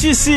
Vértice!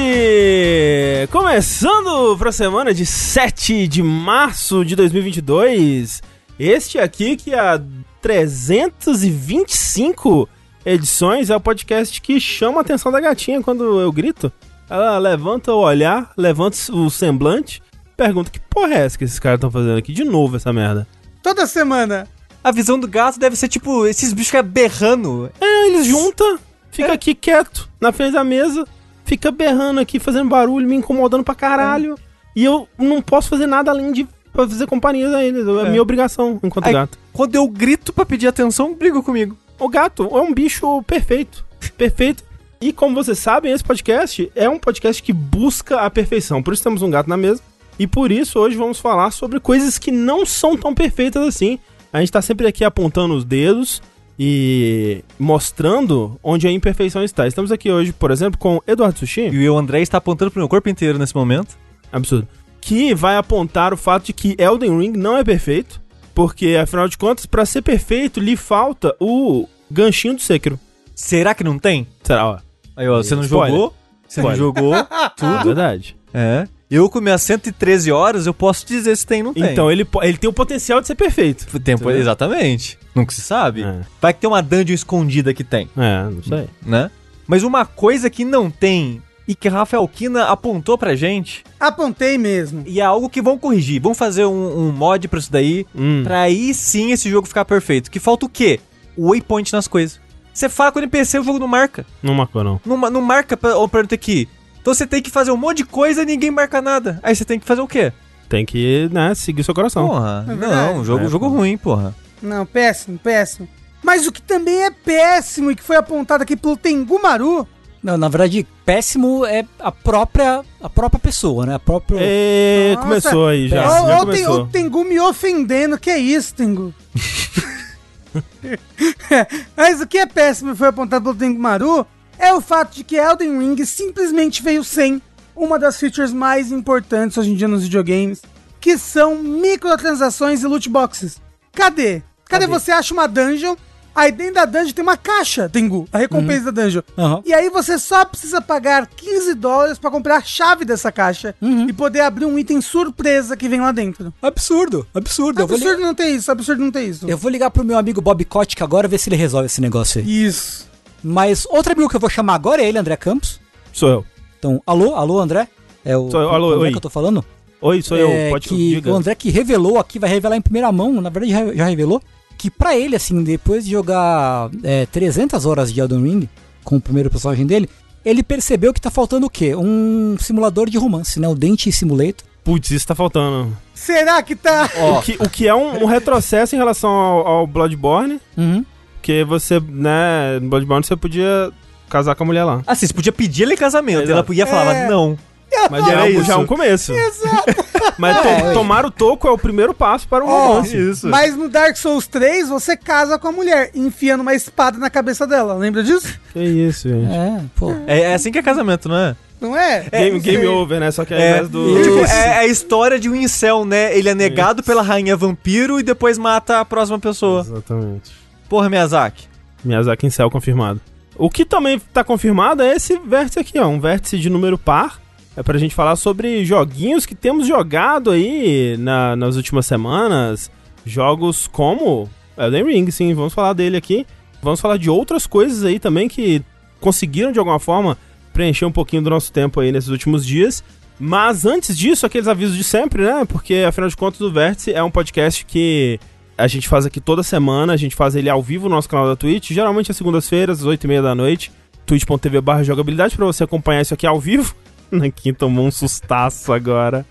Começando para a semana de 7 de março de 2022. Este aqui que há 325 edições é o podcast que chama a atenção da gatinha quando eu grito. Ela levanta o olhar, levanta o semblante, pergunta que porra é essa que esses caras estão fazendo aqui de novo essa merda. Toda semana. A visão do gato deve ser tipo esses bichos que é berrando. É, eles juntam, fica é. aqui quieto, na frente da mesa, fica berrando aqui, fazendo barulho, me incomodando pra caralho. E eu não posso fazer nada além de fazer companhia a eles. É, é minha obrigação enquanto Aí, gato. Quando eu grito pra pedir atenção, briga comigo. O gato é um bicho perfeito. Perfeito. E como vocês sabem, esse podcast é um podcast que busca a perfeição. Por isso temos um gato na mesa. E por isso hoje vamos falar sobre coisas que não são tão perfeitas assim. A gente tá sempre aqui apontando os dedos e mostrando onde a imperfeição está. Estamos aqui hoje, por exemplo, com Eduardo Sushi. E o André está apontando pro meu corpo inteiro nesse momento. Absurdo. Que vai apontar o fato de que Elden Ring não é perfeito, porque afinal de contas, para ser perfeito, lhe falta o ganchinho do Sekiro. Será que não tem? Será, ó. Aí, ó, você não Spoiler. jogou? Você não jogou tudo. Verdade. É. Eu com minhas 113 horas, eu posso dizer se tem ou não tem. Então, ele, ele tem o potencial de ser perfeito. Tempo, exatamente. Nunca se sabe. É. Vai que tem uma dungeon escondida que tem. É, não sei. Né? Mas uma coisa que não tem e que Rafael Kina apontou pra gente. Apontei mesmo. E é algo que vão corrigir. Vão fazer um, um mod pra isso daí. Hum. Pra aí sim esse jogo ficar perfeito. Que falta o quê? O waypoint nas coisas. Você fala com o NPC, o jogo não marca. Não marcou, não. Não, não marca pra, pra ter que então você tem que fazer um monte de coisa e ninguém marca nada. Aí você tem que fazer o quê? Tem que, né, seguir seu coração. Porra, é não, jogo, é, jogo ruim, porra. Não, péssimo, péssimo. Mas o que também é péssimo e que foi apontado aqui pelo Tengu Maru. Não, na verdade, péssimo é a própria a própria pessoa, né? A própria. É, começou aí já. Ó, já começou. o Tengu me ofendendo, que é isso, Tengu? Mas o que é péssimo foi apontado pelo Tengu Maru é o fato de que Elden Ring simplesmente veio sem uma das features mais importantes hoje em dia nos videogames, que são microtransações e loot boxes. Cadê? Cadê, Cadê? você acha uma dungeon? Aí dentro da dungeon tem uma caixa, Tengu, a recompensa uhum. da dungeon. Uhum. E aí você só precisa pagar 15 dólares para comprar a chave dessa caixa uhum. e poder abrir um item surpresa que vem lá dentro. Absurdo, absurdo. Absurdo não ter isso, absurdo não ter isso. Eu vou ligar pro meu amigo Bob Kotick agora ver se ele resolve esse negócio aí. Isso. Mas outro amigo que eu vou chamar agora é ele, André Campos. Sou eu. Então, alô, alô, André? É o, sou eu, alô, o André oi. que eu tô falando? Oi, sou é, eu, pode que O André que revelou aqui, vai revelar em primeira mão, na verdade já revelou, que pra ele, assim, depois de jogar é, 300 horas de Elden Ring, com o primeiro personagem dele, ele percebeu que tá faltando o quê? Um simulador de romance, né? O Dente Simulator. Putz, isso tá faltando. Será que tá? o, que, o que é um, um retrocesso em relação ao, ao Bloodborne. Uhum. Porque você, né, no Bloodborne você podia casar com a mulher lá. Assim, você podia pedir ele casamento, ela podia falar, é... não. Mas era isso. já é um começo. Exato. Mas to é. tomar o toco é o primeiro passo para o oh, romance. Isso. Mas no Dark Souls 3, você casa com a mulher, enfiando uma espada na cabeça dela. Lembra disso? Que isso, gente. É, pô. É, é assim que é casamento, não é? Não é? é game, game over, né? Só que é, invés do. Tipo, é a história de um incel, né? Ele é negado isso. pela rainha vampiro e depois mata a próxima pessoa. Exatamente. Porra, Miyazaki. Miyazaki em céu confirmado. O que também está confirmado é esse vértice aqui, ó, um vértice de número par. É pra gente falar sobre joguinhos que temos jogado aí na, nas últimas semanas. Jogos como Elden Ring, sim, vamos falar dele aqui. Vamos falar de outras coisas aí também que conseguiram de alguma forma preencher um pouquinho do nosso tempo aí nesses últimos dias. Mas antes disso, aqueles avisos de sempre, né? Porque afinal de contas, o Vértice é um podcast que a gente faz aqui toda semana, a gente faz ele ao vivo no nosso canal da Twitch, geralmente às segundas-feiras, às 8h30 da noite, twitch.tv barra jogabilidade, pra você acompanhar isso aqui ao vivo. Nankin tomou um sustaço agora.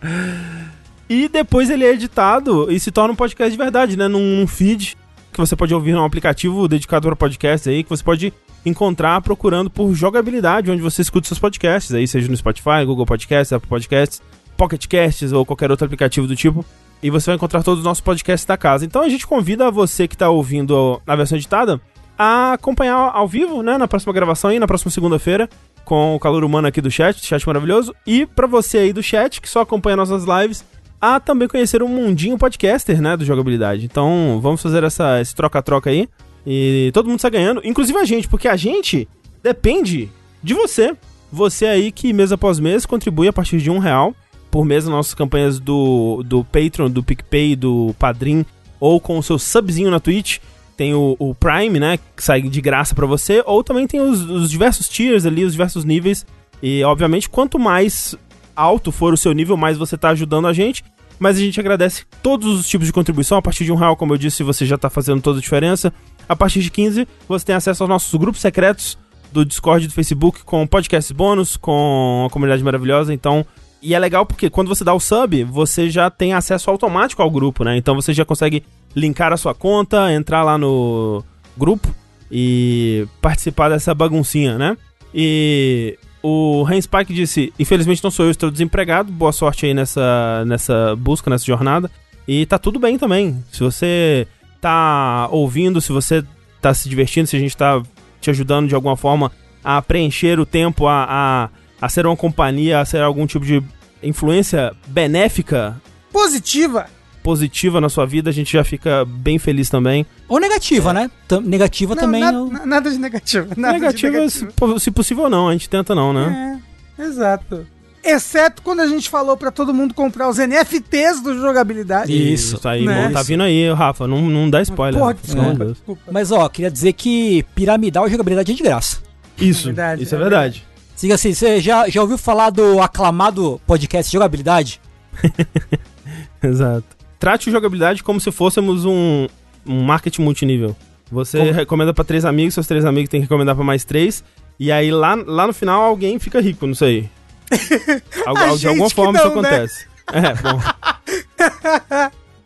E depois ele é editado e se torna um podcast de verdade, né? Num, num feed que você pode ouvir num aplicativo dedicado para podcast aí, que você pode encontrar procurando por jogabilidade, onde você escuta seus podcasts aí, seja no Spotify, Google Podcasts, Apple Podcasts, Pocket Casts ou qualquer outro aplicativo do tipo e você vai encontrar todos os nossos podcasts da casa. Então a gente convida você que está ouvindo a versão editada a acompanhar ao vivo, né, na próxima gravação aí, na próxima segunda-feira, com o calor humano aqui do chat, chat maravilhoso, e para você aí do chat que só acompanha nossas lives, a também conhecer o mundinho podcaster, né, do jogabilidade. Então, vamos fazer essa esse troca-troca aí e todo mundo está ganhando, inclusive a gente, porque a gente depende de você você aí que mês após mês contribui a partir de um real por mês nas nossas campanhas do, do Patreon, do PicPay, do Padrim, ou com o seu subzinho na Twitch. Tem o, o Prime, né, que sai de graça para você, ou também tem os, os diversos tiers ali, os diversos níveis. E, obviamente, quanto mais alto for o seu nível, mais você tá ajudando a gente. Mas a gente agradece todos os tipos de contribuição. A partir de um real, como eu disse, você já tá fazendo toda a diferença. A partir de 15, você tem acesso aos nossos grupos secretos do Discord e do Facebook com podcasts bônus, com a comunidade maravilhosa. Então, e é legal porque quando você dá o sub, você já tem acesso automático ao grupo, né? Então você já consegue linkar a sua conta, entrar lá no grupo e participar dessa baguncinha, né? E o Hans Pike disse: Infelizmente não sou eu, estou desempregado. Boa sorte aí nessa, nessa busca, nessa jornada. E tá tudo bem também. Se você tá ouvindo, se você tá se divertindo, se a gente tá te ajudando de alguma forma a preencher o tempo, a, a a ser uma companhia, a ser algum tipo de influência benéfica, Positiva. positiva na sua vida, a gente já fica bem feliz também. Ou negativa, né? Tam- negativa Não, também. eu- na- nada de negativo. Nada Negativa, de se, po- se possível não, a gente tenta não, né? É, exato. Exceto quando a gente falou pra todo mundo comprar os NFTs do jogabilidade. Isso. aí, né? bom, tá vindo aí, Rafa, não, não dá spoiler. Porra, desculpa, desculpa. Mas ó, queria dizer que piramidal jogabilidade é de graça. Isso, verdade, isso é é verdade. Siga assim, você já, já ouviu falar do aclamado podcast Jogabilidade? Exato. Trate o jogabilidade como se fôssemos um, um marketing multinível. Você Como? recomenda pra três amigos, seus três amigos têm que recomendar pra mais três. E aí lá, lá no final alguém fica rico, não sei. Algu- de alguma forma isso não, né? acontece. É, bom.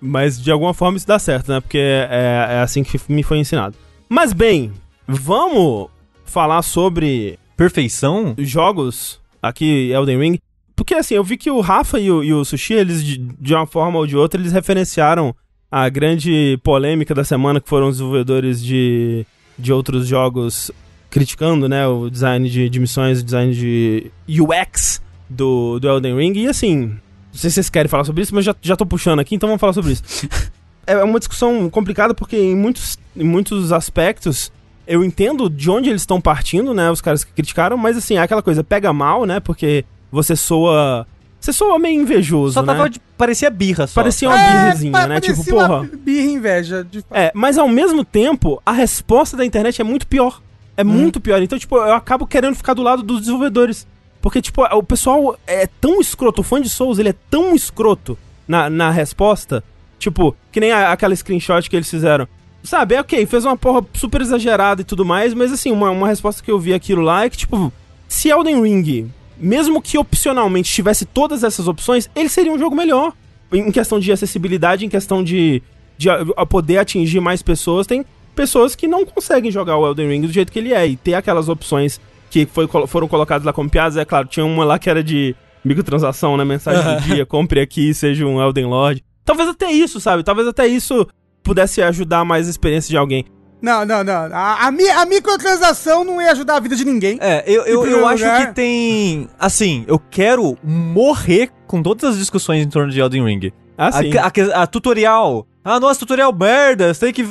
Mas de alguma forma isso dá certo, né? Porque é, é assim que me foi ensinado. Mas bem, vamos falar sobre Perfeição? jogos aqui Elden Ring. Porque assim, eu vi que o Rafa e o, e o Sushi, eles de, de uma forma ou de outra, eles referenciaram a grande polêmica da semana que foram os desenvolvedores de, de outros jogos criticando, né, o design de, de missões, o design de UX do, do Elden Ring. E assim, não sei se vocês querem falar sobre isso, mas já, já tô puxando aqui, então vamos falar sobre isso. é uma discussão complicada porque em muitos, em muitos aspectos eu entendo de onde eles estão partindo, né? Os caras que criticaram, mas assim, é aquela coisa, pega mal, né? Porque você soa. Você soa meio invejoso, Só né? tava de. Parecia birra só. Parecia uma É, birrezinha, né? Tipo, porra. birra e inveja. De... É, mas ao mesmo tempo, a resposta da internet é muito pior. É muito pior. Então, tipo, eu acabo querendo ficar do lado dos desenvolvedores. Porque, tipo, o pessoal é tão escroto, o fã de Souls, ele é tão escroto na, na resposta. Tipo, que nem a- aquela screenshot que eles fizeram. Sabe, é ok, fez uma porra super exagerada e tudo mais, mas assim, uma, uma resposta que eu vi aquilo lá é que, tipo, se Elden Ring, mesmo que opcionalmente tivesse todas essas opções, ele seria um jogo melhor. Em questão de acessibilidade, em questão de, de a- poder atingir mais pessoas, tem pessoas que não conseguem jogar o Elden Ring do jeito que ele é. E ter aquelas opções que foi, foram colocadas lá como piadas, é claro, tinha uma lá que era de microtransação, né? Mensagem do dia, compre aqui, seja um Elden Lord. Talvez até isso, sabe? Talvez até isso pudesse ajudar mais a experiência de alguém. Não, não, não. A, a, a microtransação não ia ajudar a vida de ninguém. É, eu, eu, eu acho que tem. Assim, eu quero morrer com todas as discussões em torno de Elden Ring. Ah, sim. A, a- a tutorial. Ah, nossa, tutorial merda, você tem que.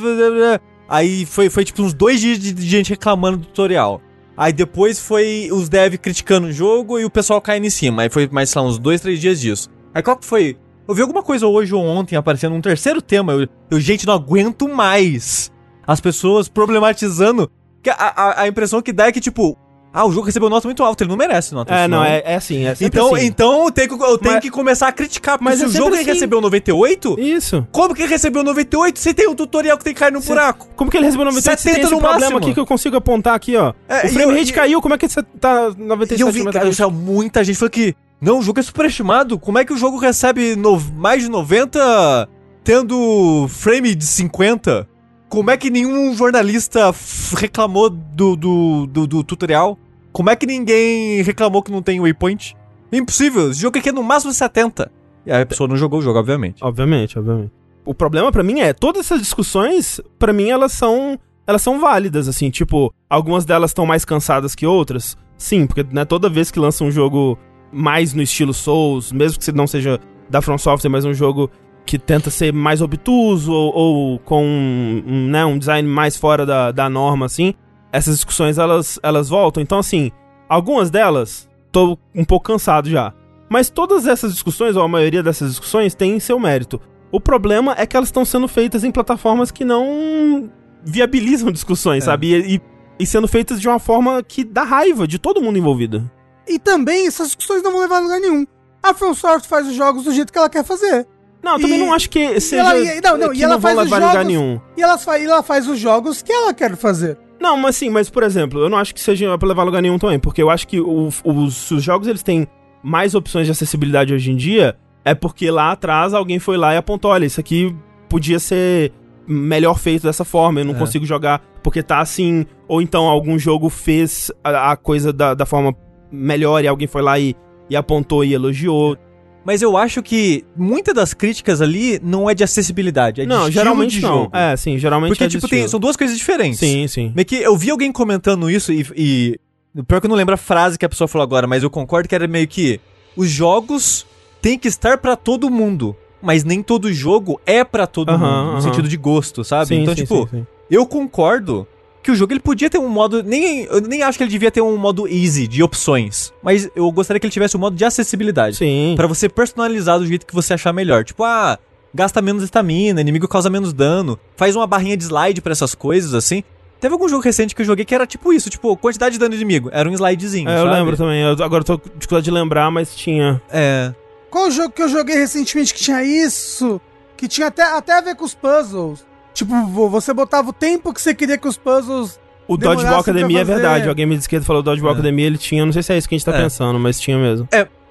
Aí foi, foi tipo uns dois dias de, de gente reclamando do tutorial. Aí depois foi os devs criticando o jogo e o pessoal caindo em cima. Aí foi mais, sei lá, uns dois, três dias disso. Aí qual que foi? Eu vi alguma coisa hoje ou ontem aparecendo um terceiro tema. Eu, eu gente, não aguento mais. As pessoas problematizando. Que a, a, a impressão que dá é que, tipo, ah, o jogo recebeu nota muito alta, ele não merece nota. É, não, é, é assim, é Então, assim. então eu tenho, que, eu tenho Mas- que começar a criticar, Mas se é o jogo ele assim. recebeu 98, Isso. como que ele recebeu 98 se tem um tutorial que tem que cair no buraco? Como que ele recebeu 98 se tem 70 esse no problema máximo. aqui que eu consigo apontar aqui, ó. É, o frame eu- rate e- caiu, como é que você tá E 97 eu vi, cara, muita gente falou que não, o jogo é superestimado. Como é que o jogo recebe no- mais de 90 tendo frame de 50? Como é que nenhum jornalista reclamou do, do, do, do tutorial? Como é que ninguém reclamou que não tem waypoint? Impossível, esse jogo aqui é no máximo 70. E aí a pessoa não jogou o jogo, obviamente. Obviamente, obviamente. O problema pra mim é, todas essas discussões, pra mim elas são elas são válidas assim, tipo, algumas delas estão mais cansadas que outras. Sim, porque né, toda vez que lança um jogo mais no estilo Souls, mesmo que não seja da From Software, mas um jogo que tenta ser mais obtuso ou, ou com um, né, um design mais fora da, da norma, assim, essas discussões elas, elas voltam. Então, assim, Algumas delas, tô um pouco cansado já. Mas todas essas discussões, ou a maioria dessas discussões, tem seu mérito. O problema é que elas estão sendo feitas em plataformas que não viabilizam discussões, É. sabe? E, e- e sendo feitas de uma forma que dá raiva de todo mundo envolvido. E também essas discussões não vão levar a lugar nenhum. A From Software faz os jogos do jeito que ela quer fazer. Não, eu também não acho que seja. ela- e- não, não, que e ela não faz os levar lugar jogos- nenhum. E ela, e ela faz os jogos que ela quer fazer. Não, mas sim, mas por exemplo, eu não acho que seja pra levar a lugar nenhum também, porque eu acho que o- os, os jogos eles têm mais opções de acessibilidade hoje em dia, é porque lá atrás alguém foi lá e apontou, olha, isso aqui podia ser melhor feito dessa forma, eu não É. consigo jogar porque tá assim, ou então algum jogo fez a, a coisa da, da forma melhor e alguém foi lá e, e apontou e elogiou. Mas eu acho que muitas das críticas ali não é de acessibilidade, é de não, estilo geralmente de não. jogo. É, sim, geralmente Porque, é de tipo, tem, são duas coisas diferentes. Sim, sim. Meio que eu vi alguém comentando isso e, e. Pior que eu não lembro a frase que a pessoa falou agora, mas eu concordo que era meio que. Os jogos têm que estar pra todo mundo. Mas nem todo jogo é pra todo mundo, no sentido de gosto, sabe? Sim, então, sim, tipo, sim. eu concordo que o jogo ele podia ter um modo. Nem, eu nem acho que ele devia ter um modo easy de opções. Mas eu gostaria que ele tivesse um modo de acessibilidade. Sim. Pra você personalizar do jeito que você achar melhor. Tipo, ah, gasta menos estamina, inimigo causa menos dano, faz uma barrinha de slide pra essas coisas, assim. Teve algum jogo recente que eu joguei que era tipo isso, tipo, quantidade de dano do inimigo. Era um slidezinho. É, eu sabe? lembro também. Eu, agora eu tô com dificuldade de lembrar, mas tinha. É. Qual o jogo que eu joguei recentemente que tinha isso? Que tinha até, até a ver com os puzzles. Tipo, vo- você botava o tempo que você queria que os puzzles. O Dodgeball Academia é verdade. Alguém me disse que ele falou Dodgeball É. Academia, ele tinha. Não sei se é isso que a gente tá É. pensando, mas tinha mesmo.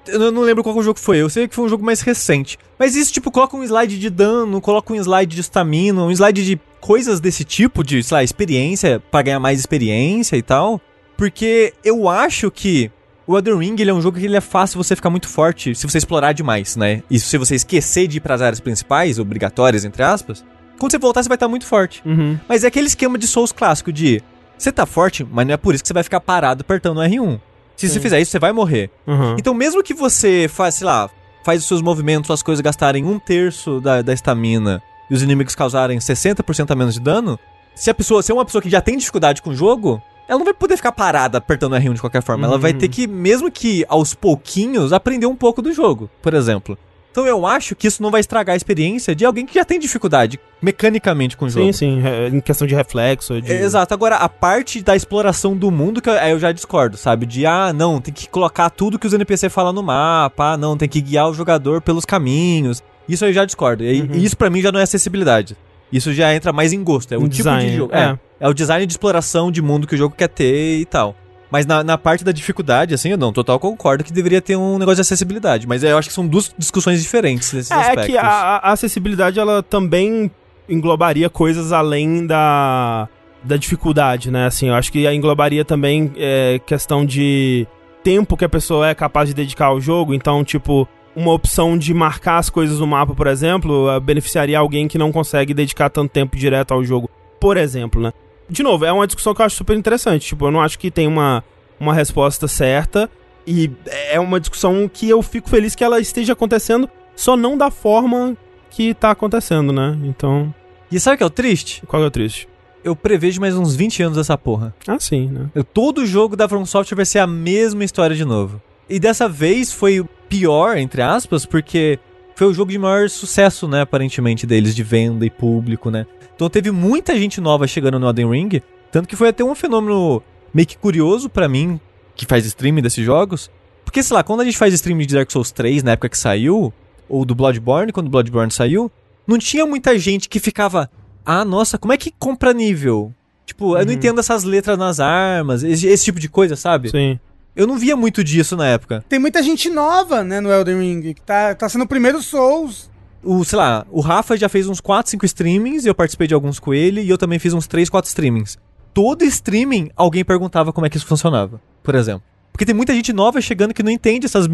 Eu não- lembro qual que o jogo foi. Eu sei que foi um jogo mais recente. Mas isso, tipo, coloca um slide de dano, coloca um slide de stamina, um slide de coisas desse tipo, de, sei lá, experiência, pra ganhar mais experiência e tal. Porque eu acho que o Elden Ring, ele é um jogo que ele é fácil você ficar muito forte se você explorar demais, né? E se você esquecer de ir pras áreas principais, obrigatórias, entre aspas, quando você voltar você vai estar muito forte. Uhum. Mas é aquele esquema de Souls clássico de você tá forte, mas não é por isso que você vai ficar parado apertando o R1. Se você Sim. fizer isso, você vai morrer. Uhum. Então, mesmo que você faz, sei lá, faz os seus movimentos, suas coisas gastarem um terço da estamina e os inimigos causarem 60% a menos de dano, se a pessoa, se é uma pessoa que já tem dificuldade com o jogo, ela não vai poder ficar parada apertando R1 de qualquer forma. Ela vai Uhum. ter que, mesmo que aos pouquinhos, aprender um pouco do jogo, por exemplo. Então eu acho que isso não vai estragar a experiência de alguém que já tem dificuldade mecanicamente com o jogo. Sim, sim. é, Em questão de reflexo. De... É, Exato, agora a parte da exploração do mundo que eu, eu já discordo, sabe? De ah, não, tem que colocar tudo que os NPC falam no mapa, ah, não, tem que guiar o jogador pelos caminhos. Isso eu já discordo. E Uhum. isso pra mim já não é acessibilidade. Isso já entra mais em gosto, é o tipo de jogo. é. É. é o design de exploração de mundo que o jogo quer ter e tal. Mas na, na parte da dificuldade, assim, eu não, total concordo que deveria ter um negócio de acessibilidade. Mas eu acho que são duas discussões diferentes nesses É, é aspectos. que a, a acessibilidade ela também englobaria coisas além da, da dificuldade, né? Assim, eu acho que englobaria também é, questão de tempo que a pessoa é capaz de dedicar ao jogo. Então, tipo, uma opção de marcar as coisas no mapa, por exemplo, eh, beneficiaria alguém que não consegue dedicar tanto tempo direto ao jogo, por exemplo, né? De novo, é uma discussão que eu acho super interessante. Tipo, eu não acho que tem uma, uma resposta certa. E é uma discussão que eu fico feliz que ela esteja acontecendo, só não da forma que tá acontecendo, né? Então, E sabe o que é o triste? qual é o triste? Eu prevejo mais uns 20 anos dessa porra. Ah, sim, né? Eu- Todo jogo da From Software vai ser a mesma história de novo. E dessa vez foi pior, entre aspas, porque foi o jogo de maior sucesso, né, aparentemente, deles, de venda e público, né. Então teve muita gente nova chegando no Elden Ring, tanto que foi até um fenômeno meio que curioso pra mim, que faz streaming desses jogos. Porque, sei lá, quando a gente faz streaming de Dark Souls 3, na época que saiu, ou do Bloodborne, quando o Bloodborne saiu, não tinha muita gente que ficava, ah, nossa, como é que compra nível? Tipo, eu não Uhum. entendo essas letras nas armas, esse, esse tipo de coisa, sabe? Sim. Eu não via muito disso na época. Tem muita gente nova, né, no Elden Ring, que tá, tá sendo o primeiro Souls. O, sei lá, o Rafa já fez uns 4, 5 streamings, e eu participei de alguns com ele, e eu também fiz uns 3, 4 streamings. Todo streaming, alguém perguntava como é que isso funcionava, por exemplo. Porque tem muita gente nova chegando que não entende essas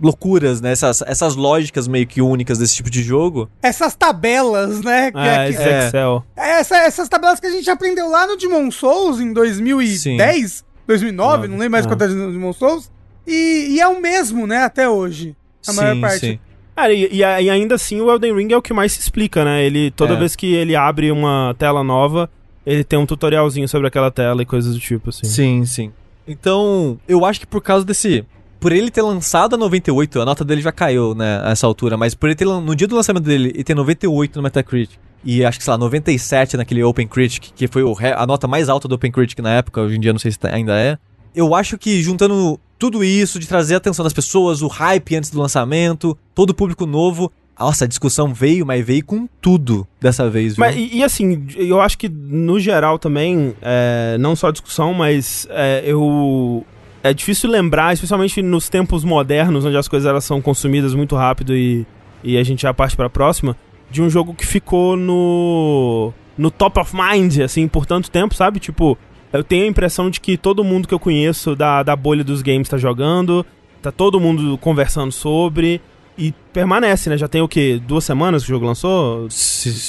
loucuras, né? Essas, essas lógicas meio que únicas desse tipo de jogo. Essas tabelas, né? que- É, que- esse é. Excel. essa- essas tabelas que a gente aprendeu lá no Demon Souls em 2010, 2009, Nove, não lembro mais é no Demon Souls. E, e é o mesmo, né, até hoje. A maior parte. Cara, e, e ainda assim o Elden Ring é o que mais se explica, né? Ele, toda É. vez que ele abre uma tela nova, ele tem um tutorialzinho sobre aquela tela e coisas do tipo, assim. Sim, sim. Então, eu acho que por causa desse. Por ele ter lançado a 98, a nota dele já caiu, né, a essa altura, mas por ele ter no dia do lançamento dele e ter 98 no Metacritic e acho que, sei lá, 97 naquele OpenCritic, que foi a nota mais alta do OpenCritic na época, hoje em dia não sei se tá- ainda é. Eu acho que juntando tudo isso, de trazer a atenção das pessoas, o hype antes do lançamento, todo o público novo, nossa, a discussão veio, mas veio com tudo dessa vez, viu? Mas, e, e assim, eu acho que no geral também, é, não só a discussão, mas é, eu. É difícil lembrar, especialmente nos tempos modernos, onde as coisas elas são consumidas muito rápido e, e a gente já parte pra próxima, de um jogo que ficou no. no top of mind, assim, por tanto tempo, sabe? Tipo, eu tenho a impressão de que todo mundo que eu conheço da, da bolha dos games tá jogando, tá todo mundo conversando sobre. E permanece, né? Já tem o quê? Duas semanas que o jogo lançou?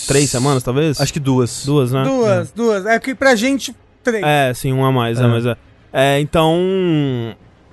Três semanas, talvez? Acho que duas. Duas, né? Duas, duas. É que pra gente, três. É, sim, um a mais, é, É. mas é. É, então.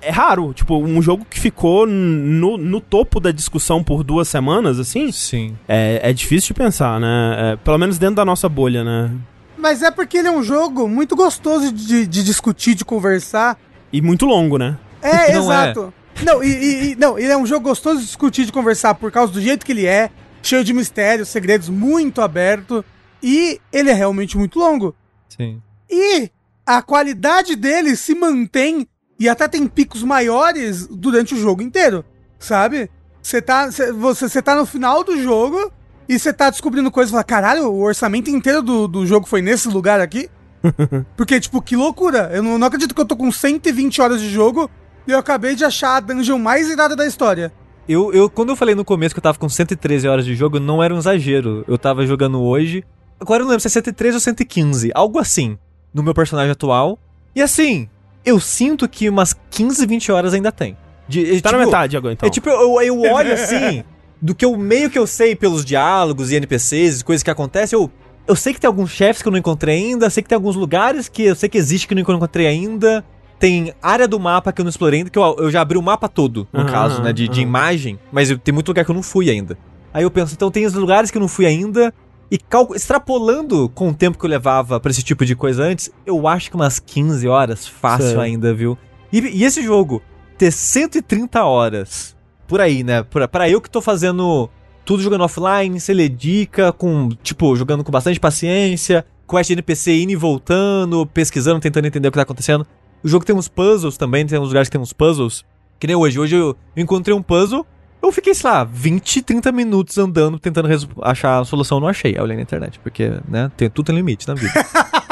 É raro, tipo, um jogo que ficou no, no topo da discussão por duas semanas, assim, Sim. é, é difícil de pensar, né? É, pelo menos dentro da nossa bolha, né? Mas é porque ele é um jogo muito gostoso de, de discutir, de conversar. E muito longo, né? É, Não é. exato. Não, e, e- e- não, ele é um jogo gostoso de discutir, de conversar por causa do jeito que ele é, cheio de mistérios, segredos, muito aberto. E ele é realmente muito longo. Sim. E a qualidade dele se mantém e até tem picos maiores durante o jogo inteiro, sabe? Você tá, cê, você, você tá no final do jogo e você tá descobrindo coisas e fala, caralho, o orçamento inteiro do, do jogo foi nesse lugar aqui? Porque, tipo, que loucura. Eu não, não acredito que eu tô com 120 horas de jogo e eu acabei de achar a dungeon mais irada da história. Eu, eu, quando eu falei no começo que eu tava com 113 horas de jogo, não era um exagero. Eu tava jogando hoje. Agora eu não lembro se é 113 ou 115. Algo assim. No meu personagem atual. E assim, eu sinto que umas 15, 20 horas ainda tem. De, Tá tipo, na metade agora, então. É tipo, eu, eu olho assim, do que eu meio que eu sei pelos diálogos e NPCs, coisas que acontecem, eu, eu sei que tem alguns chefes que eu não encontrei ainda, sei que tem alguns lugares que eu sei que existe que eu não encontrei ainda. Tem área do mapa que eu não explorei ainda, que eu, eu já abri o mapa todo, no Aham, caso, né, de, de aham. imagem, mas eu, tem muito lugar que eu não fui ainda. Aí eu penso, então tem os lugares que eu não fui ainda, e extrapolando com o tempo que eu levava pra esse tipo de coisa antes, eu acho que umas 15 horas fácil Sei. ainda, viu? E, e esse jogo ter 130 horas por aí, né? Pra, pra eu que tô fazendo tudo jogando offline, sem ler dica, com, tipo, jogando com bastante paciência, quest NPC indo e voltando, pesquisando, tentando entender o que tá acontecendo. O jogo tem uns puzzles também, tem uns lugares que tem uns puzzles. Que nem hoje. Hoje eu encontrei um puzzle, eu fiquei, sei lá, 20, 30 minutos andando, tentando achar a solução, não achei. Aí eu olhei na internet, porque, né, tem, tudo tem limite na vida.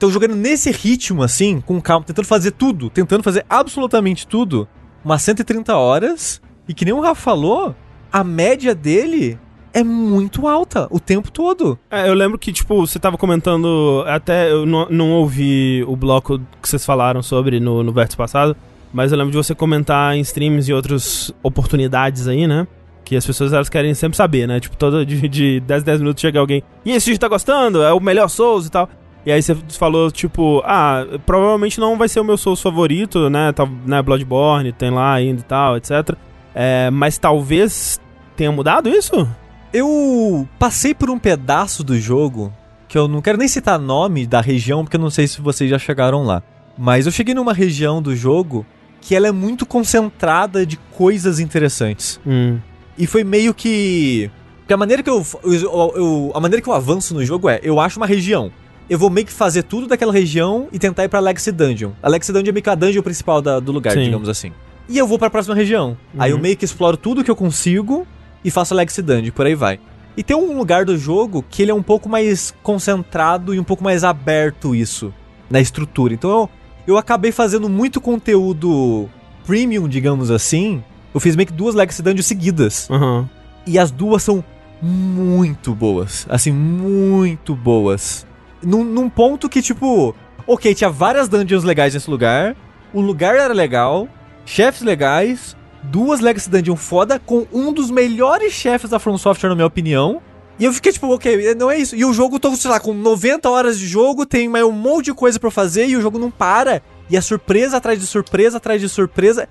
Então, jogando nesse ritmo, assim, com calma, tentando fazer tudo, tentando fazer absolutamente tudo, umas 130 horas, e que nem o Rafa falou, a média dele é muito alta o tempo todo. É, eu lembro que, tipo, você tava comentando. Até eu não, não ouvi o bloco que vocês falaram sobre no, no vértice passado. Mas eu lembro de você comentar em streams e outras oportunidades aí, né? Que as pessoas elas querem sempre saber, né? Tipo, todo de, de 10 10 minutos chega alguém. E esse vídeo tá gostando? É o melhor Souls e tal. E aí você falou, tipo, ah, provavelmente não vai ser o meu Souls favorito, né? Tá, né Bloodborne tem lá ainda e tal, etc. É, mas talvez tenha mudado isso? Eu passei por um pedaço do jogo, que eu não quero nem citar nome da região, porque eu não sei se vocês já chegaram lá. Mas eu cheguei numa região do jogo que ela é muito concentrada de coisas interessantes. Hum. E foi meio que. Porque a maneira que eu, eu- eu- A maneira que eu avanço no jogo é: eu acho uma região. Eu vou meio que fazer tudo daquela região e tentar ir pra Legacy Dungeon. A Legacy Dungeon é meio que a dungeon principal da- do lugar, Sim. digamos assim. E eu vou pra próxima região. Aí eu Uhum. meio que exploro tudo que eu consigo e faço a Legacy Dungeon, por aí vai. E tem um lugar do jogo que ele é um pouco mais concentrado e um pouco mais aberto isso, na estrutura. Então eu, eu acabei fazendo muito conteúdo premium, digamos assim. Eu fiz meio que duas Legacy Dungeons seguidas. Aham. E as duas são muito boas. Assim, muito boas. Num, num ponto que, tipo, ok, tinha várias dungeons legais nesse lugar. O lugar era legal, chefes legais, duas Legacy Dungeon foda, com um dos melhores chefes da From Software, na minha opinião. E eu fiquei tipo, ok, não é isso. E o jogo, tô, sei lá, com 90 horas de jogo, tem mais um monte de coisa pra eu fazer e o jogo não para. E é surpresa atrás de surpresa atrás de surpresa.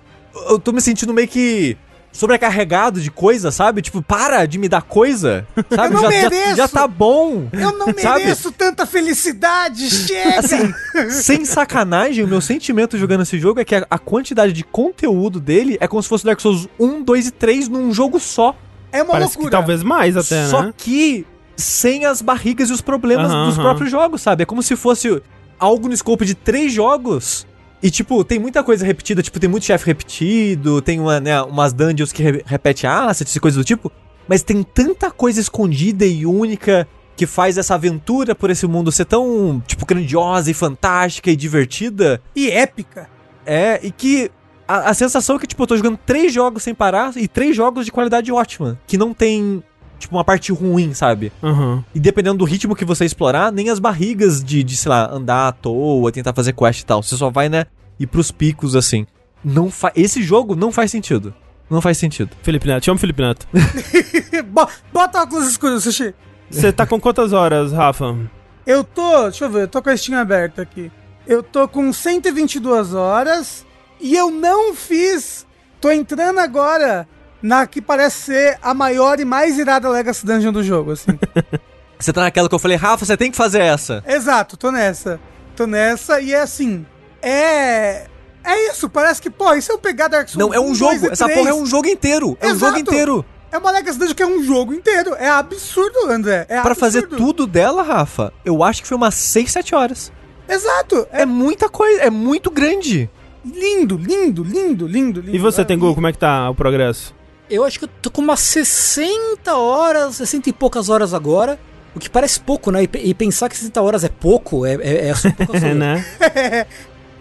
Eu tô me sentindo meio que sobrecarregado de coisa, sabe? Tipo, para de me dar coisa, sabe? Eu não já, já- mereço. já tá bom. Eu não Sabe? mereço tanta felicidade, chega! Assim, sem sacanagem, o meu sentimento jogando esse jogo é que a, a quantidade de conteúdo dele é como se fosse Dark Souls 1, 2 e 3 num jogo só. É uma Parece loucura. que talvez mais até, só né? que sem as barrigas e os problemas Aham, dos aham. próprios jogos, sabe? É como se fosse algo no escopo de três jogos. E, tipo, tem muita coisa repetida, tipo, tem muito chefe repetido, tem uma, né, umas dungeons que re repete assets e coisas do tipo, mas tem tanta coisa escondida e única que faz essa aventura por esse mundo ser tão, tipo, grandiosa e fantástica e divertida. E épica. É, e que a, a sensação é que, tipo, eu tô jogando três jogos sem parar e três jogos de qualidade ótima, que não tem, tipo, uma parte ruim, sabe? Aham. E dependendo do ritmo que você explorar, nem as barrigas de, de, sei lá, andar à toa, tentar fazer quest e tal. Você só vai, né, ir pros picos, assim. Não fa Esse jogo não faz sentido. Não faz sentido. Felipe Neto, chama o Felipe Neto. Bo- Bota óculos escuros, Sushi. Você tá com quantas horas, Rafa? Eu tô, deixa eu ver, eu tô com a Steam aberta aqui. Eu tô com 122 horas e eu não fiz. Tô entrando agora na que parece ser a maior e mais irada Legacy Dungeon do jogo, assim. Você tá naquela que eu falei, Rafa, você tem que fazer essa. Exato, tô nessa. Tô nessa e é assim. É. É isso, parece que, pô, e se eu pegar Dark Souls Não, é um 1, 2 jogo. Essa 3? porra é um jogo inteiro. É um Exato. jogo inteiro. É uma Legacy Dungeon que é um jogo inteiro. É absurdo, André. É Pra fazer tudo dela, Rafa, eu acho que foi umas 6, 7 horas. Exato. É É muita coisa, é muito grande. Lindo, lindo, lindo, lindo, lindo. E você, É, Tengu, como é que tá o progresso? Eu acho que eu tô com umas 60 horas, 60 e poucas horas agora. O que parece pouco, né? E, pe- e pensar que 60 horas é pouco, é, é, é só poucas horas. né?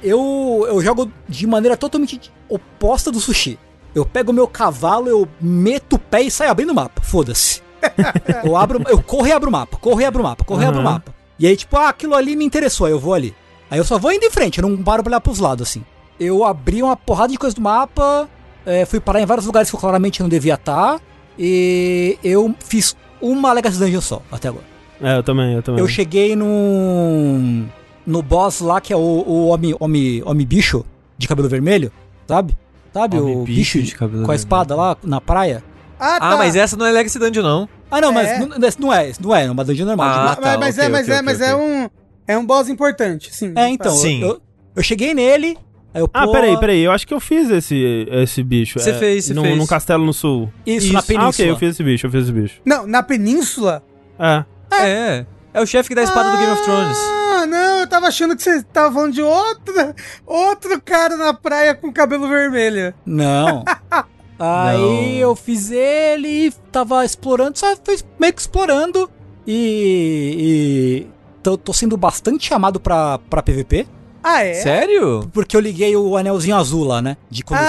Eu, eu jogo de maneira totalmente oposta do sushi. Eu pego o meu cavalo, eu meto o pé e saio abrindo o mapa. Foda-se. eu abro, eu corro e abro o mapa, corro e abro o mapa, corro e abro o mapa. E aí, tipo, ah, aquilo ali me interessou, aí eu vou ali. Aí eu só vou indo em frente, eu não paro pra olhar pros lados, assim. Eu abri uma porrada de coisa do mapa, é, fui parar em vários lugares que eu claramente não devia estar. E eu fiz uma Legacy Dungeon só, até agora. É, eu também, eu também. Eu cheguei no. No boss lá, que é o, o homem, homem, homem bicho de cabelo vermelho, sabe? Sabe Homem o bicho bicho, de cabelo com a vermelho. espada lá na praia? Ah, tá. Ah, mas essa não é Legacy Dungeon, não. Ah, não, É. mas não, não é, não é, é uma dungeon normal. Ah, Mas, tá, mas ok, é, mas ok, é, ok, mas é um. É um boss importante, sim. É, então, Sim. Eu, eu cheguei nele, eu Ah, peraí, peraí. Eu acho que eu fiz esse, esse bicho. Você é, fez, você fez. Num castelo no sul. Isso, na Ah, ok, península. eu fiz esse bicho, eu fiz esse bicho. Não, na península. É. É. É o chefe que dá a espada do Game of Thrones. Ah, não, eu tava achando que você tava falando de outro, outro cara na praia com cabelo vermelho. Não. Aí Não. eu fiz ele, tava explorando, só fui meio que explorando. E. e tô, tô sendo bastante chamado pra, pra PVP. Ah, é? Sério? Porque eu liguei o anelzinho azul lá, né? De quando eu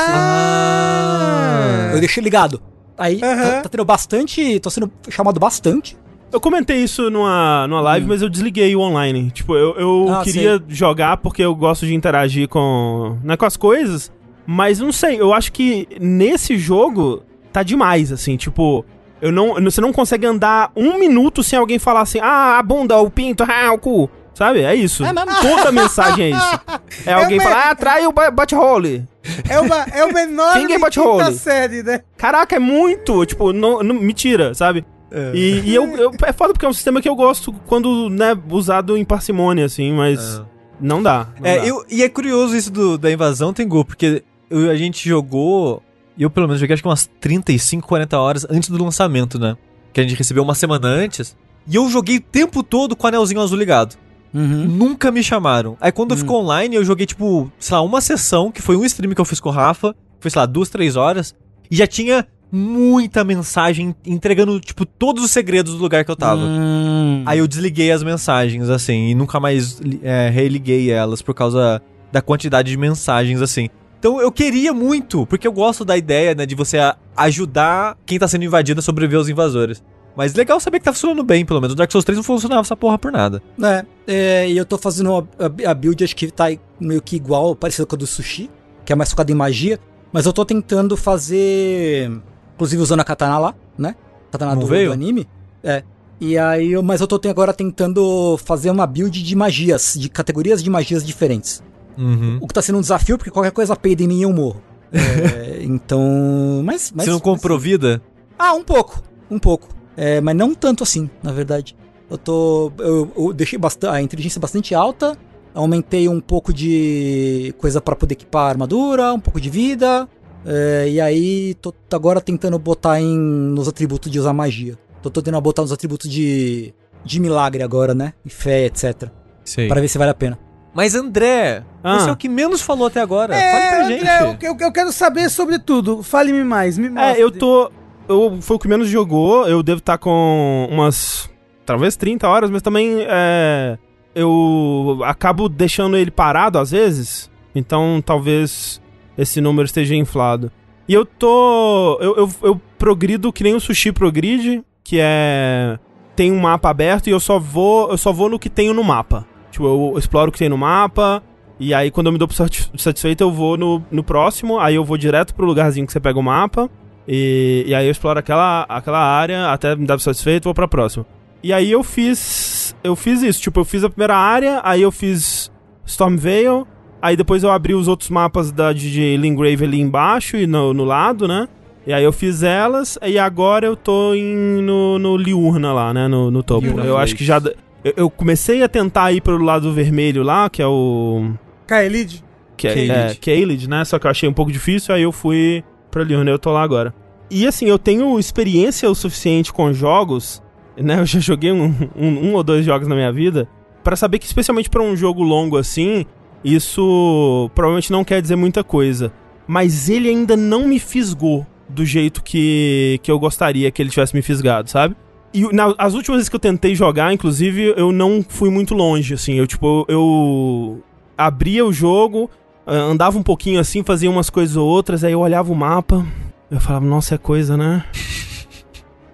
Ah! Eu deixei ligado. Aí Aham. tá, tá tendo bastante. Tô sendo chamado bastante. Eu comentei isso numa, numa live, mas eu desliguei o online. Tipo, eu, eu Hum. Ah, queria jogar porque eu gosto de interagir com, né, com as coisas, mas não sei, eu acho que nesse jogo tá demais, assim, tipo, eu não, você não consegue andar um minuto sem alguém falar assim, ah, a bunda, o pinto, ah, o cu, sabe? É isso. É mesmo? Toda mensagem é isso. É alguém uma- falar, ah, trai o ba- bate-role. É uma, é uma enorme Quem é quinta Hole? série, né? Caraca, é muito, tipo, não, não me tira, sabe? E, e eu, eu- é foda porque é um sistema que eu gosto quando, né, usado em parcimônia, assim, mas não dá. não É, dá. eu, e é curioso isso do, da invasão, Tengu, porque eu- a gente jogou. Eu, pelo menos, joguei acho que umas 35, 40 horas antes do lançamento, né? Que a gente recebeu uma semana antes. E eu joguei o tempo todo com o anelzinho azul ligado. Uhum. Nunca me chamaram. Aí quando Hum. ficou online, eu joguei, tipo, sei lá, uma sessão, que foi um stream que eu fiz com o Rafa. Foi, sei lá, duas, três horas. E já tinha muita mensagem entregando, tipo, todos os segredos do lugar que eu tava. Hum. Aí eu desliguei as mensagens, assim, e nunca mais é, religuei elas por causa da quantidade de mensagens, assim. Então eu queria muito, porque eu gosto da ideia, né, de você ajudar quem tá sendo invadido a sobreviver aos invasores. Mas legal saber que tá funcionando bem, pelo menos. O Dark Souls 3 não funcionava essa porra por nada. É, é, e eu tô fazendo a, a- a build, acho que tá meio que igual, parecida com a do Sushi, que é mais focada em magia, mas eu tô tentando fazer, inclusive usando a katana lá, né? Katana do, do anime. É. E aí, eu- mas eu tô te- agora tentando fazer uma build de magias, de categorias de magias diferentes. Uhum. O que tá sendo um desafio, porque qualquer coisa peida em mim e eu morro. É, então. Mas, mas. Você não comprou vida? Ah, um pouco. Um pouco. É, mas não tanto assim, na verdade. Eu tô. Eu, eu deixei bastante, a inteligência bastante alta. Aumentei um pouco de coisa pra poder equipar a armadura, um pouco de vida. é, e aí tô agora tentando botar em nos atributos de usar magia. Tô tentando botar nos atributos de. de milagre agora, né? E fé, etc. Sei. Pra ver se vale a pena. Mas André, Ah. você é o que menos falou até agora. É, Fale pra gente. André, eu, eu- eu quero saber sobre tudo. Fale-me mais, me mostre. É, eu tô. Eu foi o que menos jogou. Eu devo estar com umas. Talvez 30 horas, mas também é. Eu acabo deixando ele parado às vezes. Então talvez esse número esteja inflado. E eu tô. Eu, eu, eu progrido que nem o sushi progride, que é. Tem um mapa aberto e eu só vou. Eu só vou no que tenho no mapa. Tipo, eu exploro o que tem no mapa. E aí, quando eu me dou por satis- satisfeito, eu vou no, no próximo. Aí eu vou direto pro lugarzinho que você pega o mapa. E, e aí eu exploro aquela, aquela área até me dar satisfeito, vou pra próxima. E aí eu fiz. Eu fiz isso. Tipo, eu fiz a primeira área, aí eu fiz Stormvale. Aí depois eu abri os outros mapas da, de, Lingrave ali embaixo e no, no lado, né? E aí eu fiz elas, e agora eu tô em, no, no Liurna lá, né? No, no topo. Liurna eu acho que já. Eu, eu comecei a tentar ir pro lado vermelho lá, que é o. Kaelid? Que é, Caelid. é Caelid, né? Só que eu achei um pouco difícil, aí eu fui pra Liurna e eu tô lá agora. E assim, eu tenho experiência o suficiente com jogos, né? Eu já joguei um, um, um ou dois jogos na minha vida, pra saber que, especialmente pra um jogo longo assim, isso provavelmente não quer dizer muita coisa. Mas ele ainda não me fisgou do jeito que, que eu gostaria que ele tivesse me fisgado, sabe? E na- as últimas vezes que eu tentei jogar, inclusive, eu não fui muito longe, assim. Eu, tipo, eu abria o jogo, andava um pouquinho assim, fazia umas coisas ou outras, aí eu olhava o mapa, eu falava, nossa, é coisa, né?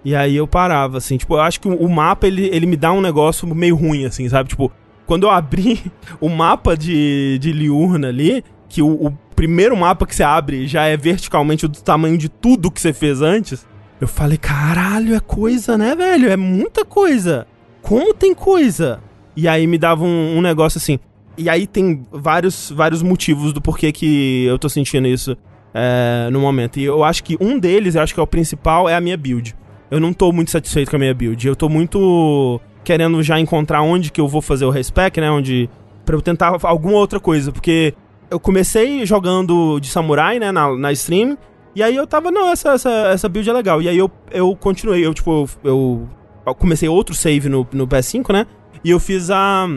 E aí eu parava, assim, tipo, eu acho que o o mapa, ele, ele me dá um negócio meio ruim, assim, sabe? Tipo, quando eu abri o mapa de, de Liurna ali, que o, o primeiro mapa que você abre já é verticalmente do tamanho de tudo que você fez antes, eu falei, caralho, é coisa, né, velho? É muita coisa. Como tem coisa? E aí me dava um, um negócio assim. E aí tem vários, vários motivos do porquê que eu tô sentindo isso é, no momento. E eu acho que um deles, eu acho que é o principal, é a minha build. Eu não tô muito satisfeito com a minha build. Eu tô muito querendo já encontrar onde que eu vou fazer o respec, né? Onde. Pra eu tentar alguma outra coisa. Porque eu comecei jogando de samurai, né? Na, na stream. E aí eu tava, não, essa, essa, essa build é legal. E aí eu, eu continuei, eu, tipo, eu, eu comecei outro save no, no PS5, né? E eu fiz a.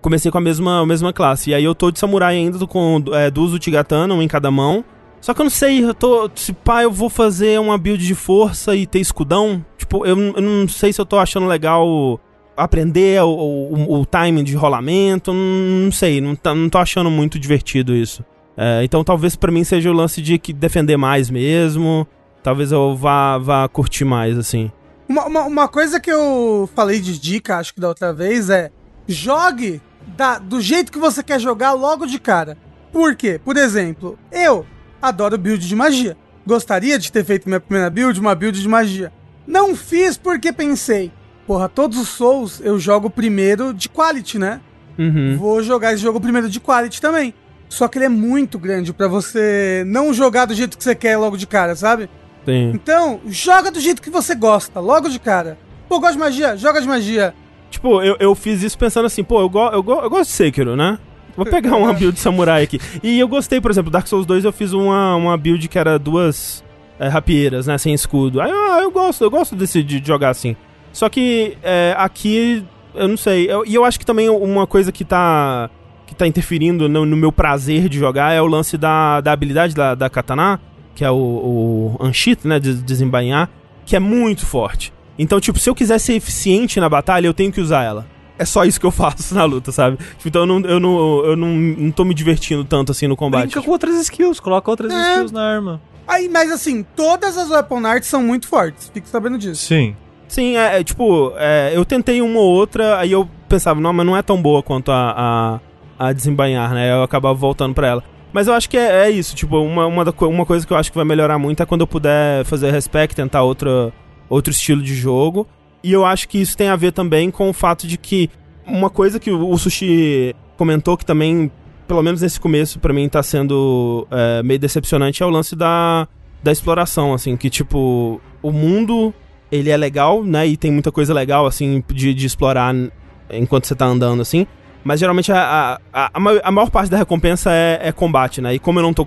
Comecei com a mesma, a mesma classe. E aí eu tô de samurai ainda, tô com é, duas Utigatana, um em cada mão. Só que eu não sei, eu tô. Se pá, eu vou fazer uma build de força e ter escudão. Tipo, eu, eu não sei se eu tô achando legal aprender o, o, o timing de rolamento. Não, não sei, não, tá, não tô achando muito divertido isso. É, então talvez pra mim seja o lance de que defender mais mesmo. Talvez eu vá, vá curtir mais, assim. Uma, uma, uma coisa que eu falei de dica, acho que da outra vez, é jogue da, do jeito que você quer jogar logo de cara. Por quê? Por exemplo, eu adoro build de magia. Gostaria de ter feito minha primeira build, uma build de magia. Não fiz porque pensei, porra, todos os Souls eu jogo primeiro de quality, né? Uhum. Vou jogar esse jogo primeiro de quality também. Só que ele é muito grande pra você não jogar do jeito que você quer logo de cara, sabe? Sim. Então, joga do jeito que você gosta, logo de cara. Pô, gosta de magia? Joga de magia. Tipo, eu, eu fiz isso pensando assim, pô, eu, go eu, go eu gosto de Sekiro, né? Vou pegar uma build samurai aqui. E eu gostei, por exemplo, Dark Souls 2 eu fiz uma, uma build que era duas é, rapieiras, né? Sem escudo. Aí ah, eu gosto, eu gosto desse, de jogar assim. Só que é, aqui, eu não sei. Eu- E eu, acho que também uma coisa que tá. que tá interferindo no, no meu prazer de jogar é o lance da, da habilidade da, da katana, que é o, o né? De desembainhar, que é muito forte. Então, tipo, se eu quiser ser eficiente na batalha, eu tenho que usar ela. É só isso que eu faço na luta, sabe? Tipo, então eu não, eu não, eu não, não tô me divertindo tanto assim no combate. Brinca com outras skills, coloca outras É. skills na arma. Aí, mas assim, todas as weapon arts são muito fortes. Fique sabendo disso. Sim. Sim, é, é, tipo, é, eu tentei uma ou outra, aí eu pensava, não, mas não é tão boa quanto a, a, a desembainhar, né? Eu acabava voltando pra ela. Mas eu acho que é, é isso, tipo, uma, uma, uma coisa que eu acho que vai melhorar muito é quando eu puder fazer respec, tentar outra, outro estilo de jogo. E eu acho que isso tem a ver também com o fato de que uma coisa que o Sushi comentou que também pelo menos nesse começo, pra mim tá sendo é, meio decepcionante, é o lance da, da exploração, assim, que tipo, o mundo, ele é legal, né, e tem muita coisa legal, assim, de, de explorar enquanto você tá andando, assim, mas geralmente a, a, a, ma- a maior parte da recompensa é, é combate, né, e como eu não tô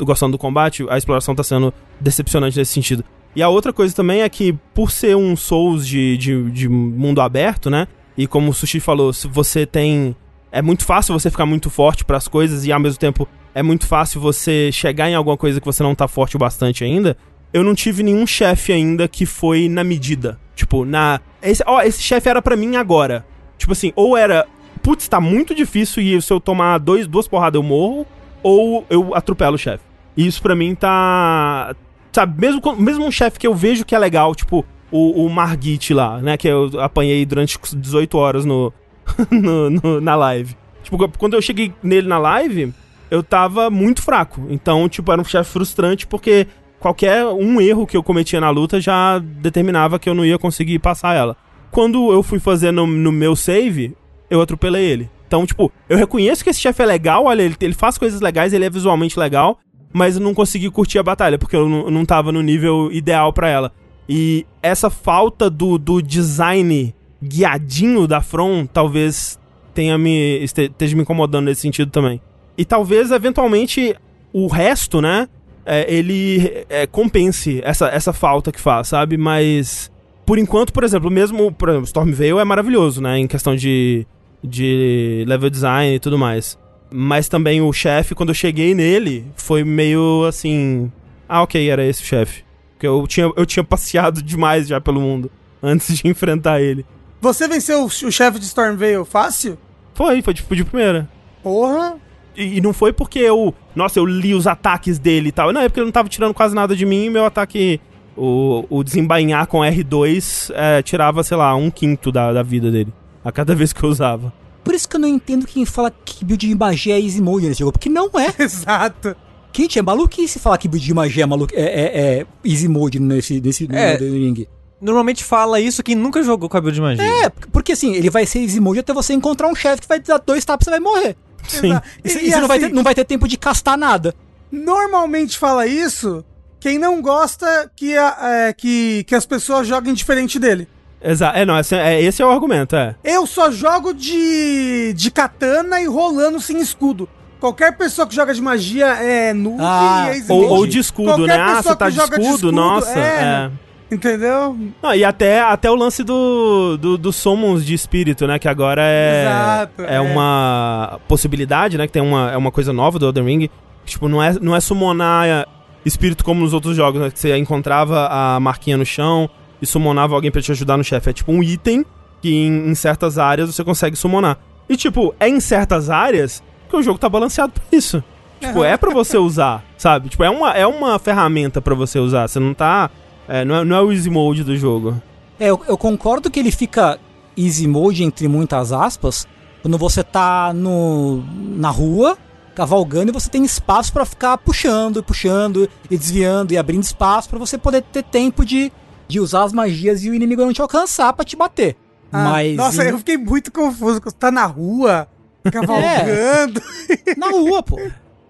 gostando do combate, a exploração tá sendo decepcionante nesse sentido. E a outra coisa também é que, por ser um Souls de, de, de mundo aberto, né? E como o Sushi falou, se você tem. É muito fácil você ficar muito forte para as coisas e ao mesmo tempo é muito fácil você chegar em alguma coisa que você não tá forte o bastante ainda. Eu não tive nenhum chefe ainda que foi na medida. Tipo, na. Esse, ó, esse chefe era pra mim agora. Tipo assim, ou era. Putz, tá muito difícil e se eu tomar dois, duas porradas eu morro, ou eu atropelo o chefe. E isso pra mim tá. Sabe, mesmo, mesmo um chefe que eu vejo que é legal, tipo o, o Margit lá, né? Que eu apanhei durante 18 horas no, no- no- na live. Tipo, quando eu cheguei nele na live, eu tava muito fraco. Então, tipo, era um chefe frustrante porque qualquer um erro que eu cometia na luta já determinava que eu não ia conseguir passar ela. Quando eu fui fazer no, no meu save, eu atropelei ele. Então, tipo, eu reconheço que esse chefe é legal, olha, ele, ele faz coisas legais, ele é visualmente legal, mas eu não consegui curtir a batalha, porque eu não, tava no nível ideal pra ela. E essa falta do, do design guiadinho da From talvez tenha me este- esteja me incomodando nesse sentido também. E talvez, eventualmente, o resto, né, é, ele é, compense essa, essa falta que faz, sabe? Mas, por enquanto, por exemplo, mesmo por exemplo, Stormveil é maravilhoso, né, em questão de, de level design e tudo mais. Mas também o chefe, quando eu cheguei nele, foi meio assim... Ah, ok, era esse o chefe. Porque eu tinha, eu tinha passeado demais já pelo mundo antes de enfrentar ele. Você venceu o, o chefe de Stormveil fácil? Foi, foi tipo de primeira. Porra. E, e não foi porque eu. Nossa, eu li os ataques dele e tal. Não, é porque ele não tava tirando quase nada de mim e meu ataque. O, o desembainhar com R2 é, tirava, sei lá, um quinto da, da vida dele. A cada vez que eu usava. Por isso que eu não entendo quem fala que build de magia é easy mode nesse jogo, porque não é. Exato. Gente, é maluquice falar que build de magia é, malu... é, é, é easy mode nesse, nesse no É. Elden Ring. Normalmente fala isso quem nunca jogou com a build de magia. É, porque assim, ele vai ser easy mode até você encontrar um chefe que vai te dar dois tapas e você vai morrer. Sim. Exato. E, você- E e você não, vai assim, ter, não vai ter tempo de castar nada. Normalmente fala isso quem não gosta que, a- é, que, que as pessoas joguem diferente dele. Exato. É, não, esse é, esse é o argumento, é. Eu só jogo de, de katana e rolando sem escudo. Qualquer pessoa que joga de magia é noob Ah, e é Ou, ou de escudo, Qualquer né? Ah, você tá de escudo, de escudo, nossa. é. É. Entendeu? Não, e até, até o lance do, do, do summons de espírito, né? Que agora é. Exato, é, é. uma possibilidade, né? Que tem uma, é uma coisa nova do Elden Ring. que, Tipo, não é, não é summonar é, espírito como nos outros jogos, né? Que você encontrava a marquinha no chão e summonava alguém pra te ajudar no chefe. É tipo um item que em, em certas áreas você consegue summonar. E, tipo, é em certas áreas que o jogo tá balanceado pra isso. Tipo, é pra você usar, sabe? Tipo, é uma, é uma ferramenta pra você usar. Você não tá. É, não, é, não é o easy mode do jogo. É, eu, eu concordo que ele fica easy mode, entre muitas aspas, quando você tá no, na rua, cavalgando, e você tem espaço pra ficar puxando, puxando, e desviando, e abrindo espaço pra você poder ter tempo de, de usar as magias e o inimigo não te alcançar pra te bater. Ah, Mas Nossa, eu fiquei muito confuso. Você tá na rua, cavalgando, na rua, pô.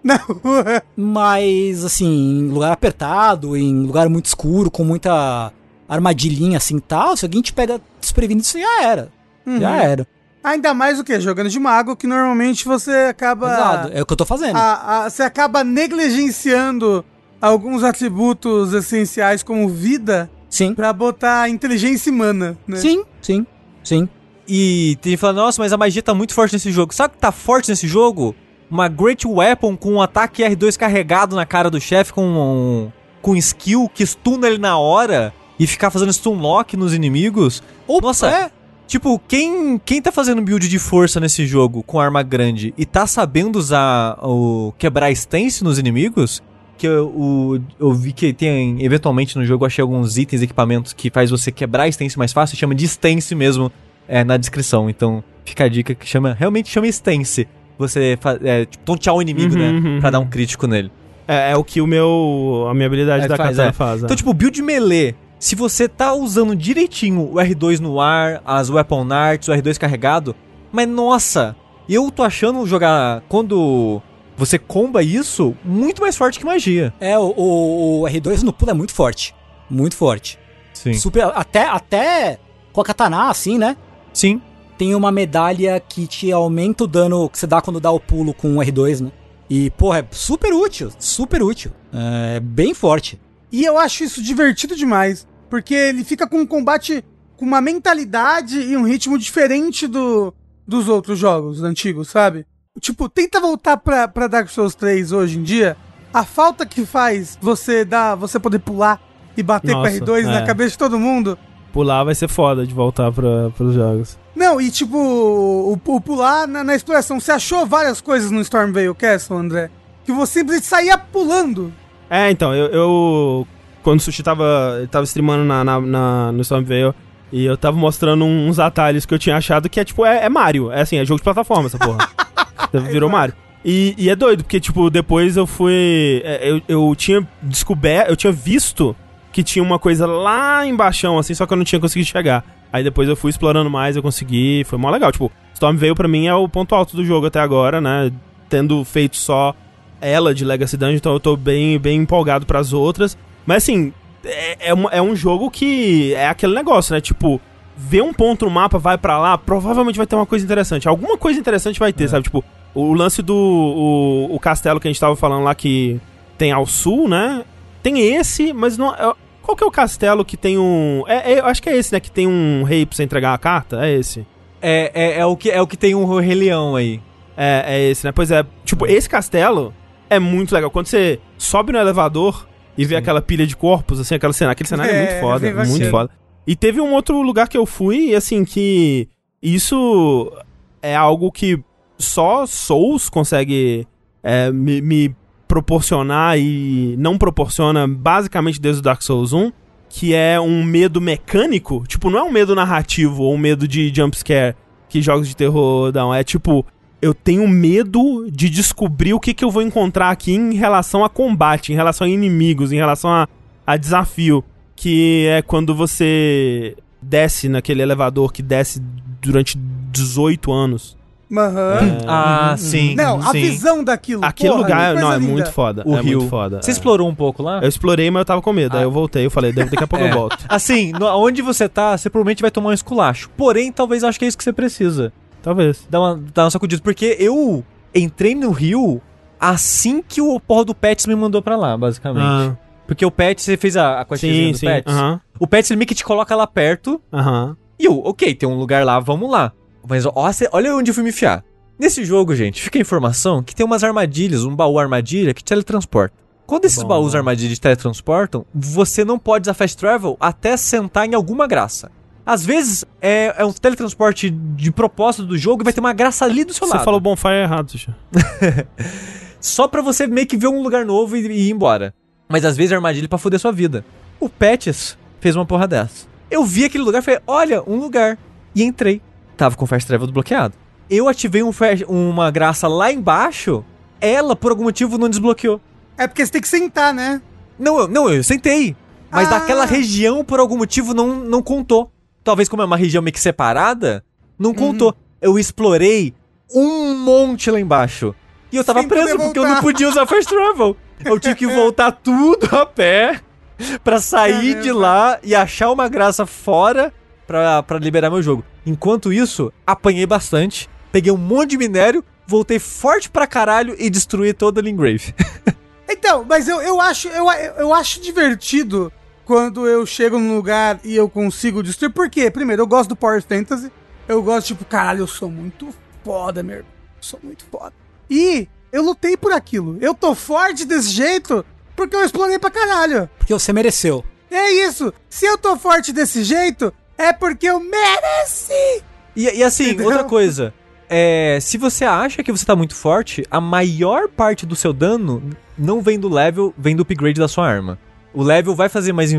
na rua. Mas, assim, em lugar apertado, em lugar muito escuro, com muita armadilhinha assim e tal, se alguém te pega desprevenido, isso já era. Já Uhum. era. Ainda mais o que? Jogando de mago, que normalmente você acaba. Exato, é o que eu tô fazendo. a- a- você acaba negligenciando alguns atributos essenciais como vida Sim. pra botar inteligência humana, né? Sim, sim, sim. E tem gente falando, nossa, mas a magia tá muito forte nesse jogo. Sabe o que tá forte nesse jogo? Uma Great Weapon com um ataque R2 carregado na cara do chefe com um, com skill que stuna ele na hora e ficar fazendo stun lock nos inimigos. nossa, é. tipo, quem, quem tá fazendo build de força nesse jogo com arma grande e tá sabendo usar o quebrar stance nos inimigos, que eu, o- eu vi que tem, eventualmente no jogo, achei alguns itens, equipamentos que faz você quebrar a stance mais fácil, chama de stance mesmo é, na descrição. Então, fica a dica que chama, realmente chama stance. Você é, tipo, tontear o inimigo, Uhum, né? uhum, Pra dar um uhum. crítico nele. É, é o que o meu. A minha habilidade É, da faz, katana é. faz. é. Então, tipo, build melee, se você tá usando direitinho o R2 no ar, as weapon arts, o R2 carregado, mas nossa, eu tô achando jogar quando você comba isso muito mais forte que magia. É, o, o- o R2 no pulo é muito forte. Muito forte. Sim. Super, até, até com a katana, assim, né? Sim. Tem uma medalha que te aumenta o dano que você dá quando dá o pulo com o R2, né? E, porra, é super útil, super útil. É bem forte. E eu acho isso divertido demais. Porque ele fica com um combate com uma mentalidade e um ritmo diferente do, dos outros jogos antigos, sabe? Tipo, tenta voltar pra, pra Dark Souls 3 hoje em dia. A falta que faz você dar, você poder pular e bater Nossa, com R2 na é. cabeça de todo mundo. Pular vai ser foda de voltar pra, pros jogos. Não, e tipo, o, o pular na, na exploração. Você achou várias coisas no Stormveil Castle, André? Que você simplesmente saía pulando. É, então, eu, eu- quando o Sushi tava, tava streamando na, na, na- no Stormveil, e eu tava mostrando uns atalhos que eu tinha achado que é tipo, é, é Mario. É assim, é jogo de plataforma essa porra. Virou Mario. E, e é doido, porque, tipo, depois eu fui. é, Eu, eu tinha descoberto, eu tinha visto que tinha uma coisa lá embaixo, assim, só que eu não tinha conseguido chegar. Aí depois eu fui explorando mais, eu consegui, foi mó legal. Tipo, Stormveil pra mim é o ponto alto do jogo até agora, né? Tendo feito só ela de Legacy Dungeon, então eu tô bem, bem empolgado pras outras. Mas assim, é, é, um, é um jogo que é aquele negócio, né? Tipo, vê um ponto no mapa, vai pra lá, provavelmente vai ter uma coisa interessante. Alguma coisa interessante vai ter, sabe? Tipo, o lance do o, o castelo que a gente tava falando lá que tem ao sul, né? Tem esse, mas não. é- Qual que é o castelo que tem um. É, é- eu acho que é esse, né? Que tem um rei pra você entregar a carta? É esse. É, é, é o que, é o que tem um Rei Leão aí. É, é esse, né? Pois é, tipo, esse castelo é muito legal. Quando você sobe no elevador e Sim. aquela pilha de corpos, assim, aquela cena, aquele cenário é, É, muito foda, muito foda. E teve um outro lugar que eu fui, e assim, que isso é algo que só Souls consegue é, me, me proporcionar e não proporciona basicamente desde o Dark Souls 1, que é um medo mecânico. Tipo, não é um medo narrativo ou um medo de jumpscare que jogos de terror dão. É tipo, eu tenho medo de descobrir o que, que eu vou encontrar aqui em relação a combate, em relação a inimigos, em relação a, a desafio. Que é quando você desce naquele elevador que desce durante 18 anos. Aham. Ah, sim. Não, a sim. visão daquilo. Aquele porra, lugar, que não, é linda. muito foda. O é rio. muito foda. Você é. explorou um pouco lá? Eu explorei, mas eu tava com medo. Aí Ah. eu voltei, eu falei, daqui a pouco É. eu volto. Assim, no- onde você tá, você provavelmente vai tomar um esculacho. Porém, talvez eu acho que é isso que você precisa. Talvez. Dá uma, dá uma sacudida. Porque eu entrei no rio assim que o porra do Pets me mandou pra lá, basicamente. Ah, Porque o Pets, você fez a, a questãozinha do sim. Pets. Aham, O Pets, ele meio que te coloca lá perto. aham. E eu, ok, tem um lugar lá, vamos lá. Mas ó, cê- olha onde eu fui me fiar. Nesse jogo, gente, fica a informação que tem umas armadilhas, um baú armadilha que teletransporta. Quando esses Bom. baús armadilhas teletransportam, você não pode usar fast travel até sentar em alguma graça. Às vezes é, é um teletransporte de propósito do jogo e vai ter uma graça ali do seu Você lado. falou bonfire errado, Xuxa. Só pra você meio que ver um lugar novo e, e ir embora. Mas às vezes é armadilha pra foder sua vida. O Patches fez uma porra dessa. Eu vi aquele lugar e falei, olha, um lugar. E entrei. Tava com o fast travel desbloqueado. Eu ativei um fast- uma graça lá embaixo. Ela, por algum motivo, não desbloqueou. É porque você tem que sentar, né? Não, eu, não, eu sentei. Mas Ah. daquela região, por algum motivo, não, não contou. Talvez como é uma região meio que separada, não contou. Eu explorei um monte lá embaixo. E eu tava Sem preso porque eu não podia usar fast travel. Eu tive que voltar tudo a pé pra sair de Caramba. lá e achar uma graça fora pra, pra liberar meu jogo. Enquanto isso, apanhei bastante, peguei um monte de minério, voltei forte pra caralho e destruí toda a Lingrave. Então, mas eu, eu acho eu, eu acho divertido quando eu chego num lugar e eu consigo destruir. Por quê? Primeiro, eu gosto do Power Fantasy. Eu gosto, tipo, caralho, eu sou muito foda, meu irmão. Eu sou muito foda. E eu lutei por aquilo. Eu tô forte desse jeito porque eu explorei pra caralho. Porque você mereceu. É isso. Se eu tô forte desse jeito, é porque eu mereci. E, e assim, Entendeu? outra coisa. É, se você acha que você tá muito forte, a maior parte do seu dano não vem do level, vem do upgrade da sua arma. O level vai fazer mais.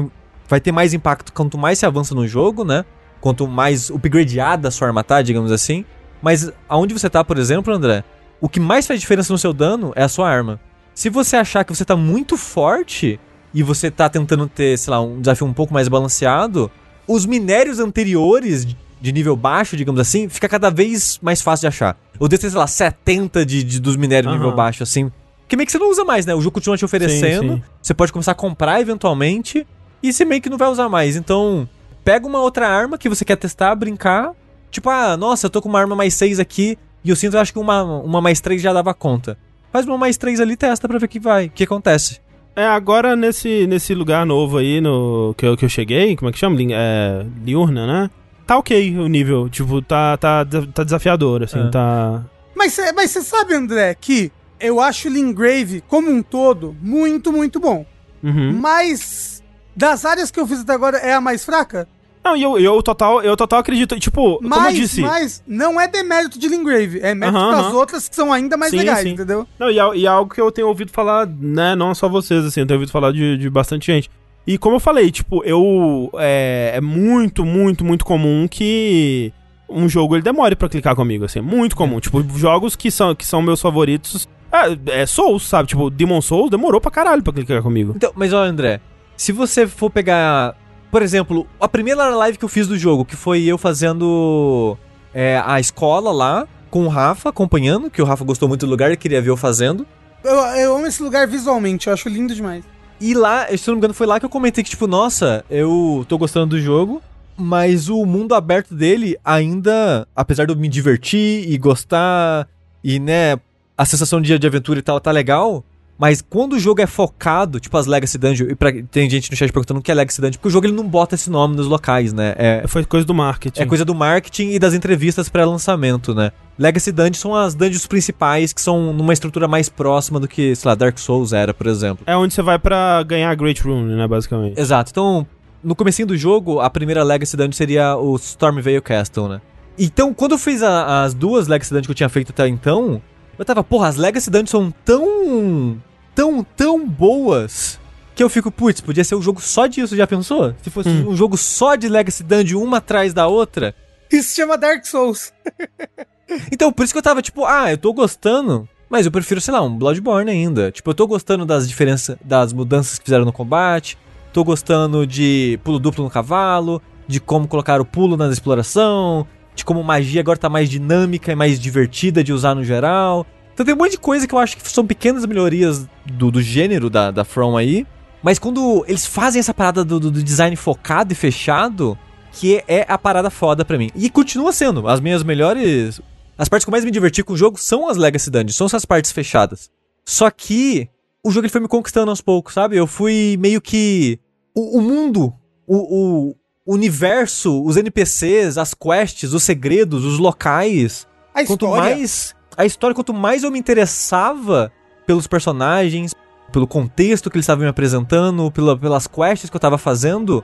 Vai ter mais impacto quanto mais você avança no jogo, né? Quanto mais upgradeada a sua arma tá, digamos assim. Mas aonde você tá, por exemplo, André, o que mais faz diferença no seu dano é a sua arma. Se você achar que você tá muito forte e você tá tentando ter, sei lá, um desafio um pouco mais balanceado, os minérios anteriores de nível baixo, digamos assim, fica cada vez mais fácil de achar. Ou deve ter, sei lá, 70 de, de dos minérios Aham. nível baixo, assim. Que meio que você não usa mais, né? O jogo continua te oferecendo. sim. Você pode começar a comprar eventualmente. E você meio que não vai usar mais. Então, pega uma outra arma que você quer testar, brincar. Tipo, ah, nossa, eu tô com uma arma mais 6 aqui. E eu sinto, eu acho que uma, uma mais 3 já dava conta. Faz uma mais 3 ali, testa pra ver o que vai, o que acontece. É, agora nesse, nesse lugar novo aí no, que, eu, que eu cheguei, como é que chama? É, Liurna, né? Tá ok o nível, tipo, tá, tá, tá desafiador, assim, É. tá... Mas você mas sabe, André, que eu acho o Lingrave, como um todo, muito, muito bom. Uhum. Mas das áreas que eu fiz até agora é a mais fraca? Não, e eu, eu, total, eu total acredito, tipo, como eu Mas, disse... mas não é demérito de Lingrave, é mérito Aham, das aham. outras que são ainda mais Sim, legais, sim. entendeu? Não, e, é- e é algo que eu tenho ouvido falar, né, não só vocês, assim, eu tenho ouvido falar de, de bastante gente. E como eu falei, tipo, eu. É, é muito, muito, muito comum que um jogo ele demore pra clicar comigo, assim. é Muito comum. Tipo, jogos que são, que são meus favoritos. É, é Souls, sabe? Tipo, Demon Souls demorou pra caralho pra clicar comigo. Então, mas ó, André, se você for pegar, por exemplo, a primeira live que eu fiz do jogo, que foi eu fazendo é, a escola lá, com o Rafa, acompanhando, que o Rafa gostou muito do lugar e queria ver eu fazendo. Eu, eu amo esse lugar visualmente, eu acho lindo demais. E lá, se eu não me engano, foi lá que eu comentei que, tipo, nossa, eu tô gostando do jogo, mas o mundo aberto dele ainda, apesar de eu me divertir e gostar, e, né, a sensação de, de aventura e tal tá legal, mas quando o jogo é focado, tipo as Legacy Dungeon, e pra, tem gente no chat perguntando o que é Legacy Dungeon, porque o jogo ele não bota esse nome nos locais, né? É, Foi coisa do marketing. é coisa do marketing e das entrevistas pré-lançamento, né? Legacy Dungeons são as dungeons principais que são numa estrutura mais próxima do que, sei lá, Dark Souls era, por exemplo. É onde você vai pra ganhar a Great Rune, né, basicamente. Exato. Então, no comecinho do jogo, a primeira Legacy Dungeon seria o Stormveil Castle, né? Então, quando eu fiz a- as duas Legacy Dungeons que eu tinha feito até então, eu tava, porra, as Legacy Dungeons são tão, tão, tão boas que eu fico, putz, podia ser um jogo só disso, já pensou? Se fosse Hum. um jogo só de Legacy Dungeon, uma atrás da outra. Isso se chama Dark Souls. Então, por isso que eu tava tipo, ah, eu tô gostando, mas eu prefiro, sei lá, um Bloodborne ainda. Tipo, eu tô gostando das diferenças, das mudanças que fizeram no combate, tô gostando de pulo duplo no cavalo, de como colocar o pulo na exploração, de como magia agora tá mais dinâmica e mais divertida de usar no geral. Então tem um monte de coisa que eu acho que são pequenas melhorias do, do gênero da, da From aí. Mas quando eles fazem essa parada do, do- design focado e fechado, que é a parada foda pra mim. E continua sendo. As minhas melhores. As partes que eu mais me diverti com o jogo são as Legacy Dungeons, são essas partes fechadas. Só que o jogo ele foi me conquistando aos poucos, sabe? Eu fui meio que. O, o mundo, o, o universo, os NPCs, as quests, os segredos, os locais. A Quanto história. mais. A história, quanto mais eu me interessava pelos personagens, pelo contexto que eles estavam me apresentando, pela, pelas quests que eu tava fazendo.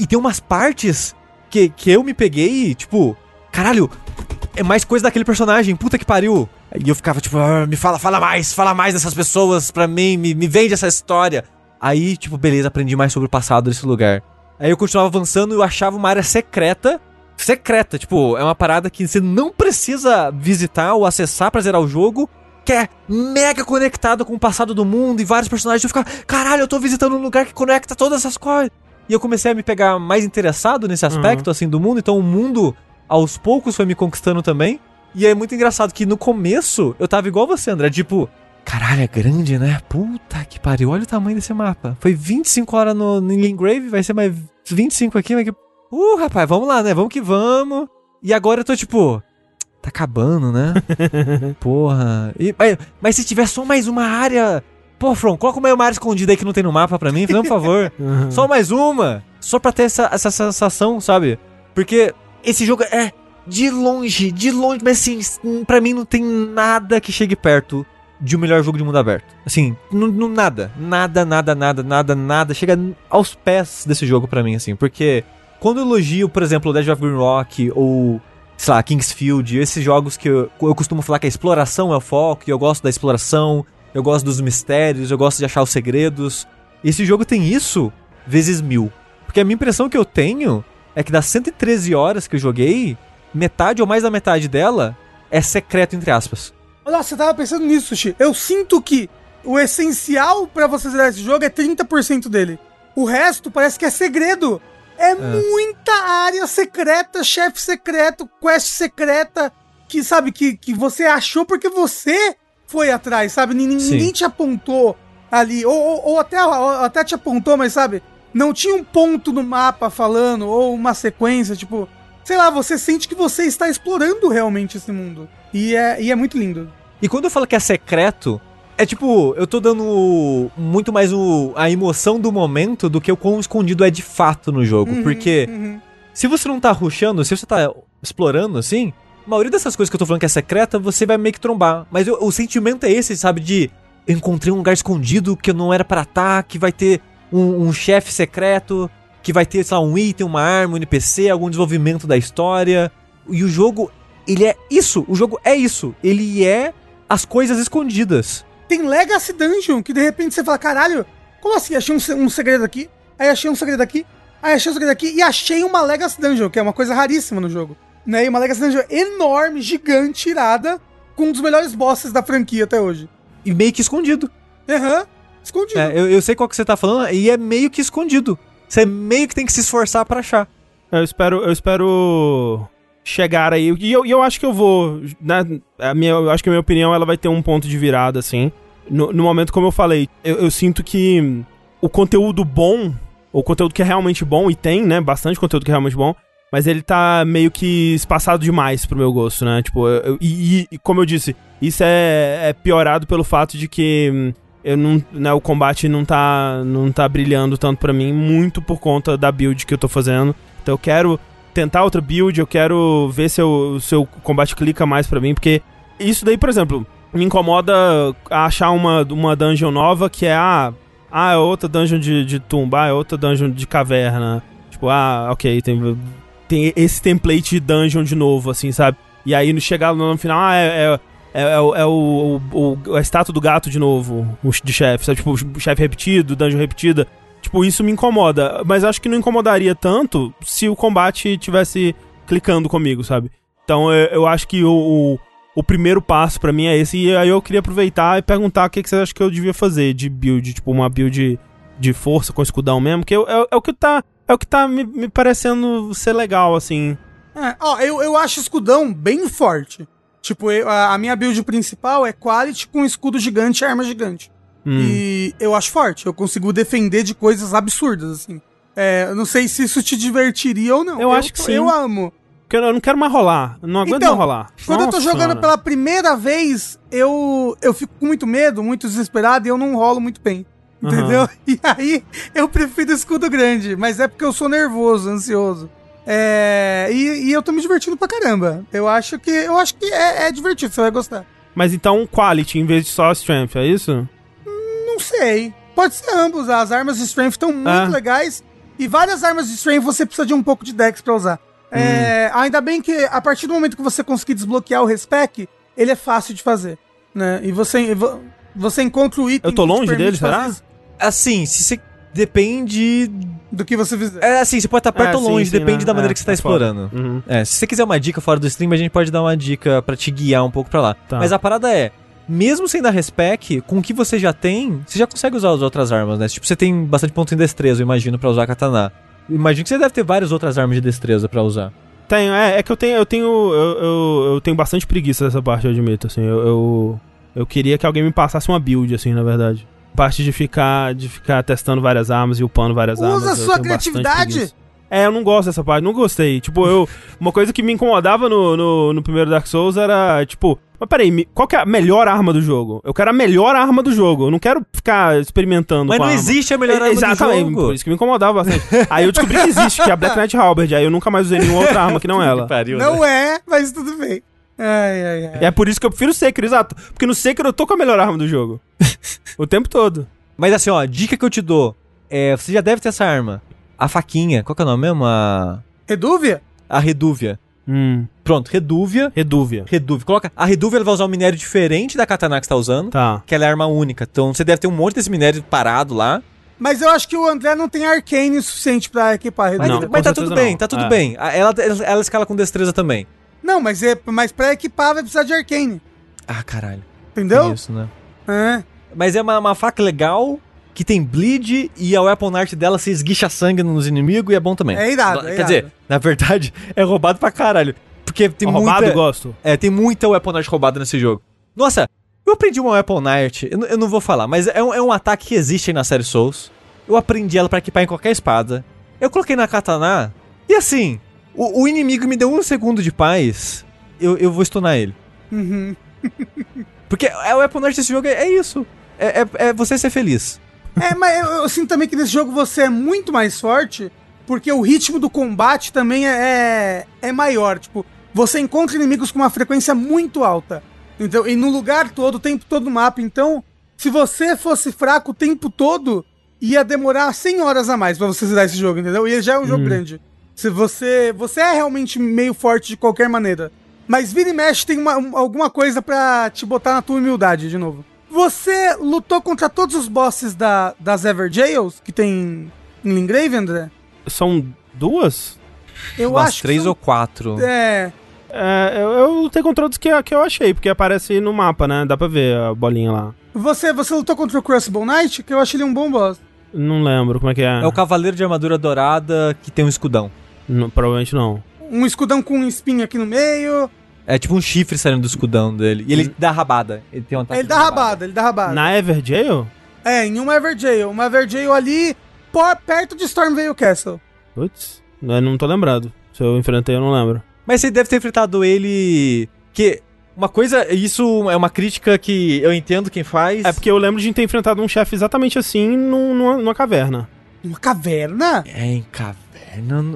E tem umas partes que, que eu me peguei, tipo, caralho, é mais coisa daquele personagem, puta que pariu. E eu ficava, tipo, "Ah, me fala, fala mais, fala mais dessas pessoas pra mim, me, me vende essa história. Aí, tipo, beleza, aprendi mais sobre o passado desse lugar. Aí eu continuava avançando e eu achava uma área secreta. Secreta, tipo, é uma parada que você não precisa visitar ou acessar pra zerar o jogo. Que é mega conectado com o passado do mundo e vários personagens. Eu ficava, caralho, eu tô visitando um lugar que conecta todas essas coisas. E eu comecei a me pegar mais interessado nesse aspecto, assim, do mundo. Então o mundo, aos poucos, foi me conquistando também. E é muito engraçado que no começo eu tava igual você, André. Tipo, caralho, é grande, né? Puta que pariu, olha o tamanho desse mapa. Foi 25 horas no, no Lingrave, vai ser mais 25 aqui, mas que. Uh, rapaz, vamos lá, né? Vamos que vamos. E agora eu tô tipo. Tá acabando, né? Porra. E- mas, mas se tiver só mais uma área. Pô, From, coloca uma área escondida aí que não tem no mapa pra mim, um favor. Uhum. Só mais uma. Só pra ter essa, essa sensação, sabe? Porque esse jogo é de longe, de longe, mas assim, pra mim não tem nada que chegue perto de um melhor jogo de mundo aberto. Assim, não, nada. Nada, nada, nada, nada, nada. Chega aos pés desse jogo pra mim, assim. Porque quando eu elogio, por exemplo, Dead of Green Rock ou, sei lá, Kingsfield, esses jogos que eu, eu costumo falar que a exploração é o foco, e eu gosto da exploração, eu gosto dos mistérios, eu gosto de achar os segredos. Esse jogo tem isso vezes mil. Porque a minha impressão que eu tenho é que das 113 horas que eu joguei, metade ou mais da metade dela é secreto, entre aspas. Nossa, você tava pensando nisso, Sushi. Eu sinto que o essencial pra você zerar esse jogo é 30% dele. O resto parece que é segredo. É, muita área secreta, chefe secreto, quest secreta, que sabe, que, que você achou porque você foi atrás, sabe? Nin- Sim. Ninguém te apontou ali, ou, ou, ou até, ou até te apontou, mas sabe? Não tinha um ponto no mapa falando, ou uma sequência, tipo, sei lá, você sente que você está explorando realmente esse mundo. E é, e é muito lindo. E quando eu falo que é secreto, é tipo, eu tô dando muito mais o, a emoção do momento do que o quão escondido é de fato no jogo. Uhum, Porque uhum. se você não tá rushando, se você tá explorando assim, a maioria dessas coisas que eu tô falando que é secreta, você vai meio que trombar. Mas eu- o sentimento é esse, sabe? De eu encontrei um lugar escondido que eu não era pra estar, que vai ter um, um chefe secreto, que vai ter, sei lá, um item, uma arma, um NPC, algum desenvolvimento da história. E o jogo, ele é isso. O jogo é isso. Ele é as coisas escondidas. Tem Legacy Dungeon, que de repente você fala, caralho, como assim? Achei um, um segredo aqui, aí achei um segredo aqui, aí achei um segredo aqui, e achei uma Legacy Dungeon, que é uma coisa raríssima no jogo. Né? E uma Legacy Dungeon enorme, gigante, irada, com um dos melhores bosses da franquia até hoje. E meio que escondido. Aham, escondido. É, eu, eu sei qual que você tá falando, e é meio que escondido. Você meio que tem que se esforçar pra achar. Eu espero, eu espero chegar aí. E eu, eu acho que eu vou. Né, a minha, eu acho que a minha opinião ela vai ter um ponto de virada, assim. No, no momento, como eu falei, eu, eu sinto que o conteúdo bom, o conteúdo que é realmente bom, e tem, né? Bastante conteúdo que é realmente bom. Mas ele tá meio que espaçado demais pro meu gosto, né? Tipo, eu- eu- e, e, como eu disse, isso é, é piorado pelo fato de que hum, eu não, né, o combate não tá, não tá brilhando tanto pra mim, muito por conta da build que eu tô fazendo. Então eu quero tentar outra build, eu quero ver se o se o combate clica mais pra mim, porque isso daí, por exemplo, me incomoda achar uma, uma dungeon nova que é, ah, ah, é outra dungeon de, de tumba, ah, é outra dungeon de caverna. Tipo, ah, ok, tem, tem esse template de dungeon de novo, assim, sabe? E aí chegar no final, ah, é, é, é, o- é o, o, o- a estátua do gato de novo, de chefe, sabe? Tipo, chefe repetido, dungeon repetida. Tipo, isso me incomoda. Mas acho que não incomodaria tanto se o combate tivesse clicando comigo, sabe? Então eu, eu acho que o, o, o primeiro passo pra mim é esse. E aí eu queria aproveitar e perguntar o que, que você acha que eu devia fazer de build, tipo, uma build de força com escudão mesmo, que é, é o que tá. É o que tá me, me parecendo ser legal, assim. É, ó, eu, eu acho escudão bem forte. Tipo, eu- a, a minha build principal é quality com escudo gigante e arma gigante. Hum. E eu acho forte. Eu consigo defender de coisas absurdas, assim. É, eu não sei se isso te divertiria ou não. Eu acho que sim. Eu amo. Eu não quero mais rolar. Eu Não aguento Então, mais rolar. Quando eu tô Nossa jogando senhora. pela primeira vez, eu, eu fico com muito medo, muito desesperado e eu não rolo muito bem. Entendeu? E aí eu prefiro escudo grande, mas é porque eu sou nervoso, ansioso. É, e, e eu tô me divertindo pra caramba. Eu acho que eu acho que é, é divertido, você vai gostar. Mas então quality em vez de só strength, é isso? Não sei. Pode ser ambos. As armas de strength estão muito Ah. legais. E várias armas de strength você precisa de um pouco de dex pra usar. É, Hum. ainda bem que a partir do momento que você conseguir desbloquear o respec, ele é fácil de fazer. Né? E você, vo- você encontra o item. Eu tô longe dele, será? isso Assim, se você. Depende. Do que você fizer. É assim, você pode estar perto É, ou longe, sim, depende né? da maneira É, que você tá é foda. explorando. Uhum. É, se você quiser uma dica fora do stream, a gente pode dar uma dica pra te guiar um pouco pra lá. Tá. Mas a parada é, mesmo sem dar respec, com o que você já tem, você já consegue usar as outras armas, né? Tipo, você tem bastante ponto em destreza, eu imagino, pra usar katana. Imagino que você deve ter várias outras armas de destreza pra usar. Tenho, é, é que eu tenho, eu tenho, eu, eu, eu tenho bastante preguiça dessa parte, eu admito, assim, eu, eu, eu queria que alguém me passasse uma build, assim, na verdade. Parte de ficar, de ficar testando várias armas e upando várias Usa armas. eu sua criatividade. É, eu não gosto dessa parte, não gostei. Tipo, eu. Uma coisa que me incomodava no, no, no primeiro Dark Souls era, tipo. Mas peraí, qual que é a melhor arma do jogo? Eu quero a melhor arma do jogo. Eu não quero ficar experimentando Mas com não a arma. existe a melhor arma Exatamente, do jogo. por isso que me incomodava bastante. aí eu descobri que existe, que é a Black Knight Halberd. Aí eu nunca mais usei nenhuma outra arma que não ela. pariu, né? Não é, mas tudo bem. Ai, ai, ai. É por isso que eu prefiro o Sekiro, exato. Porque no Sekiro eu tô com a melhor arma do jogo. o tempo todo. Mas assim, ó, dica que eu te dou. É, você já deve ter essa arma. A faquinha, qual que é o nome mesmo? A, Redúvia? a redúvia. Hum, Pronto, redúvia. Redúvia. Redúvia. Coloca. A redúvia ela vai usar um minério diferente da katana que você tá usando. Tá. Que ela é arma única. Então você deve ter um monte desse minério parado lá. Mas eu acho que o André não tem arcane o suficiente pra equipar a Mas, redúvia. Não, mas tá tudo bem, não. tá tudo É. bem. Ela, ela escala com destreza também. Não, mas, é, mas pra equipar vai precisar de arcane. Ah, caralho. Entendeu? Isso, né? É. Mas é uma, uma faca legal, que tem bleed, e a weapon art dela se esguicha sangue nos inimigos e é bom também. É irado, Quer é irado. dizer, na verdade, é roubado pra caralho. porque tem Roubado, muita... gosto. É, tem muita Weapon Knight roubada nesse jogo. Nossa, eu aprendi uma Weapon Knight, eu, não- eu não vou falar, mas é um, é um ataque que existe aí na série Souls. Eu aprendi ela pra equipar em qualquer espada. Eu coloquei na katana, e assim, o, o inimigo me deu um segundo de paz, eu, eu vou stunar ele. Uhum. Porque a Weapon Knight desse jogo é, é isso. É, é, é você ser feliz. É, mas eu, eu sinto também que nesse jogo você é muito mais forte, porque o ritmo do combate também é, é, é maior. Tipo, você encontra inimigos com uma frequência muito alta. Então, e no lugar todo, o tempo todo no mapa. Então, se você fosse fraco o tempo todo, ia demorar 100 horas a mais pra você zerar esse jogo, entendeu? E ele já é um jogo grande. Se você. Você é realmente meio forte de qualquer maneira. Mas vira e mexe tem uma- um- alguma coisa pra te botar na tua humildade de novo. Você lutou contra todos os bosses da, das Everjails que tem em Lingrave, André? São duas? Eu Umas acho três que ou quatro. são- É. É, eu, eu lutei contra todos que, que eu achei, porque aparece no mapa, né? Dá pra ver a bolinha lá. Você, você lutou contra o Crucible Knight, que eu achei ele um bom boss. Não lembro como é que é. É o cavaleiro de armadura dourada que tem um escudão. Não, provavelmente não. Um escudão com um espinho aqui no meio. É tipo um chifre saindo do escudão dele. E ele dá rabada. Ele tem um ataque Ele dá rabada, ele dá rabada. Na Everjail? É, em uma Everjail. Uma Everjail ali, por, perto de Stormveil Castle. Putz, eu não tô lembrado. Se eu enfrentei, eu não lembro. Mas você deve ter enfrentado ele. Que. Uma coisa. Isso é uma crítica que eu entendo quem faz. É porque eu lembro de ter enfrentado um chefe exatamente assim num- numa, numa caverna. Uma caverna? É em caverna.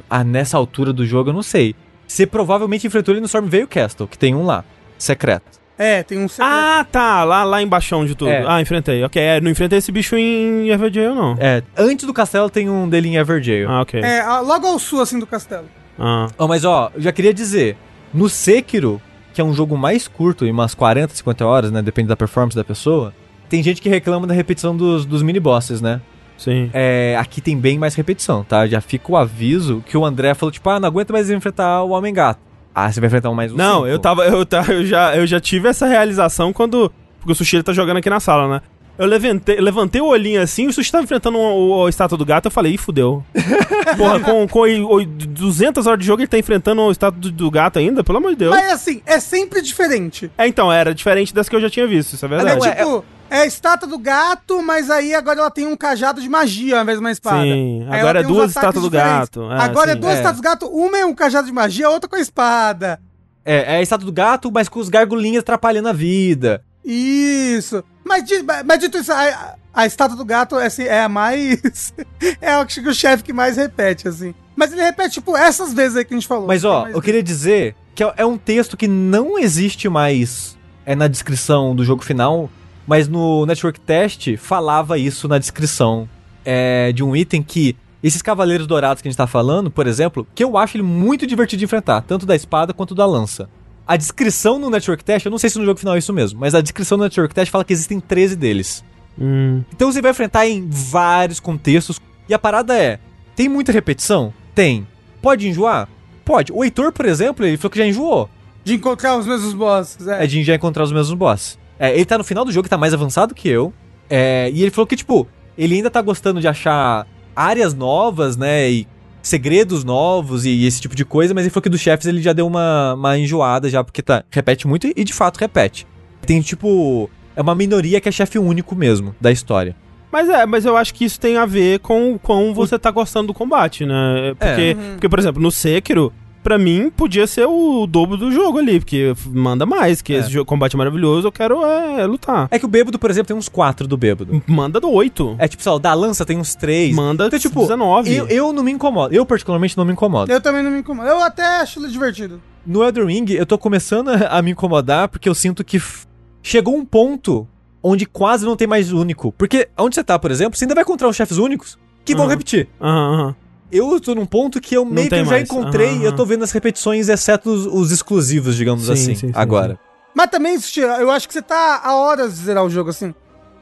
Ah, nessa altura do jogo eu não sei. Você provavelmente enfrentou ele no Stormveil Castle, que tem um lá. Secreto. É, tem um segredo. Ah, tá. Lá, lá embaixo de tudo. É. Ah, enfrentei. Ok, é, não enfrentei esse bicho em Everjail, não. É, antes do castelo tem um dele em Everjail. Ah, ok. É, logo ao sul, assim, do castelo. Ah. Ó, mas ó, eu já queria dizer, no Sekiro, que é um jogo mais curto, em umas 40, 50 horas, né? Depende da performance da pessoa. Tem gente que reclama da repetição dos, dos mini-bosses, né? Sim. É, aqui tem bem mais repetição, tá? Já fica o aviso que o André falou, tipo, ah, não aguento mais enfrentar o Homem-Gato. Ah, você vai enfrentar um mais um Não, cinco. eu tava. Eu, ta- eu, já, eu já tive essa realização quando. Porque o Sushi ele tá jogando aqui na sala, né? Eu levantei, levantei o olhinho assim, o Sushi tava enfrentando o, o, estátua do gato, eu falei, ih, fudeu. Porra, com, com o- o 200 horas de jogo ele tá enfrentando o estátua do, do gato ainda? Pelo amor de Deus. Mas assim, é sempre diferente. É, então, era diferente das que eu já tinha visto, isso é É, verdade. Não, é- tipo, é a estátua do gato, mas aí agora ela tem um cajado de magia ao invés de uma espada. Sim, agora é duas estátuas do gato. É, agora é sim. duas É. estátuas do gato, uma é um cajado de magia, a outra com a espada. É, é a estátua do gato, mas com os gargulinhas atrapalhando a vida. Isso. Mas, mas dito isso, a, a estátua do gato é, assim, é a mais. é acho que o chefe que mais repete, assim. Mas ele repete, tipo, essas vezes aí que a gente falou. Mas ó, mais eu queria dizer que é é um texto que não existe mais é na descrição do jogo final, mas no Network Test falava isso na descrição é, de um item que esses cavaleiros dourados que a gente tá falando, por exemplo, que eu acho ele muito divertido de enfrentar, tanto da espada quanto da lança. A descrição no Network Test, eu não sei se no jogo final é isso mesmo, mas a descrição no Network Test fala que existem 13 deles. Hum, Então você vai enfrentar em vários contextos. E a parada é: tem muita repetição? Tem. Pode enjoar? Pode. O Heitor, por exemplo, ele falou que já enjoou. De encontrar os mesmos bosses. É. É de já encontrar os mesmos bosses. É, ele tá no final do jogo, tá mais avançado que eu. É, e ele falou que, tipo, ele ainda tá gostando de achar áreas novas, né? E segredos novos e esse tipo de coisa, mas ele falou que dos chefes ele já deu uma, uma enjoada já, porque tá, repete muito e de fato repete. Tem, tipo, é uma minoria que é chefe único mesmo da história. Mas é, mas eu acho que isso tem a ver com, com você tá gostando do combate, né? Porque, Uhum. porque, por exemplo, no Sekiro, pra mim, podia ser o dobro do jogo ali, porque manda mais, que É. esse jogo, combate é maravilhoso, eu quero é, lutar. É que o bêbado, por exemplo, tem uns quatro do bêbado. Manda do 8. É tipo, sei lá, o da lança tem uns três. Manda Então, tipo, 19. Eu, eu não me incomodo. Eu, particularmente, não me incomodo. Eu também não me incomodo. Eu até acho ele divertido. No Elden Ring, eu tô começando a, a me incomodar porque eu sinto que f- chegou um ponto onde quase não tem mais único. Porque onde você tá, por exemplo, você ainda vai encontrar os chefes únicos que vão Aham. repetir. Aham, aham. Eu tô num ponto que eu meio que eu já mais. encontrei Aham, e eu tô vendo as repetições, exceto os, os exclusivos, digamos Sim, assim, sim, sim, agora. Mas também, eu acho que você tá a horas de zerar o jogo assim.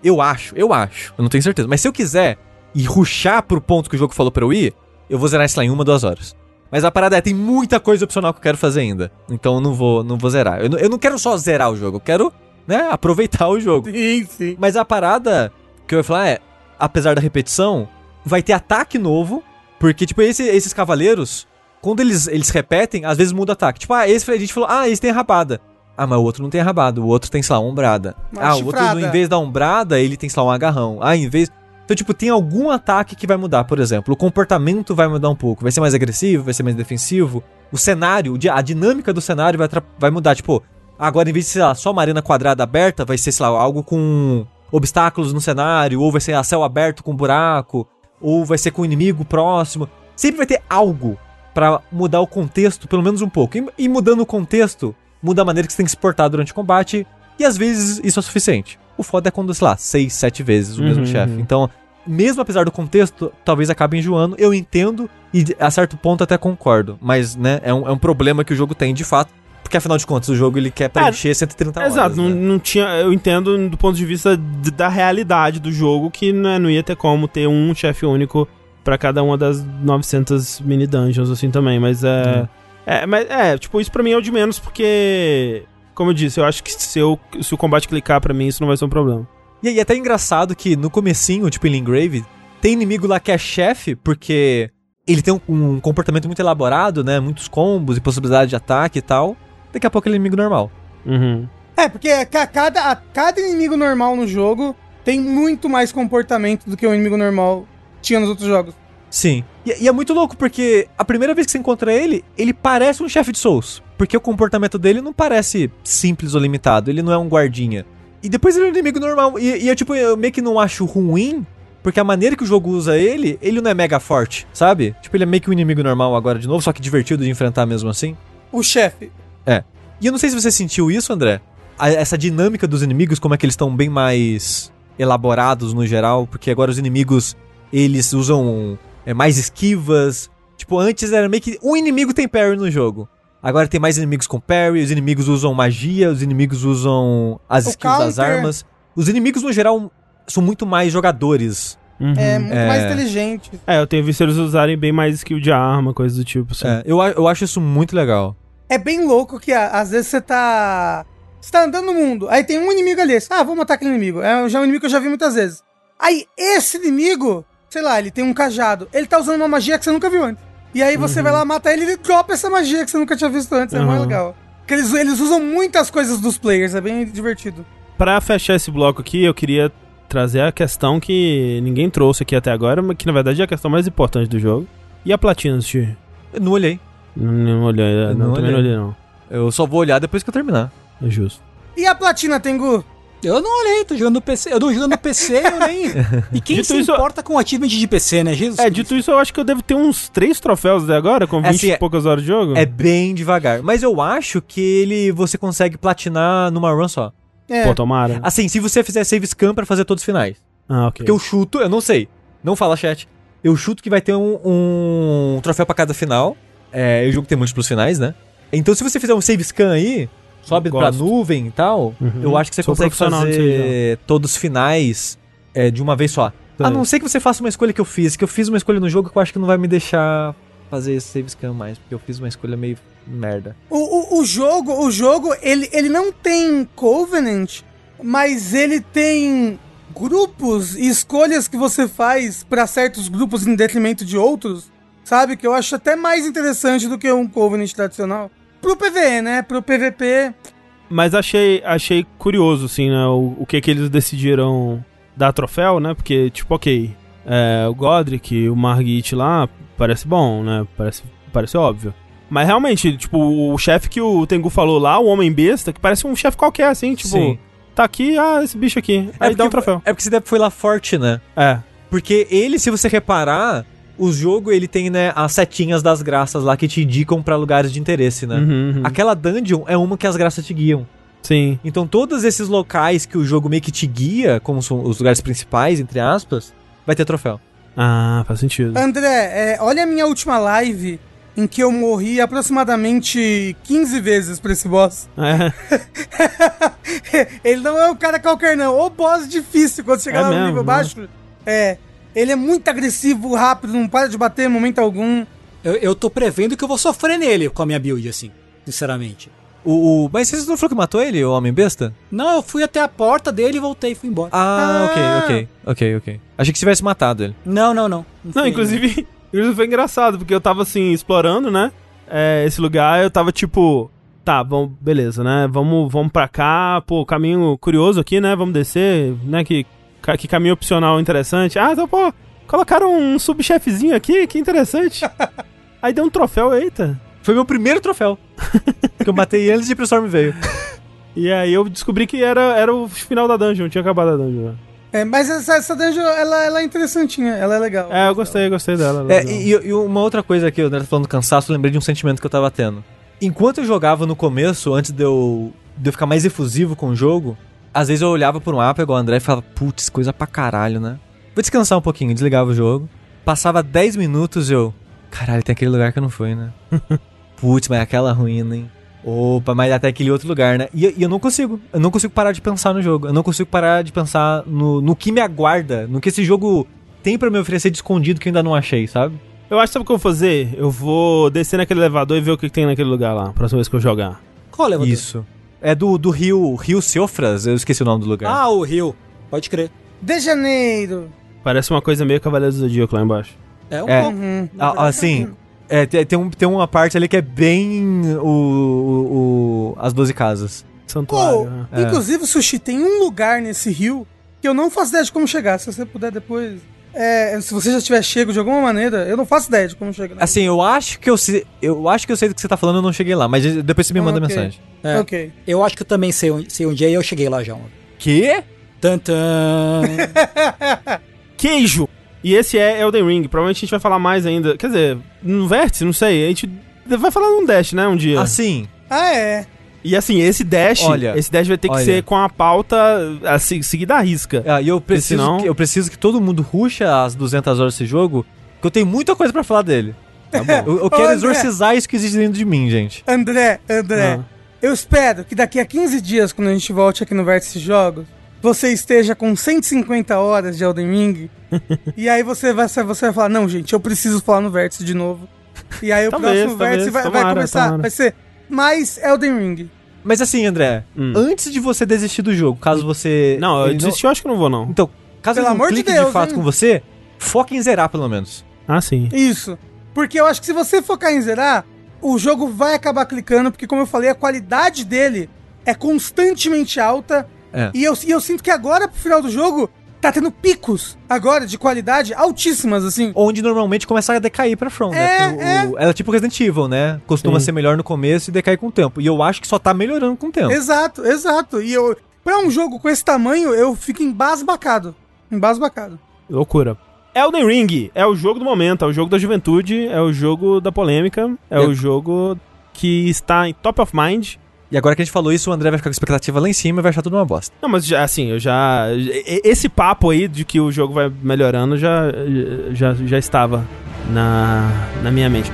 Eu acho, eu acho. Eu não tenho certeza. Mas se eu quiser ir ruxar pro ponto que o jogo falou pra eu ir, eu vou zerar isso lá em uma, duas horas. Mas a parada é, tem muita coisa opcional que eu quero fazer ainda. Então eu não vou, não vou zerar. Eu não, eu não quero só zerar o jogo, eu quero, né, aproveitar o jogo. Sim, sim. Mas a parada que eu ia falar é, apesar da repetição, vai ter ataque novo, porque, tipo, esse- esses cavaleiros, quando eles, eles repetem, às vezes muda o ataque. Tipo, ah, esse a gente falou, ah, esse tem rabada. Ah, mas o outro não tem rabada, o outro tem, sei lá, ombrada. Uma ah, o outro, chifrada. em vez da ombrada, ele tem, sei lá, um agarrão. Ah, em vez. Então, tipo, tem algum ataque que vai mudar, por exemplo. O comportamento vai mudar um pouco. Vai ser mais agressivo, vai ser mais defensivo. O cenário, a dinâmica do cenário vai, vai mudar. Tipo, agora em vez de, sei lá, só uma arena quadrada aberta, vai ser, sei lá, algo com obstáculos no cenário. Ou vai ser a céu aberto com buraco. Ou vai ser com inimigo próximo. Sempre vai ter algo pra mudar o contexto, pelo menos um pouco. E, e mudando o contexto, muda a maneira que você tem que se portar durante o combate. E às vezes isso é suficiente. O foda é quando, sei lá, seis, sete vezes o Uhum, mesmo chefe. uhum. Então, mesmo apesar do contexto, talvez acabe enjoando. Eu entendo e a certo ponto até concordo. Mas, né, é um, é um problema que o jogo tem de fato. Porque afinal de contas, o jogo ele quer preencher 130 horas. Exato, não, né? não tinha. Eu entendo do ponto de vista de- da realidade do jogo que né, não ia ter como ter um chefe único pra cada uma das 900 mini dungeons, assim também. Mas é. É, mas é, tipo, isso pra mim é o de menos, porque. Como eu disse, eu acho que se, eu, se o combate clicar pra mim, isso não vai ser um problema. E aí é até engraçado que no comecinho, tipo em Lingrave, tem inimigo lá que é chefe, porque ele tem um, um comportamento muito elaborado, né? Muitos combos e possibilidade de ataque e tal. Daqui a pouco ele é inimigo normal. Uhum. É, porque ca- cada, a- cada inimigo normal no jogo tem muito mais comportamento do que o inimigo normal tinha nos outros jogos. Sim. E, e é muito louco, porque a primeira vez que você encontra ele, ele parece um chefe de Souls. Porque o comportamento dele não parece simples ou limitado. Ele não é um guardinha. E depois ele é um inimigo normal. E, e eu, tipo, eu meio que não acho ruim, porque a maneira que o jogo usa ele, ele não é mega forte, sabe? Tipo, ele é meio que um inimigo normal agora de novo, só que divertido de enfrentar mesmo assim. O chefe. E eu não sei se você sentiu isso, André. A- essa dinâmica dos inimigos, como é que eles estão bem mais elaborados no geral, porque agora os inimigos, eles usam é, mais esquivas. Tipo, antes era meio que um inimigo tem parry no jogo. Agora tem mais inimigos com parry, os inimigos usam magia, os inimigos usam as O skills das armas. Os inimigos, no geral, são muito mais jogadores. Uhum. É muito É. mais inteligente. É, eu tenho visto eles usarem bem mais skill de arma, coisa do tipo. Assim. É, eu, eu acho isso muito legal. É bem louco que a- às vezes você tá. Você tá andando no mundo, aí tem um inimigo ali. Ah, vou matar aquele inimigo. É já um inimigo que eu já vi muitas vezes. Aí esse inimigo, sei lá, ele tem um cajado. Ele tá usando uma magia que você nunca viu antes. E aí você vai lá matar ele e ele dropa essa magia que você nunca tinha visto antes. É Uhum. mais legal. Porque eles, eles usam muitas coisas dos players, é bem divertido. Pra fechar esse bloco aqui, eu queria trazer a questão que ninguém trouxe aqui até agora, mas que na verdade é a questão mais importante do jogo. E a platina? Eu não olhei. Não, não olhei, Eu não, não também não olhei. não. Eu só vou olhar depois que eu terminar. É justo. E a platina, Tengu? Eu não olhei, tô jogando no PC. Eu tô jogando no PC, eu nem. E quem Dito se isso- importa com o achievement de PC, né? Jesus. É, dito isso, eu acho que eu devo ter uns três troféus até agora, com 20 assim, e é- poucas horas de jogo. É bem devagar. Mas eu acho que ele você consegue platinar numa run só. É. Pô, tomara. Assim, se você fizer save scan pra fazer todos os finais. Ah, ok. Porque eu chuto, eu não sei. Não fala chat. Eu chuto que vai ter um, um troféu pra cada final. É, o jogo tem múltiplos finais, né? Então se você fizer um save scan aí, sobe pra Gosto. nuvem e tal, Uhum. eu acho que você Sou consegue fazer todos os finais é, de uma vez só. Sei. A não ser que você faça uma escolha que eu fiz, que eu fiz uma escolha no jogo que eu acho que não vai me deixar fazer esse save scan mais, porque eu fiz uma escolha meio merda. O, o, o jogo, o jogo, ele, ele não tem Covenant, mas ele tem grupos e escolhas que você faz pra certos grupos em detrimento de outros, sabe? Que eu acho até mais interessante do que um Covenant tradicional. Pro PvE, né? Pro PvP. Mas achei, achei curioso, assim, né? O, o que que eles decidiram dar troféu, né? Porque, tipo, ok, é, o Godric, o Margit lá, parece bom, né? Parece, parece óbvio. Mas realmente, tipo, o chefe que o Tengu falou lá, o Homem Besta, que parece um chefe qualquer, assim, tipo, Sim. tá aqui, ah, esse bicho aqui. Aí dá um troféu. É porque você deve foi lá forte, né? É. Porque ele, se você reparar, o jogo ele tem, né, as setinhas das graças lá que te indicam pra lugares de interesse, né? Uhum, uhum. Aquela dungeon é uma que as graças te guiam. Sim. Então todos esses locais que o jogo meio que te guia, como são os lugares principais, entre aspas, vai ter troféu. Ah, faz sentido. André, é, olha a minha última live em que eu morri aproximadamente 15 vezes pra esse boss. É. ele não é um cara qualquer, não. O boss difícil quando chegar É lá no mesmo, nível né? baixo. É. Ele é muito agressivo, rápido, não para de bater em momento algum. Eu, eu tô prevendo que eu vou sofrer nele com a minha build, assim. Sinceramente. O, o- Mas você não falou que matou ele, o Homem Besta? Não, eu fui até a porta dele e voltei e fui embora. Ah, Ah. ok, ok. Ok, ok. Achei que você tivesse matado ele. Não, não, não. Não, fui inclusive, Inclusive foi engraçado, porque eu tava assim, explorando, né? é, esse lugar, eu tava tipo. Tá, vamos, beleza, né? Vamos, vamos pra cá, pô, caminho curioso aqui, né? Vamos descer, né? Que, que caminho opcional interessante. Ah, então, pô, colocaram um subchefezinho aqui, que interessante. Aí deu um troféu, eita. Foi meu primeiro troféu. que eu matei antes de Brainstorm veio. E aí eu descobri que era, era o final da dungeon, tinha acabado a dungeon. né? É, mas essa, essa dungeon, ela, ela é interessantinha, ela é legal. É, eu gostei, gostei dela. É, legal. e, e uma outra coisa aqui, o André tá falando do cansaço, eu lembrei de um sentimento que eu tava tendo. Enquanto eu jogava no começo, antes de eu, de eu ficar mais efusivo com o jogo, às vezes eu olhava pro mapa igual o André e falava, putz, coisa pra caralho, né? Vou descansar um pouquinho, desligava o jogo. Passava 10 minutos e eu, caralho, tem aquele lugar que eu não fui, né? Putz, mas aquela ruína, hein? Opa, mas até aquele outro lugar, né? E, e eu não consigo. Eu não consigo parar de pensar no jogo. Eu não consigo parar de pensar no, no que me aguarda, no que esse jogo tem pra me oferecer de escondido que eu ainda não achei, sabe? Eu acho que sabe o que eu vou fazer? Eu vou descer naquele elevador e ver o que que tem naquele lugar lá, próxima vez que eu jogar. Qual elevador? Isso. É do, do rio, rio Seofras, eu esqueci o nome do lugar. Ah, o Rio. Pode crer. De Janeiro. Parece uma coisa meio Cavaleiro do Zodíaco lá embaixo. É um É. pouco. Uhum. Assim, é, tem, tem um, tem uma parte ali que é bem o, o- o- as 12 casas. Santuário. Pô, né? É. inclusive, Sushi, tem um lugar nesse rio que eu não faço ideia de como chegar. Se você puder depois. É, se você já tiver chego de alguma maneira, eu não faço ideia de como chegar. Assim, eu acho que eu sei, eu acho que eu sei do que você tá falando, eu não cheguei lá, mas depois você me Ah, manda ok. mensagem. É. Ok. Eu acho que eu também sei, onde- sei onde é e eu cheguei lá já. Que? Tantan. Queijo! E esse é Elden Ring. Provavelmente a gente vai falar mais ainda. Quer dizer, no vértice, não sei. A gente vai falar num Dash, né? Um dia. Assim, Ah, é. E assim, esse Dash, Olha, esse Dash vai ter que olha. ser com a pauta assim, seguida à risca. ah, e eu preciso, senão- que, eu preciso que todo mundo ruxa as 200 horas desse jogo, porque eu tenho muita coisa pra falar dele. Tá bom. Eu, eu quero André. exorcizar isso que existe dentro de mim, gente. André, André, Ah. eu espero que daqui a 15 dias, quando a gente volte aqui no Vértice Jogos, você esteja com 150 horas de Elden Ring. e aí você vai, você vai falar, não, gente, eu preciso falar no Vértice de novo. E aí o Talvez, próximo Vértice talvez, vai, vai tomara, começar, tomara. vai ser mais Elden Ring. Mas assim, André, Hum. antes de você desistir do jogo, caso você. Não, eu ele desistir eu acho que não vou, não. Então, caso Pelo ele não amor de Deus, fato hein? com você, foca em zerar pelo menos. Ah, sim. Isso. Porque eu acho que se você focar em zerar, o jogo vai acabar clicando, porque como eu falei, a qualidade dele é constantemente alta. É. E, eu, e eu sinto que agora, pro final do jogo, tá tendo picos agora de qualidade altíssimas, assim. Onde normalmente começa a decair pra From, É, né? O- o- ela é tipo Resident Evil, né? Costuma Sim. ser melhor no começo e decai com o tempo. E eu acho que só tá melhorando com o tempo. Exato, exato. E eu, pra um jogo com esse tamanho, eu fico embasbacado. Embasbacado. Loucura. Elden Ring é o jogo do momento, é o jogo da juventude, é o jogo da polêmica, é E- o jogo que está em top of mind. E agora que a gente falou isso, o André vai ficar com a expectativa lá em cima e vai achar tudo uma bosta. Não, mas já, assim, eu já. Esse papo aí de que o jogo vai melhorando já, já, já estava na, na minha mente.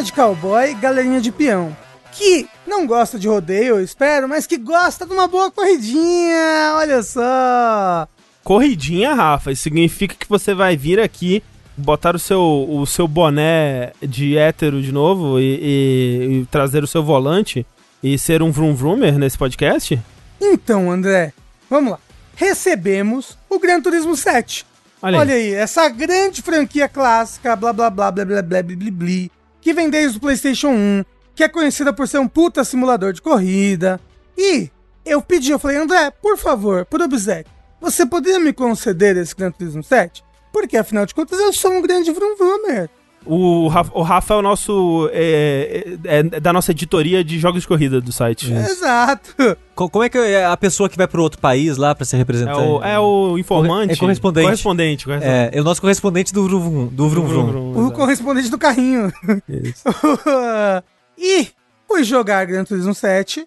Galerinha de cowboy, galerinha de peão. Que não gosta de rodeio, eu espero, mas que gosta de uma boa corridinha. Olha só. Corridinha, Rafa, isso significa que você vai vir aqui, botar o seu, o seu boné de hétero de novo e, e- e trazer o seu volante e ser um vroom vroomer nesse podcast? Então, André, vamos lá. Recebemos o Gran Turismo 7. Olha, aí. Olha aí, essa grande franquia clássica, blá blá blá blá blá blá blá blá, blá que vem desde o PlayStation 1, que é conhecida por ser um puta simulador de corrida. E eu pedi, eu falei, André, por favor, por obséquio, você poderia me conceder esse Gran Turismo 7? Porque afinal de contas eu sou um grande vroom vroomer. O Rafa, o Rafa é o nosso. É, é- é da nossa editoria de jogos de corrida do site. Exato. Co- Como é que é a pessoa que vai pro outro país lá pra ser É representante? o, é o informante. É correspondente. Correspondente, correspondente. É, é o nosso correspondente do Vrum Vrum. Do Vrum Vrum. O correspondente do carrinho. Isso. e fui jogar Gran Turismo 7,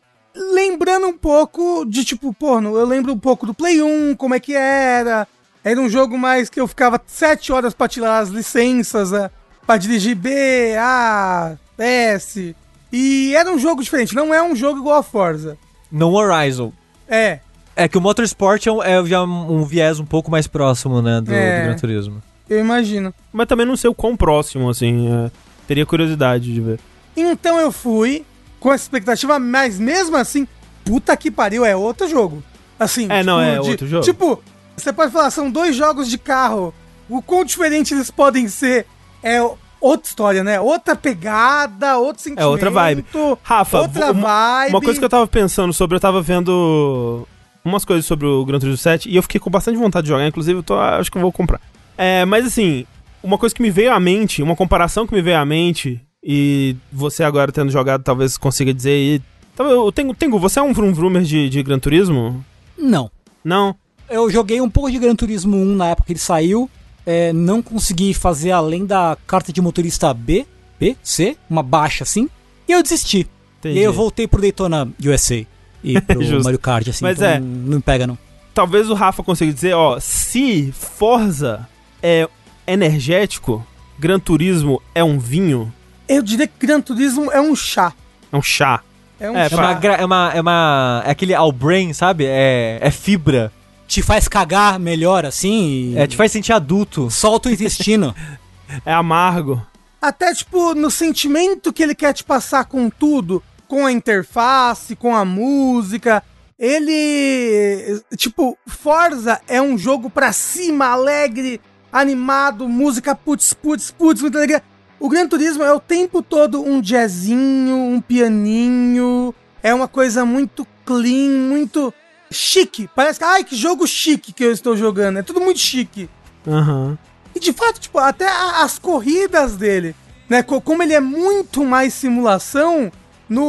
lembrando um pouco de tipo, pô, no- eu lembro um pouco do Play 1, como é que era. Era um jogo mais que eu ficava 7 horas pra tirar as licenças, né, pra dirigir B, A, S. E era um jogo diferente, não é um jogo igual a Forza. No Horizon. É, É que o Motorsport é, um- é já um viés um pouco mais próximo, né, do, É. do Gran Turismo. eu imagino. Mas também não sei o quão próximo, assim. é, teria curiosidade de ver. Então eu fui com essa expectativa, mas mesmo assim, puta que pariu, é outro jogo. Assim, É, não, é outro jogo. Tipo, você pode falar, são dois jogos de carro. O quão diferente eles podem ser é outra história, né? Outra pegada, outro sentimento. É outra vibe. Rafa, outra uma, vibe. uma coisa que eu tava pensando sobre, eu tava vendo umas coisas sobre o Gran Turismo 7 e eu fiquei com bastante vontade de jogar, inclusive eu tô, acho que eu vou comprar. É, mas assim, uma coisa que me veio à mente, uma comparação que me veio à mente, e você agora tendo jogado talvez consiga dizer aí. Talvez, o Tengu, Tengu, você é um Vrum Vroomer de, de Gran Turismo? Não. Não? Eu joguei um pouco de Gran Turismo 1 na época que ele saiu. É, não consegui fazer além da carta de motorista B, B, C, uma baixa assim. E eu desisti. Entendi. E aí eu voltei pro Daytona USA e pro. Mario Kart, assim. Mas então é. Não me pega, não. Talvez o Rafa consiga dizer, ó, se Forza é energético, Gran Turismo é um vinho, Eu diria que Gran Turismo é um chá. é um chá. É um É, É chá. uma, gra- é uma. É uma. É aquele all brain, sabe? É, é fibra. Te faz cagar melhor, assim. E É, te faz sentir adulto. Solta o intestino. É amargo. Até, tipo, no sentimento que ele quer te passar com tudo, com a interface, com a música. Ele. Tipo, Forza é um jogo pra cima, alegre, animado, música putz, putz, putz, muita alegria. O Gran Turismo é o tempo todo um jazzinho, um pianinho. É uma coisa muito clean, muito chique. Parece que, ai, que jogo chique que eu estou jogando. É tudo muito chique. Aham. E de fato, tipo, até as corridas dele, né? co- Como ele é muito mais simulação no.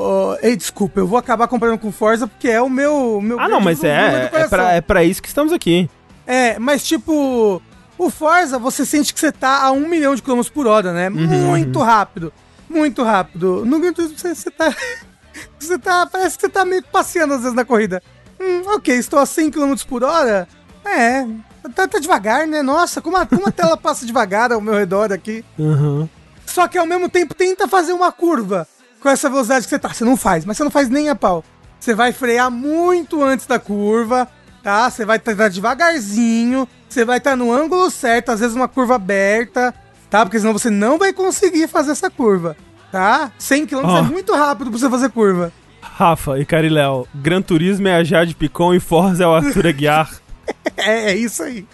ó, ei, desculpa, eu vou acabar comparando com Forza porque é o meu. meu Ah, não, mas é, é, pra, é pra isso que estamos aqui. É, mas tipo. O Forza, você sente que você tá a um milhão de quilômetros por hora, né? Muito rápido. Muito rápido. No Gran Turismo, você, você tá. Você tá. Parece que você tá meio passeando às vezes na corrida. Hum, ok, estou a 100 km por hora. É. Tá, tá devagar, né? Nossa, como a, como a tela passa devagar ao meu redor aqui. Aham. Só que ao mesmo tempo tenta fazer uma curva com essa velocidade que você tá. Você não faz, mas você não faz nem a pau. Você vai frear muito antes da curva, tá? Você vai estar devagarzinho, você vai estar no ângulo certo, às vezes uma curva aberta, tá? Porque senão você não vai conseguir fazer essa curva, tá? 100 km Ó. é muito rápido pra você fazer curva. Rafa e Cariléo, Gran Turismo é a Jade Picon e Forza é o Arthur Aguiar. É, é isso aí.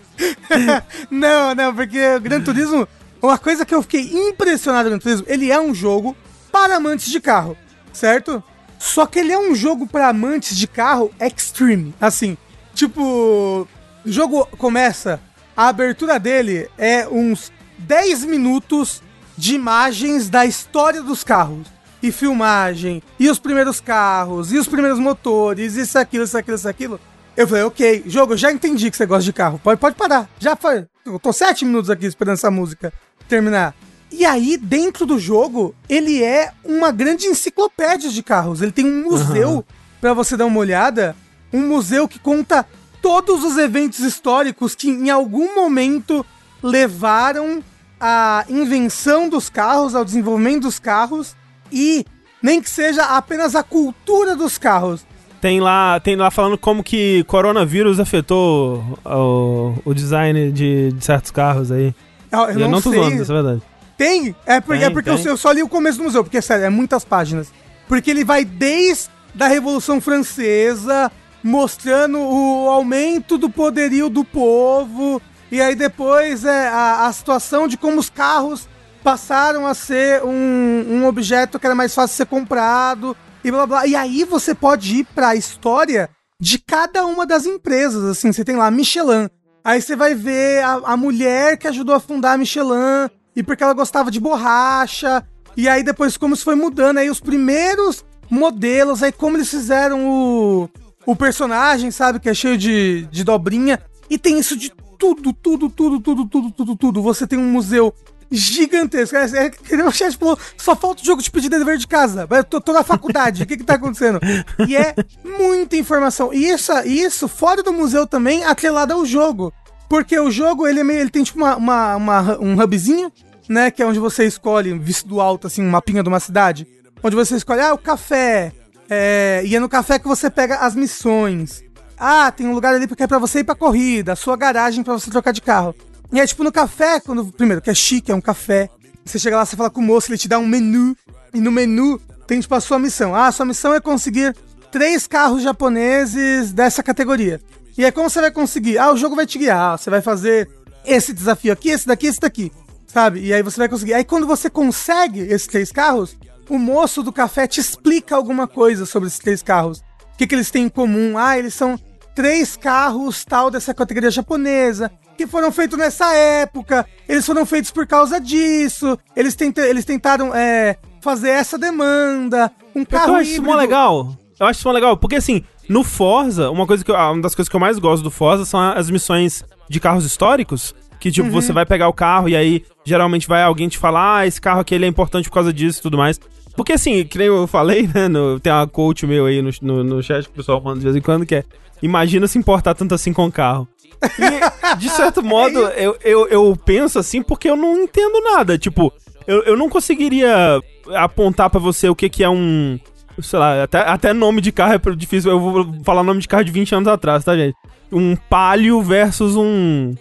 não, não, porque o Gran Turismo, uma coisa que eu fiquei impressionado no Gran Turismo, ele é um jogo para amantes de carro, certo? Só que ele é um jogo para amantes de carro extreme. Assim, tipo, o jogo começa, a abertura dele é uns 10 minutos de imagens da história dos carros. E filmagem, e os primeiros carros, e os primeiros motores, isso, aquilo, isso, aquilo, isso, aquilo. Eu falei, ok, jogo, eu já entendi que você gosta de carro. Pode, pode parar. Já foi. Eu tô sete minutos aqui esperando essa música terminar. E aí, dentro do jogo, ele é uma grande enciclopédia de carros. Ele tem um museu pra você dar uma olhada. Um museu que conta todos os eventos históricos que em algum momento levaram à invenção dos carros, ao desenvolvimento dos carros e nem que seja apenas a cultura dos carros. Tem lá, tem lá falando como que coronavírus afetou o, o design de, de certos carros aí. Eu, eu não, não tô sei. zoando, isso é verdade. Tem? É porque, Tem, é porque. Eu, só- eu só li o começo do museu, porque, sério, é muitas páginas. Porque ele vai desde a Revolução Francesa, mostrando o aumento do poderio do povo, e aí depois é a, a situação de como os carros passaram a ser um, um objeto que era mais fácil de ser comprado, e blá blá. E aí você pode ir pra história de cada uma das empresas, assim, você tem lá Michelin, Aí você vai ver a, a mulher que ajudou a fundar a Michelin. e porque ela gostava de borracha. E aí depois como isso foi mudando, aí os primeiros modelos, aí como eles fizeram o, o personagem, sabe, que é cheio de, de dobrinha. E tem isso de tudo, tudo, tudo, tudo, tudo, tudo, tudo. Você tem um museu gigantesco. É, é, o chat falou, só falta o jogo de pedir dever de casa. Eu tô, tô na faculdade, o que que tá acontecendo? E é muita informação. E isso, isso fora do museu também, atrelado ao jogo. Porque o jogo, ele, é meio, ele tem tipo uma, uma, uma, um hubzinho, né? Que é onde você escolhe, visto do alto, assim, um mapinha de uma cidade. Onde você escolhe, ah, o café. É, e é no café que você pega as missões. Ah, tem um lugar ali que é pra você ir pra corrida, a sua garagem pra você trocar de carro. E é tipo no café, quando. Primeiro, que é chique, é um café. Você chega lá, você fala com o moço, ele te dá um menu. E no menu tem tipo a sua missão. Ah, a sua missão é conseguir três carros japoneses dessa categoria. E aí, como você vai conseguir? Ah, o jogo vai te guiar. Você vai fazer esse desafio aqui, esse daqui, esse daqui. Sabe? E aí você vai conseguir. Aí quando você consegue esses três carros, o moço do café te explica alguma coisa sobre esses três carros. O que, que eles têm em comum? Ah, eles são três carros tal dessa categoria japonesa que foram feitos nessa época, eles foram feitos por causa disso, eles, tent eles tentaram é, fazer essa demanda, um carro Eu acho isso mó legal. Eu acho isso mó legal, porque assim, no Forza, uma, coisa que eu, uma das coisas que eu mais gosto do Forza são as missões de carros históricos, que tipo, uhum. você vai pegar o carro e aí geralmente vai alguém te falar, ah, esse carro aqui ele é importante por causa disso e tudo mais. Porque assim, que nem eu falei, né, no, tem uma coach meu aí no, no, no chat que o pessoal manda de vez em quando, que é, imagina se importar tanto assim com o carro. E, de certo modo, eu, eu, eu penso assim porque eu não entendo nada. Tipo, eu, eu não conseguiria apontar para você o que, que é um. Sei lá, até, até nome de carro é difícil. Eu vou falar nome de carro de 20 anos atrás, tá, gente? Um Palio versus um.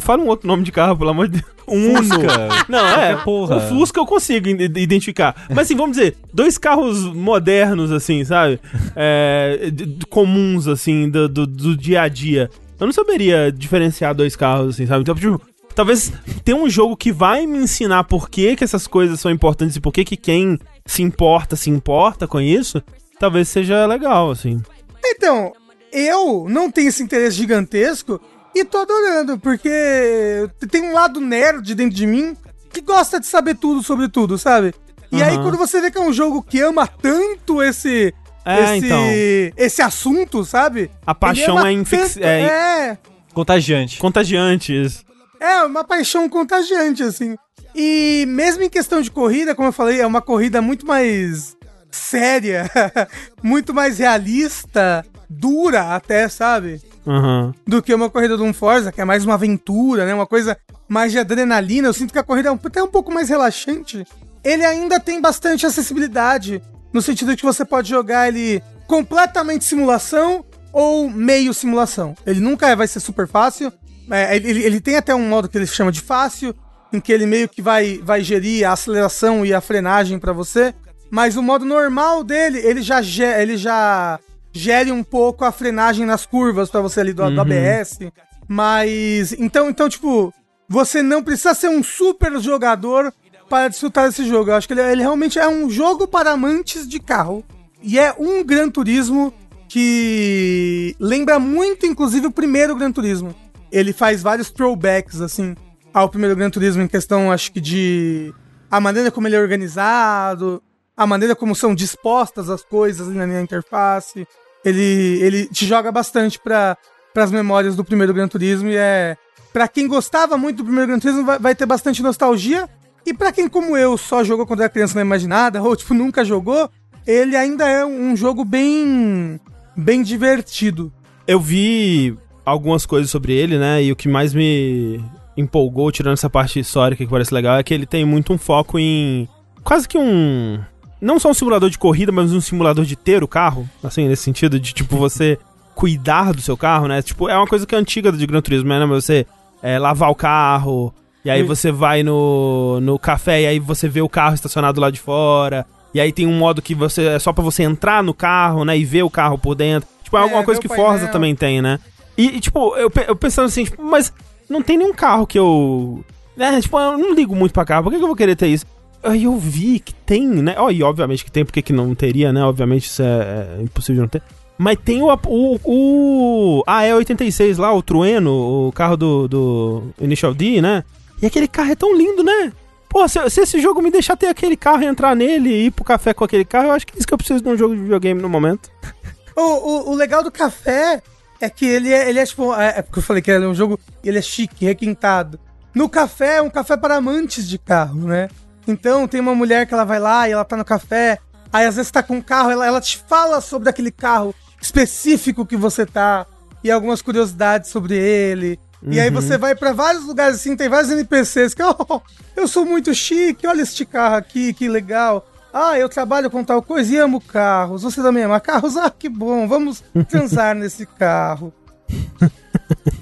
Fala um outro nome de carro, pelo amor de Deus. Um Uno. Não, é, porra. O Fusca eu consigo identificar. Mas assim, vamos dizer, dois carros modernos, assim, sabe? É, comuns, assim, do, do, do dia a dia. Eu não saberia diferenciar dois carros, assim, sabe? Então, tipo, talvez tenha um jogo que vai me ensinar por que, que essas coisas são importantes e por que, que quem se importa, se importa com isso, talvez seja legal, assim. Então, eu não tenho esse interesse gigantesco e tô adorando, porque tem um lado nerd dentro de mim que gosta de saber tudo sobre tudo, sabe? E uhum. aí, quando você vê que é um jogo que ama tanto esse é, esse, então. esse assunto, sabe? A paixão é, infec... é, é contagiante. Contagiante, isso. É, uma paixão contagiante, assim. E mesmo em questão de corrida, como eu falei, é uma corrida muito mais séria, muito mais realista, dura até, sabe? Uhum. Do que uma corrida de um Forza, que é mais uma aventura, né? Uma coisa mais de adrenalina. Eu sinto que a corrida é até um pouco mais relaxante. Ele ainda tem bastante acessibilidade no sentido de que você pode jogar ele completamente simulação ou meio simulação. Ele nunca vai ser super fácil. É, ele, ele tem até um modo que ele chama de fácil, em que ele meio que vai, vai gerir a aceleração e a frenagem para você. Mas o modo normal dele, ele já, ele já gere um pouco a frenagem nas curvas para você ali do, uhum. do ABS. Mas. Então, então, tipo, você não precisa ser um super jogador para desfrutar desse jogo. Eu acho que ele, ele realmente é um jogo para amantes de carro. E é um Gran Turismo que lembra muito, inclusive, o primeiro Gran Turismo. Ele faz vários throwbacks, assim, ao primeiro Gran Turismo em questão, acho que de a maneira como ele é organizado, a maneira como são dispostas as coisas na minha interface. Ele, ele te joga bastante para as memórias do primeiro Gran Turismo e é para quem gostava muito do primeiro Gran Turismo vai, vai ter bastante nostalgia e para quem como eu só jogou quando era criança não imaginada, ou tipo nunca jogou, ele ainda é um jogo bem bem divertido. Eu vi algumas coisas sobre ele, né? E o que mais me empolgou, tirando essa parte histórica que parece legal, é que ele tem muito um foco em quase que um não só um simulador de corrida, mas um simulador de ter o carro, assim, nesse sentido de tipo você cuidar do seu carro, né? Tipo, é uma coisa que é antiga de Gran Turismo, né? Você é, lavar o carro, e aí você vai no, no café e aí você vê o carro estacionado lá de fora. E aí tem um modo que você é só para você entrar no carro, né, e ver o carro por dentro. Tipo, é, é alguma coisa que Forza também tem, né? E, e, tipo, eu, eu pensando assim, tipo, mas não tem nenhum carro que eu. É, tipo, eu não ligo muito pra carro, por que, que eu vou querer ter isso? Aí eu vi que tem, né? Oh, e obviamente que tem, porque que não teria, né? Obviamente isso é, é impossível não ter. Mas tem o, o, o AE86 lá, o Trueno, o carro do, do Initial D, né? E aquele carro é tão lindo, né? Pô, se, se esse jogo me deixar ter aquele carro e entrar nele e ir pro café com aquele carro, eu acho que é isso que eu preciso de um jogo de videogame no momento. O, o, o legal do café é que ele é, ele é tipo. É, é porque eu falei que ele é um jogo. Ele é chique, requintado. No café é um café para amantes de carro, né? Então tem uma mulher que ela vai lá e ela tá no café. Aí às vezes tá com um carro, ela, ela te fala sobre aquele carro específico que você tá. E algumas curiosidades sobre ele. E aí você vai pra vários lugares assim, tem vários NPCs que, oh, eu sou muito chique, olha este carro aqui, que legal. Ah, eu trabalho com tal coisa e amo carros. Você também ama carros? Ah, que bom, vamos transar nesse carro.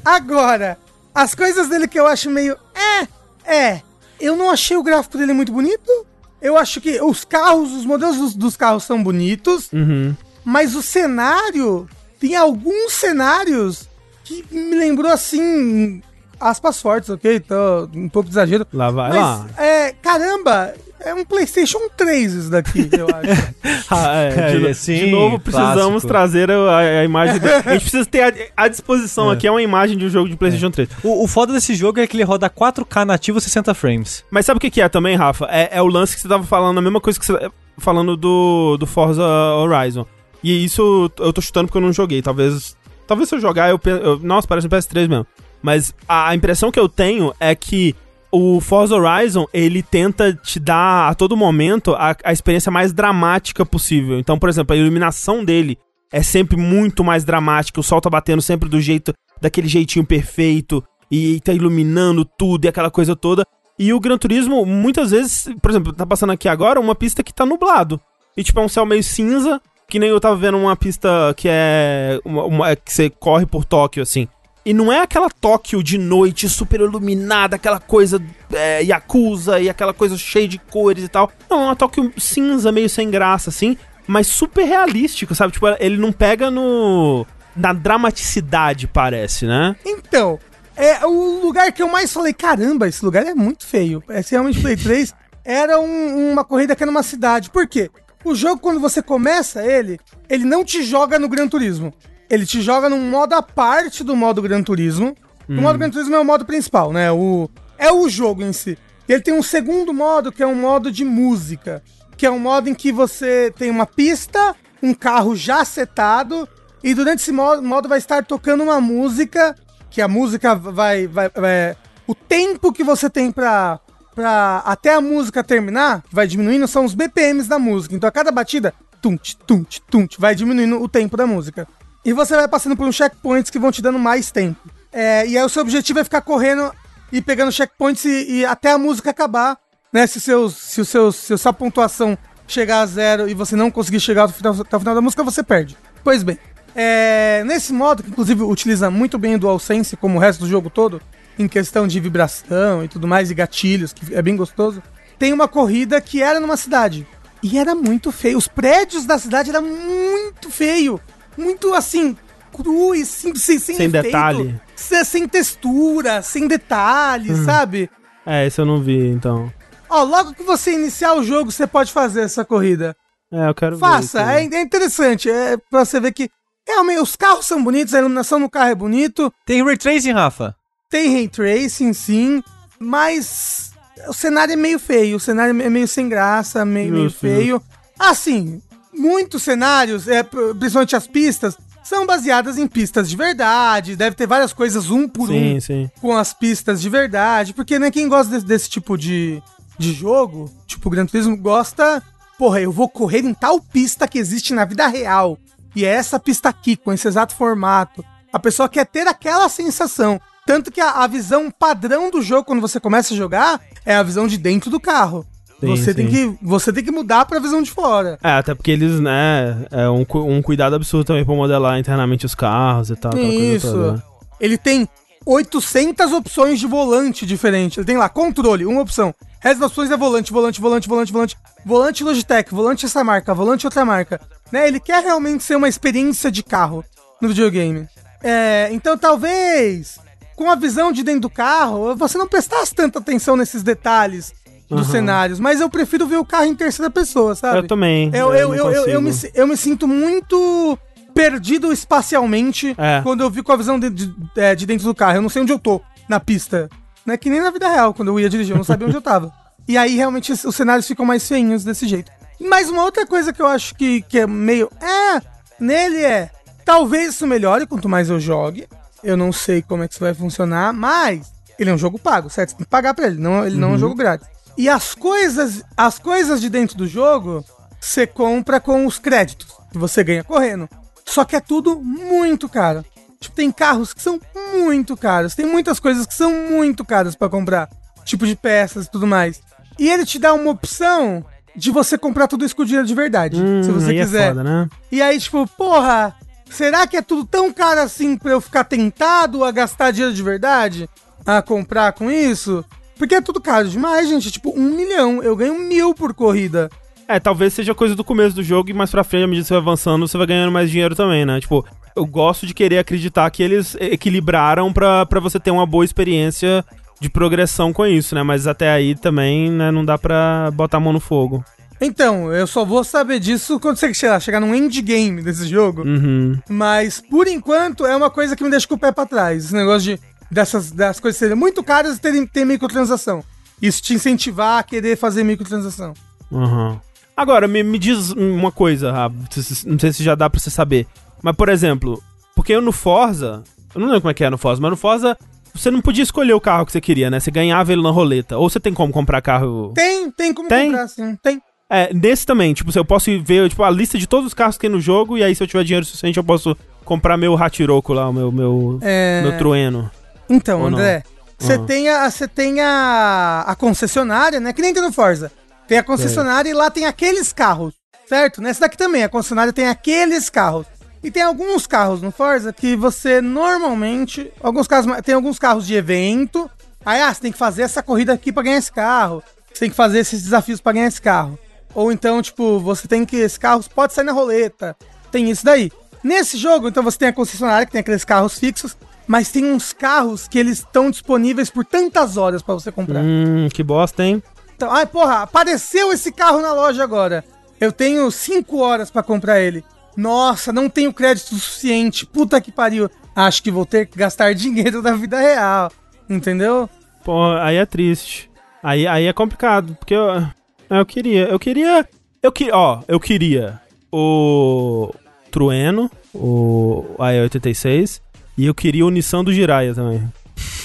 Agora, as coisas dele que eu acho meio. É, é. Eu não achei o gráfico dele muito bonito. Eu acho que os carros, os modelos dos, dos carros são bonitos. Uhum. Mas o cenário. Tem alguns cenários que me lembrou assim. Aspas fortes, ok? Tô um pouco de exagero. Lá vai Mas, lá. é, caramba, é um PlayStation 3 isso daqui, eu acho. Ah, é, de, É, sim, de novo, precisamos clássico. trazer a, a imagem. do- a gente precisa ter à disposição aqui é uma imagem de um jogo de PlayStation 3. O, o foda desse jogo é que ele roda 4K nativo 60 frames. Mas sabe o que, que é também, Rafa? É, é o lance que você tava falando, a mesma coisa que você falando do, do Forza Horizon. E isso eu tô chutando porque eu não joguei. Talvez. Talvez se eu jogar, eu, penso. eu- Nossa, parece um PS3 mesmo. Mas a impressão que eu tenho é que o Forza Horizon, ele tenta te dar a todo momento a, a experiência mais dramática possível. Então, por exemplo, a iluminação dele é sempre muito mais dramática. O sol tá batendo sempre do jeito, daquele jeitinho perfeito. E tá iluminando tudo e aquela coisa toda. E o Gran Turismo, muitas vezes, por exemplo, tá passando aqui agora uma pista que tá nublado. E tipo, é um céu meio cinza, que nem eu tava vendo uma pista que é. Uma, uma- que você corre por Tóquio, assim. E não é aquela Tóquio de noite super iluminada, aquela coisa é, Yakuza e aquela coisa cheia de cores e tal. Não, é uma Tóquio cinza, meio sem graça, assim, mas super realístico, sabe? Tipo, ele não pega no. na dramaticidade, parece, né? Então, é o lugar que eu mais falei, caramba, esse lugar é muito feio. Esse realmente Play 3 era um- uma corrida que era numa cidade. Por quê? O jogo, quando você começa ele, ele não te joga no Gran Turismo. Ele te joga num modo à parte do modo Gran Turismo. O modo Gran Turismo é o modo principal, né? O, é o jogo em si. E ele tem um segundo modo, que é um modo de música. Que é um modo em que você tem uma pista, um carro já setado, e durante esse modo, modo vai estar tocando uma música, que a música vai. vai, vai- o tempo que você tem pra, pra. Até a música terminar, vai diminuindo, são os BPMs da música. Então a cada batida, tunt, tunt, tunt, vai diminuindo o tempo da música. E você vai passando por uns checkpoints que vão te dando mais tempo. É, e aí o seu objetivo é ficar correndo e pegando checkpoints e, e até a música acabar, né? Se, seus, se, o seu, se a sua pontuação chegar a zero e você não conseguir chegar até o final, até o final da música, você perde. Pois bem, é, nesse modo, que inclusive utiliza muito bem o DualSense, como o resto do jogo todo, em questão de vibração e tudo mais, e gatilhos, que é bem gostoso, tem uma corrida que era numa cidade. E era muito feio. Os prédios da cidade eram muito feio. Muito assim, cru e sem, sem, sem, Sem efeito. detalhe. Sem, sem textura, sem detalhes, sabe? É, esse eu não vi, então. Ó, logo que você iniciar o jogo, você pode fazer essa corrida. É, eu quero Faça, ver. é, isso aí. é interessante. É pra você ver que realmente os carros são bonitos, a iluminação no carro é bonito, Tem Ray Tracing, Rafa? tem ray tracing, sim, mas o cenário é meio feio, o cenário é meio sem graça, meio, meio feio. Assim, muitos cenários, é, principalmente as pistas, são baseadas em pistas de verdade, deve ter várias coisas um por Sim, um sim. com as pistas de verdade, porque né, quem gosta desse, desse tipo de, de jogo, tipo Gran Turismo, gosta, porra, eu vou correr em tal pista que existe na vida real. E é essa pista aqui, com esse exato formato. A pessoa quer ter aquela sensação. Tanto que a, a visão padrão do jogo, quando você começa a jogar, é a visão de dentro do carro. Sim, você, Tem sim. que, você tem que mudar pra visão de fora. É, até porque eles, né, é um, um cuidado absurdo também pra modelar internamente os carros e tal. Isso. toda, né? Ele tem 800 opções de volante diferente. Ele tem lá controle, uma opção. O resto das opções é volante, volante, volante, volante, volante. Volante Logitech, volante essa marca, volante outra marca. Né? Ele quer realmente ser uma experiência de carro no videogame. É, então talvez, com a visão de dentro do carro, você não prestasse tanta atenção nesses detalhes dos Uhum. cenários. Mas eu prefiro ver o carro em terceira pessoa, sabe? Eu também. Eu, eu, não eu, eu, eu me, eu me sinto muito perdido espacialmente É. quando eu vi com a visão de, de, é, de dentro do carro. Eu não sei onde eu tô na pista. Não é que nem na vida real, quando eu ia dirigir, eu não sabia onde eu tava. E aí realmente os cenários ficam mais feinhos desse jeito. Mas uma outra coisa que eu acho que, que é meio. É, nele é. Talvez isso melhore quanto mais eu jogue. Eu não sei como é que isso vai funcionar, mas ele é um jogo pago, certo? Você tem que pagar pra ele, não, ele não é um jogo grátis. E as coisas, as coisas de dentro do jogo, você compra com os créditos que você ganha correndo. Só que é tudo muito caro. Tipo, tem carros que são muito caros. Tem muitas coisas que são muito caras pra comprar. Tipo de peças e tudo mais. E ele te dá uma opção de você comprar tudo isso com dinheiro de verdade. se você aí quiser. É foda, né? E aí, tipo, porra, será que é tudo tão caro assim pra eu ficar tentado a gastar dinheiro de verdade? A comprar com isso? Porque é tudo caro demais, gente. Tipo, um milhão. Eu ganho mil por corrida. É, talvez seja coisa do começo do jogo e mais pra frente, à medida que você vai avançando, você vai ganhando mais dinheiro também, né? Tipo, eu gosto de querer acreditar que eles equilibraram pra, pra você ter uma boa experiência de progressão com isso, né? Mas até aí também, né, não dá pra botar a mão no fogo. Então, eu só vou saber disso quando você chegar, chegar num endgame desse jogo. Uhum. Mas, por enquanto, é uma coisa que me deixa com o pé pra trás. Esse negócio de dessas das coisas serem muito caras e terem ter microtransação. Isso te incentivar a querer fazer microtransação. Uhum. Agora, me, me diz uma coisa, Rafa, não sei se já dá pra você saber. Mas, por exemplo, porque eu no Forza, eu não lembro como é que é no Forza, mas no Forza você não podia escolher o carro que você queria, né? Você ganhava ele na roleta. Ou você tem como comprar carro. Tem, tem como Tem? comprar, sim. Tem. É, nesse também, tipo, eu posso ver tipo, a lista de todos os carros que tem no jogo, e aí se eu tiver dinheiro suficiente, eu posso comprar meu Hatiroco lá, o meu, meu, É... meu Trueno. Então, Ou? André, você Ah. tem, a, você tem a, a concessionária, né? Que nem tem no Forza. Tem a concessionária e lá tem aqueles carros, certo? Nessa daqui também, a concessionária tem aqueles carros. E tem alguns carros no Forza que você normalmente. Alguns carros, tem alguns carros de evento. Aí, ah, você tem que fazer essa corrida aqui pra ganhar esse carro. Você tem que fazer esses desafios pra ganhar esse carro. Ou então, tipo, você tem que. Esse carro pode sair na roleta. Tem isso daí. Nesse jogo, então, você tem a concessionária, que tem aqueles carros fixos. Mas tem uns carros que eles estão disponíveis por tantas horas pra você comprar. Hum, que bosta, hein? Então, ai, porra, apareceu esse carro na loja agora. Eu tenho 5 horas pra comprar ele. Nossa, não tenho crédito suficiente. Puta que pariu. Acho que vou ter que gastar dinheiro da vida real. Entendeu? Pô, aí é triste. Aí, aí é complicado, porque eu, eu queria, eu queria, eu que, ó, eu queria o Trueno, o AE86 e eu queria o Nissan do Jiraiya também.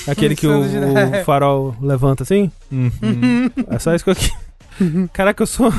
Aquele que o, o farol levanta assim? É só isso que eu queria. Caraca, eu sou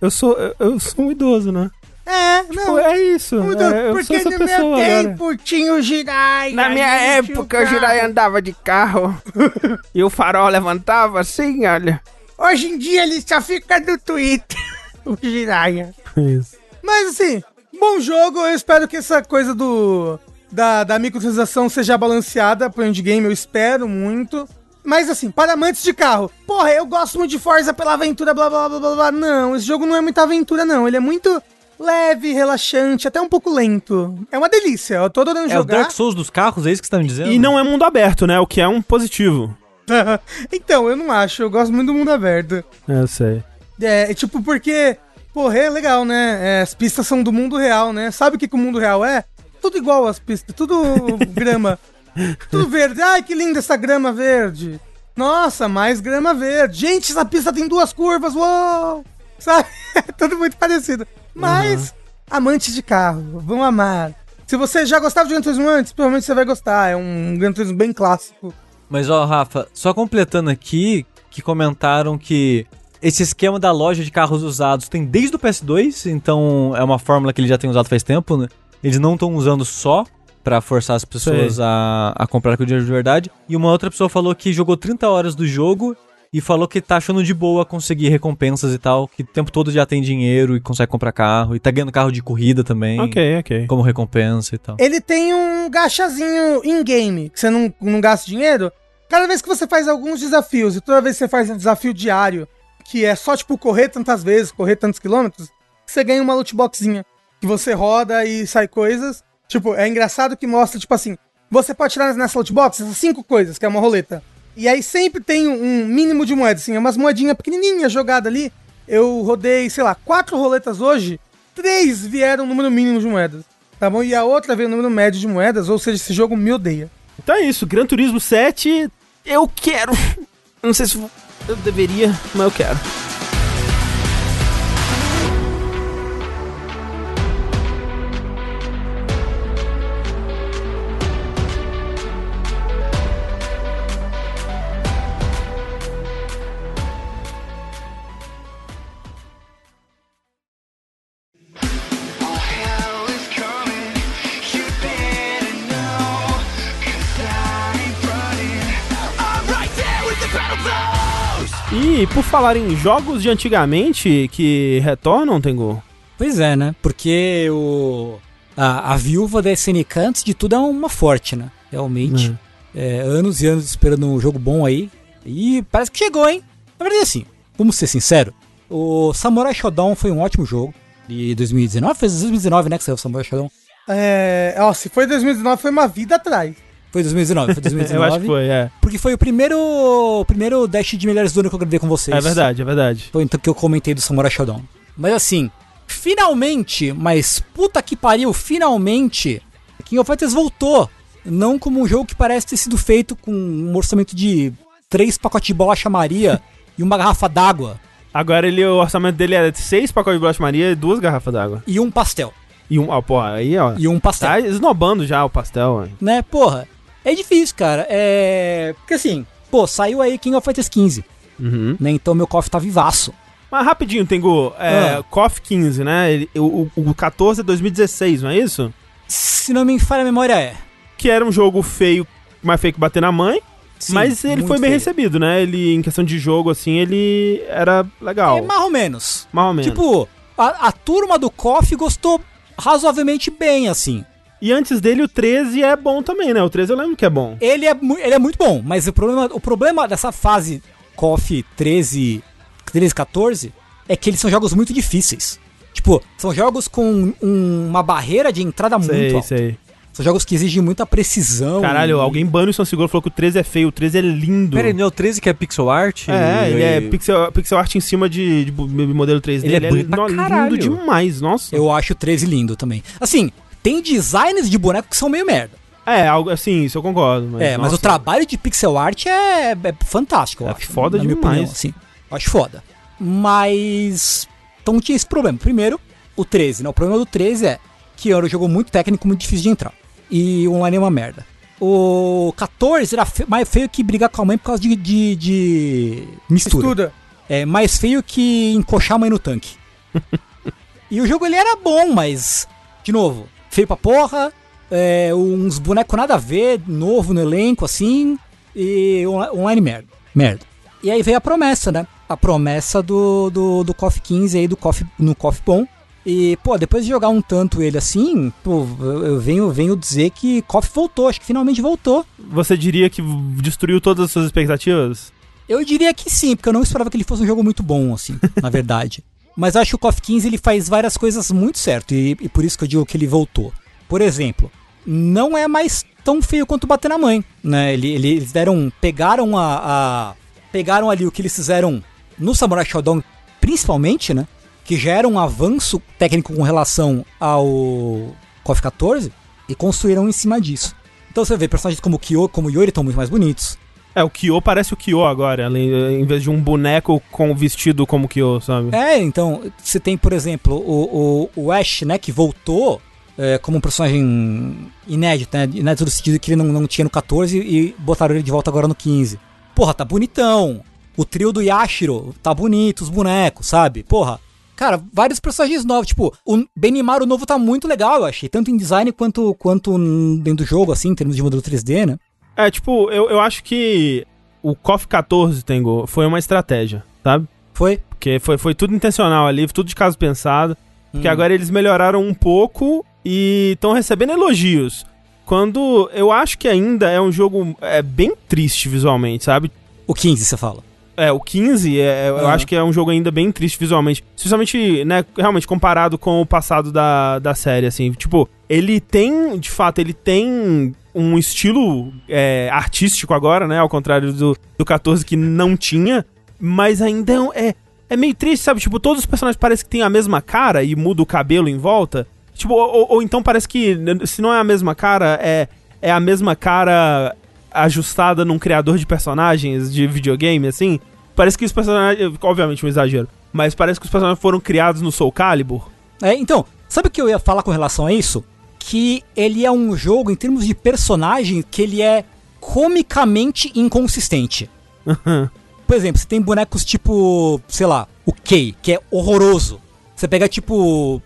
eu sou eu, sou um idoso, né? É, Pô, não. é isso. Muda, é, eu sou porque essa no meu pessoa agora. tempo tinha o Jirai. Na minha época, o Jirai andava de carro e o farol levantava assim, olha. Hoje em dia ele só fica no Twitter. o Jiraiya. Isso. Mas assim, bom jogo. Eu espero que essa coisa do da, da microtransação seja balanceada pro endgame. Eu espero muito. Mas assim, para amantes de carro, porra, eu gosto muito de Forza pela aventura, blá blá blá blá blá. Não, esse jogo não é muita aventura, não. Ele é muito leve, relaxante, até um pouco lento. É uma delícia. Eu tô adorando É o jogar. Dark Souls dos carros, é isso que você tá me dizendo? E não é mundo aberto, né? O que é um positivo. então, eu não acho. Eu gosto muito do mundo aberto. É, eu sei. É, tipo, porque, porra, é legal, né? É, as pistas são do mundo real, né? Sabe o que, que o mundo real é? Tudo igual as pistas, tudo grama. tudo verde. Ai, que linda essa grama verde. Nossa, mais grama verde. Gente, essa pista tem duas curvas, uou! Sabe? Tudo muito parecido. Mas, amantes de carro, vão amar. Se você já gostava de Gran Turismo antes, provavelmente você vai gostar. É um Gran Turismo bem clássico. Mas ó, Rafa, só completando aqui, que comentaram que esse esquema da loja de carros usados tem desde o PS2, então é uma fórmula que eles já têm usado faz tempo, né? Eles não estão usando só pra forçar as pessoas Sei. a, a comprar com dinheiro de verdade. E uma outra pessoa falou que jogou 30 horas do jogo e falou que tá achando de boa conseguir recompensas e tal, que o tempo todo já tem dinheiro e consegue comprar carro, e tá ganhando carro de corrida também. Ok, ok. Como recompensa e tal. Ele tem um gachazinho in-game, que você não, não gasta dinheiro. Cada vez que você faz alguns desafios, e toda vez que você faz um desafio diário, que é só, tipo, correr tantas vezes, correr tantos quilômetros, você ganha uma loot boxinha. Que você roda e sai coisas. Tipo, é engraçado que mostra, tipo assim, você pode tirar nessa loot box essas cinco coisas, que é uma roleta. E aí sempre tem um mínimo de moedas, assim, é umas moedinhas pequenininhas jogadas ali. Eu rodei, sei lá, quatro roletas hoje, três vieram no número mínimo de moedas. Tá bom? E a outra veio no número médio de moedas, ou seja, esse jogo me odeia. Então é isso, Gran Turismo 7, eu quero. Não sei se. Eu deveria, mas eu quero. E por falar em jogos de antigamente que retornam, Tengu? Pois é, né? Porque o, a, a viúva da SNK, antes de tudo, é uma forte, né? Realmente. É, anos e anos esperando um jogo bom aí. E parece que chegou, hein? Na verdade, assim, vamos ser sinceros. O Samurai Shodown foi um ótimo jogo. De 2019? Foi 2019, né? Que saiu o Samurai Shodown. É, ó, se foi 2019, foi uma vida atrás. Foi 2019, foi 2019. Eu acho que foi, é. Porque foi o primeiro, primeiro dash de melhores do ano que eu gravei com vocês. É verdade, é verdade. Foi então que eu comentei do Samurai Shodown. Mas assim, finalmente, mas puta que pariu, finalmente, King of Fighters voltou. Não como um jogo que parece ter sido feito com um orçamento de três pacotes de bolacha Maria e uma garrafa d'água Agora ele, o orçamento dele é seis pacotes de bolacha Maria e duas garrafas d'água. e um pastel. E um, ó, porra, aí, ó. E um pastel. Tá esnobando já o pastel, ó. Né, porra. É difícil, cara. É. Porque assim, pô, saiu aí King of Fighters 15, Uhum. né? Então meu cofre tá vivaço. Mas rapidinho, Tengu, é, Ah. KOF 15, né? Ele- o, o, o 14 é 2016, não é isso? Se não me falha a memória, é. Que era um jogo feio, mais feio que bater na mãe, Sim, mas ele foi bem feio. recebido, né? Ele, em questão de jogo, assim, ele era legal. É mais ou menos. mais ou menos. Tipo, a, a turma do KOF gostou razoavelmente bem, assim. E antes dele, o 13 é bom também, né? O 13 eu lembro que é bom. Ele é, ele é muito bom, mas o problema, o problema dessa fase KOF 13, 13, 14 é que eles são jogos muito difíceis. Tipo, são jogos com um- uma barreira de entrada muito Sei, alta. sei. São jogos que exigem muita precisão. Caralho, e- alguém bane o São Seguro falou que o 13 é feio, o 13 é lindo. Pera aí, não é o 13 que é pixel art? É, ele é E- pixel, pixel art em cima de, de modelo 3D. Ele é bonito pra no- caralho. lindo demais, nossa. Eu acho o 13 lindo também. Assim, tem designs de bonecos que são meio merda. É, algo assim, isso eu concordo. Mas, é, mas nossa, o trabalho de pixel art é, é fantástico, eu É acho. foda na minha demais. opinião, assim. Eu acho foda. Mas. Então tinha esse problema. Primeiro, o 13, né? O problema do 13 é que era um jogo muito técnico, muito difícil de entrar. E o online é uma merda. O 14 era fe- mais feio que brigar com a mãe por causa de, de, de mistura. Estuda. É mais feio que encoxar a mãe no tanque. e o jogo ele era bom, mas, de novo, feio pra porra, é, uns bonecos nada a ver, novo no elenco, assim, e online merda. Merda. E aí veio a promessa, né? A promessa do, do, do KOF 15 aí, do KOF, no KOF bom. E, pô, depois de jogar um tanto ele assim, pô, eu eu venho, venho dizer que KOF voltou, acho que finalmente voltou. Você diria que destruiu todas as suas expectativas? Eu diria que sim, porque eu não esperava que ele fosse um jogo muito bom, assim, na verdade. Mas acho que o KOF 15 ele faz várias coisas muito certo, e, e por isso que eu digo que ele voltou. Por exemplo, não é mais tão feio quanto bater na mãe, né? Ele- eles deram, pegaram a, a- pegaram ali o que eles fizeram no Samurai Shodown, principalmente, né? Que já era um avanço técnico com relação ao KOF 14 e construíram em cima disso. Então você vê personagens como Kyo, como Yori estão muito mais bonitos. É, o Kyo parece o Kyo agora, além, em vez de um boneco com vestido como Kyo, sabe? É, então, você tem, por exemplo, o, o, o Ash, né, que voltou é, como um personagem inédito, né? Inédito no sentido que ele não, não tinha no 14 e botaram ele de volta agora no 15. Porra, tá bonitão. O trio do Yashiro tá bonito, os bonecos, sabe? Porra. Cara, vários personagens novos. Tipo, o Benimaru novo tá muito legal, eu achei. Tanto em design quanto, quanto dentro do jogo, assim, em termos de modelo 3D, né? É, tipo, eu, eu acho que o KOF 14, Tengo, foi uma estratégia, sabe? Foi? Porque foi, foi tudo intencional ali, tudo de caso pensado. Porque Hum. agora eles melhoraram um pouco e estão recebendo elogios. Quando eu acho que ainda é um jogo é, bem triste visualmente, sabe? O 15, você fala. É, o 15, é, eu Aham. acho que é um jogo ainda bem triste visualmente. Especialmente, né, realmente comparado com o passado da, da série, assim. Tipo, ele tem, de fato, ele tem um estilo é, artístico agora, né? Ao contrário do, do 14 que não tinha. Mas ainda é, é, é meio triste, sabe? Tipo, todos os personagens parecem que têm a mesma cara e muda o cabelo em volta. Tipo, ou, ou- ou então parece que, se não é a mesma cara, é, é a mesma cara ajustada num criador de personagens de videogame, assim. Parece que os personagens. Obviamente, um exagero. Mas parece que os personagens foram criados no Soul Calibur. É, então, sabe o que eu ia falar com relação a isso? Que ele é um jogo, em termos de personagem, que ele é comicamente inconsistente. Por exemplo, você tem bonecos tipo, sei lá, o Kay, que é horroroso. Você pega tipo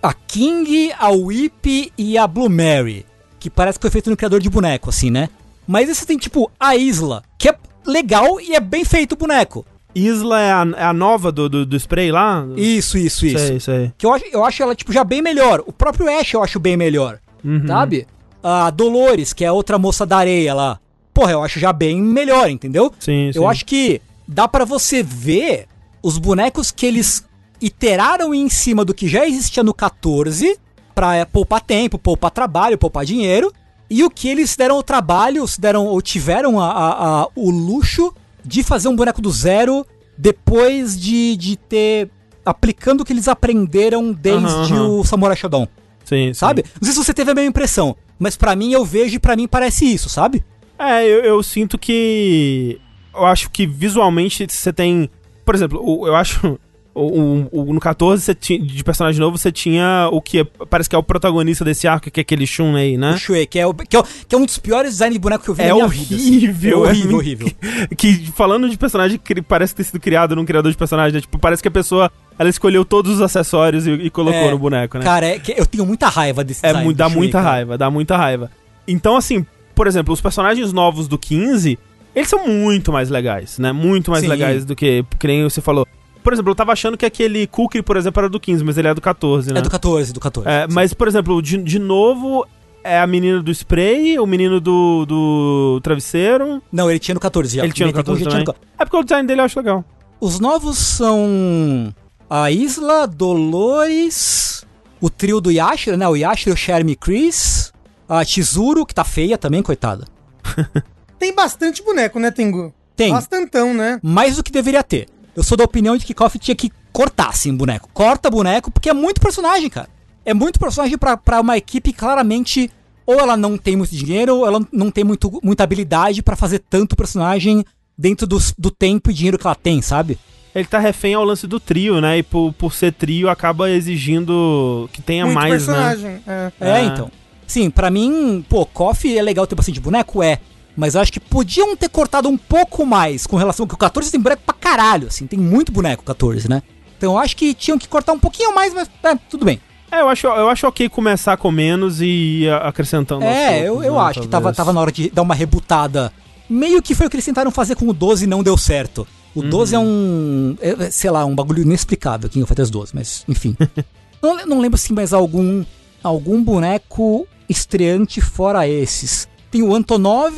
a King, a Whip e a Blue Mary, que parece que foi feito no criador de boneco, assim, né? Mas você tem tipo a Isla, que é legal e é bem feito o boneco. Isla é a, é a nova do, do, do spray lá? Isso, isso, isso. Sei, sei. Que eu acho, eu acho ela, tipo, já bem melhor. O próprio Ash eu acho bem melhor. Uhum. Sabe? A Dolores, que é a outra moça da areia lá. Porra, eu acho já bem melhor, entendeu? Sim, sim. Eu acho que dá pra você ver os bonecos que eles iteraram em cima do que já existia no 14 pra é, poupar tempo, poupar trabalho, poupar dinheiro. E o que eles deram o trabalho, se deram ou tiveram a, a- a- o luxo de fazer um boneco do zero depois de, de ter. aplicando o que eles aprenderam desde Aham, aham. o Samurai Shodown, Sim, sim. sabe? Não sei se você teve a mesma impressão, mas pra mim eu vejo e pra mim parece isso, sabe? É, eu, eu sinto que. Eu acho que visualmente você tem. Por exemplo, eu acho. O- o- o- no 14 você tinha, de personagem novo, você tinha o que é- parece que é o protagonista desse arco, que é aquele Shun aí, né? O Shui, que é, o- que, é, que é um dos piores designs de boneco que eu vi É na minha vida. assim. horrível, É é horrível, horrível. Que falando de personagem que parece ter sido criado num criador de personagem, né? Tipo, parece que a pessoa ela escolheu todos os acessórios e, e colocou É, no boneco, né? Cara, é que eu tenho muita raiva desse É, design do dá muita cara. raiva, dá muita raiva. Então, assim, por exemplo, os personagens novos do 15, eles são muito mais legais, né? Muito mais Sim. legais do que, que nem você falou. Por exemplo, eu tava achando que aquele Cookie, por exemplo, era do 15, mas ele é do 14, né? É do 14, do 14. É, mas, por exemplo, de, de novo, é a menina do spray, o menino do, do travesseiro. Não, ele tinha no 14 já. Ele tinha no Metencon 14 já tinha no. É porque o design dele eu acho legal. Os novos são a Isla, Dolores, o trio do Yashiro, né? O Yashiro, Sherm e Chris, a Chizuru, que tá feia também, coitada. Tem bastante boneco, né, Tengu? Tem, Bastantão, né? mais do que deveria ter. Eu sou da opinião de que KOF tinha que cortar, assim, boneco. Corta boneco, porque é muito personagem, cara. É muito personagem pra, pra uma equipe claramente ou ela não tem muito dinheiro, ou ela não tem muito, muita habilidade pra fazer tanto personagem dentro dos- do tempo e dinheiro que ela tem, sabe? Ele tá refém ao lance do trio, né? E por, por ser trio, acaba exigindo que tenha Muito mais, né? personagem. É. É, Ah. então. Sim, pra mim, pô, KOF é legal ter bastante boneco, é. Mas eu acho que podiam ter cortado um pouco mais com relação que o 14 tem boneco pra caralho, assim, tem muito boneco o 14, né? Então eu acho que tinham que cortar um pouquinho mais, mas é, tudo bem. É, eu acho, eu acho ok começar com menos e ir acrescentando. é, eu, poucos, eu né, acho que tava, talvez. tava na hora de dar uma rebutada. Meio que foi o que eles tentaram fazer com o 12 e não deu certo. O 12 é um, é, é, sei lá, um bagulho inexplicável, King of Fighters 12, mas enfim. não, não lembro se mais algum, algum boneco estreante fora esses. Tem o Antonov,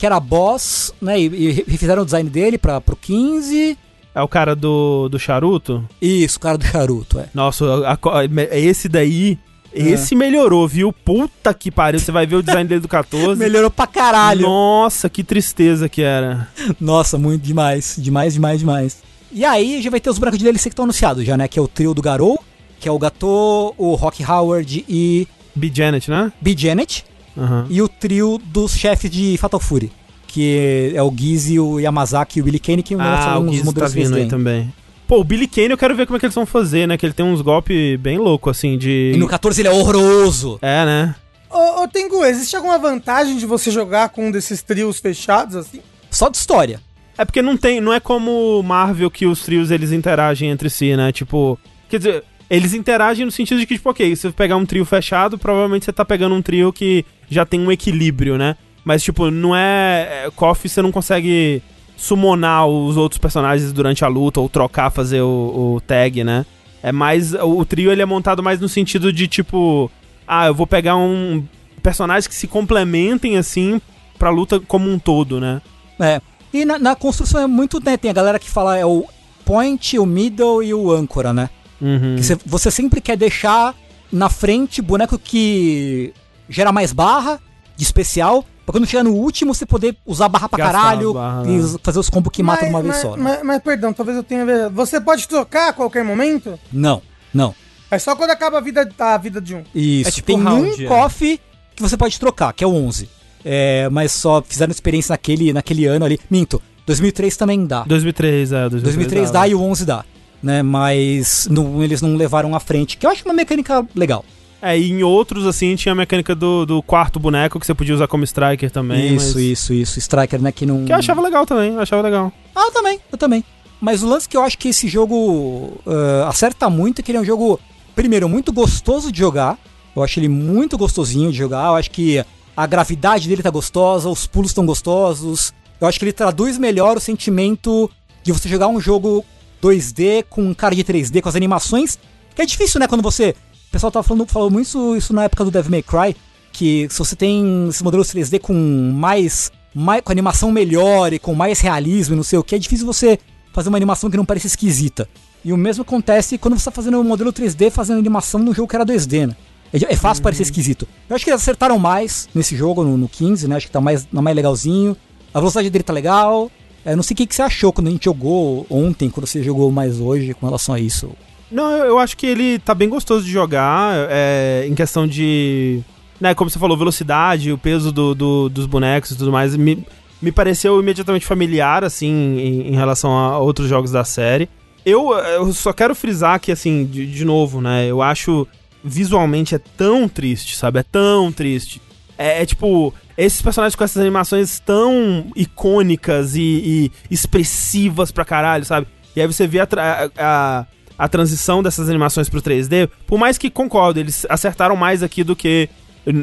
que era boss, né, e, e refizeram o design dele pra, pro 15. É o cara do, do charuto? Isso, o cara do charuto, é. Nossa, a- a- esse daí. Esse melhorou, viu? Puta que pariu. Você vai ver o design dele do 14. Melhorou pra caralho. Nossa, que tristeza que era. Nossa, muito demais. Demais, demais, demais. E aí já vai ter os bonecos de DLC que estão anunciados já, né? Que é o trio do Garou, que é o Gato, o Rock Howard e B. Janet, né? B. Janet. Aham. E o trio dos chefes de Fatal Fury. Que é o Gizzy, o Yamazaki e o Billy Kane, que Ah, o uns Giz tá modelos vindo aí também. Pô, o Billy Kane eu quero ver como é que eles vão fazer, né? Que ele tem uns golpes bem loucos, assim, de... E no 14 ele é horroroso. É, né? Ô, ô Tengu, existe alguma vantagem de você jogar com um desses trios fechados, assim? Só de história. É porque não tem, não é como Marvel que os trios eles interagem entre si, né? Tipo, quer dizer, eles interagem no sentido de que, tipo, ok, se você pegar um trio fechado, provavelmente você tá pegando um trio que já tem um equilíbrio, né? Mas, tipo, não é. é KOF você não consegue summonar os outros personagens durante a luta ou trocar, fazer o, o tag, né? É mais. O, trio ele é montado mais no sentido de, tipo, ah, eu vou pegar um personagens que se complementem assim pra luta como um todo, né? É. E na, na construção é muito, né? Tem a galera que fala é o point, o middle e o âncora, né? Uhum. Que cê- você sempre quer deixar na frente boneco que gera mais barra, de especial, pra quando chegar no último você poder usar barra pra Gastar caralho as barras, e né? fazer os combos que matam de uma vez mas, só. né? Mas, mas, perdão, talvez eu tenha... ver- Você pode trocar a qualquer momento? Não, não. É só quando acaba a vida, a vida de um. Isso. É tipo Tem round, um é. KOF que você pode trocar, que é o 11. É, mas só fizeram experiência naquele, naquele ano ali. Minto. 2003 também dá. 2003, é. 2003, 2003 dá e o 11 dá. Né, mas não- eles não levaram à frente, que eu acho uma mecânica legal. É, e em outros, assim, tinha a mecânica do, do quarto boneco que você podia usar como striker também. isso, mas- isso, isso. Striker, né, que não... Que eu achava legal também, eu achava legal. Ah, eu também, eu também. Mas o lance que eu acho que esse jogo ah, acerta muito é que ele é um jogo, primeiro, muito gostoso de jogar. Eu acho ele muito gostosinho de jogar. Eu acho que a gravidade dele tá gostosa, os pulos estão gostosos. Eu acho que ele traduz melhor o sentimento de você jogar um jogo 2D com cara de 3D, com as animações. Que é difícil, né? Quando você. O pessoal tava falando, falou muito isso, isso na época do Devil May Cry. Que se você tem esses modelos 3D com mais, mais. com animação melhor e com mais realismo e não sei o que, é difícil você fazer uma animação que não pareça esquisita. E o mesmo acontece quando você tá fazendo um modelo 3D fazendo animação num jogo que era 2D, né? É, é fácil parecer esquisito. Eu acho que eles acertaram mais nesse jogo, no, no 15, né? Acho que tá mais, tá mais legalzinho. A velocidade dele tá legal. É, não sei o que, que você achou quando a gente jogou ontem, quando você jogou mais hoje com relação a isso. Não, eu, acho que ele tá bem gostoso de jogar, é, em questão de. Né, como você falou, velocidade, o peso do, do- dos bonecos e tudo mais. Me, me pareceu imediatamente familiar, assim, em, em relação a outros jogos da série. Eu, eu só quero frisar que, assim, de, de novo, né? Eu acho visualmente é tão triste, sabe? É tão triste. É, é tipo, esses personagens com essas animações tão icônicas e, e expressivas pra caralho, sabe? E aí você vê a, tra- a, a transição dessas animações pro 3D, por mais que concordo, eles acertaram mais aqui do que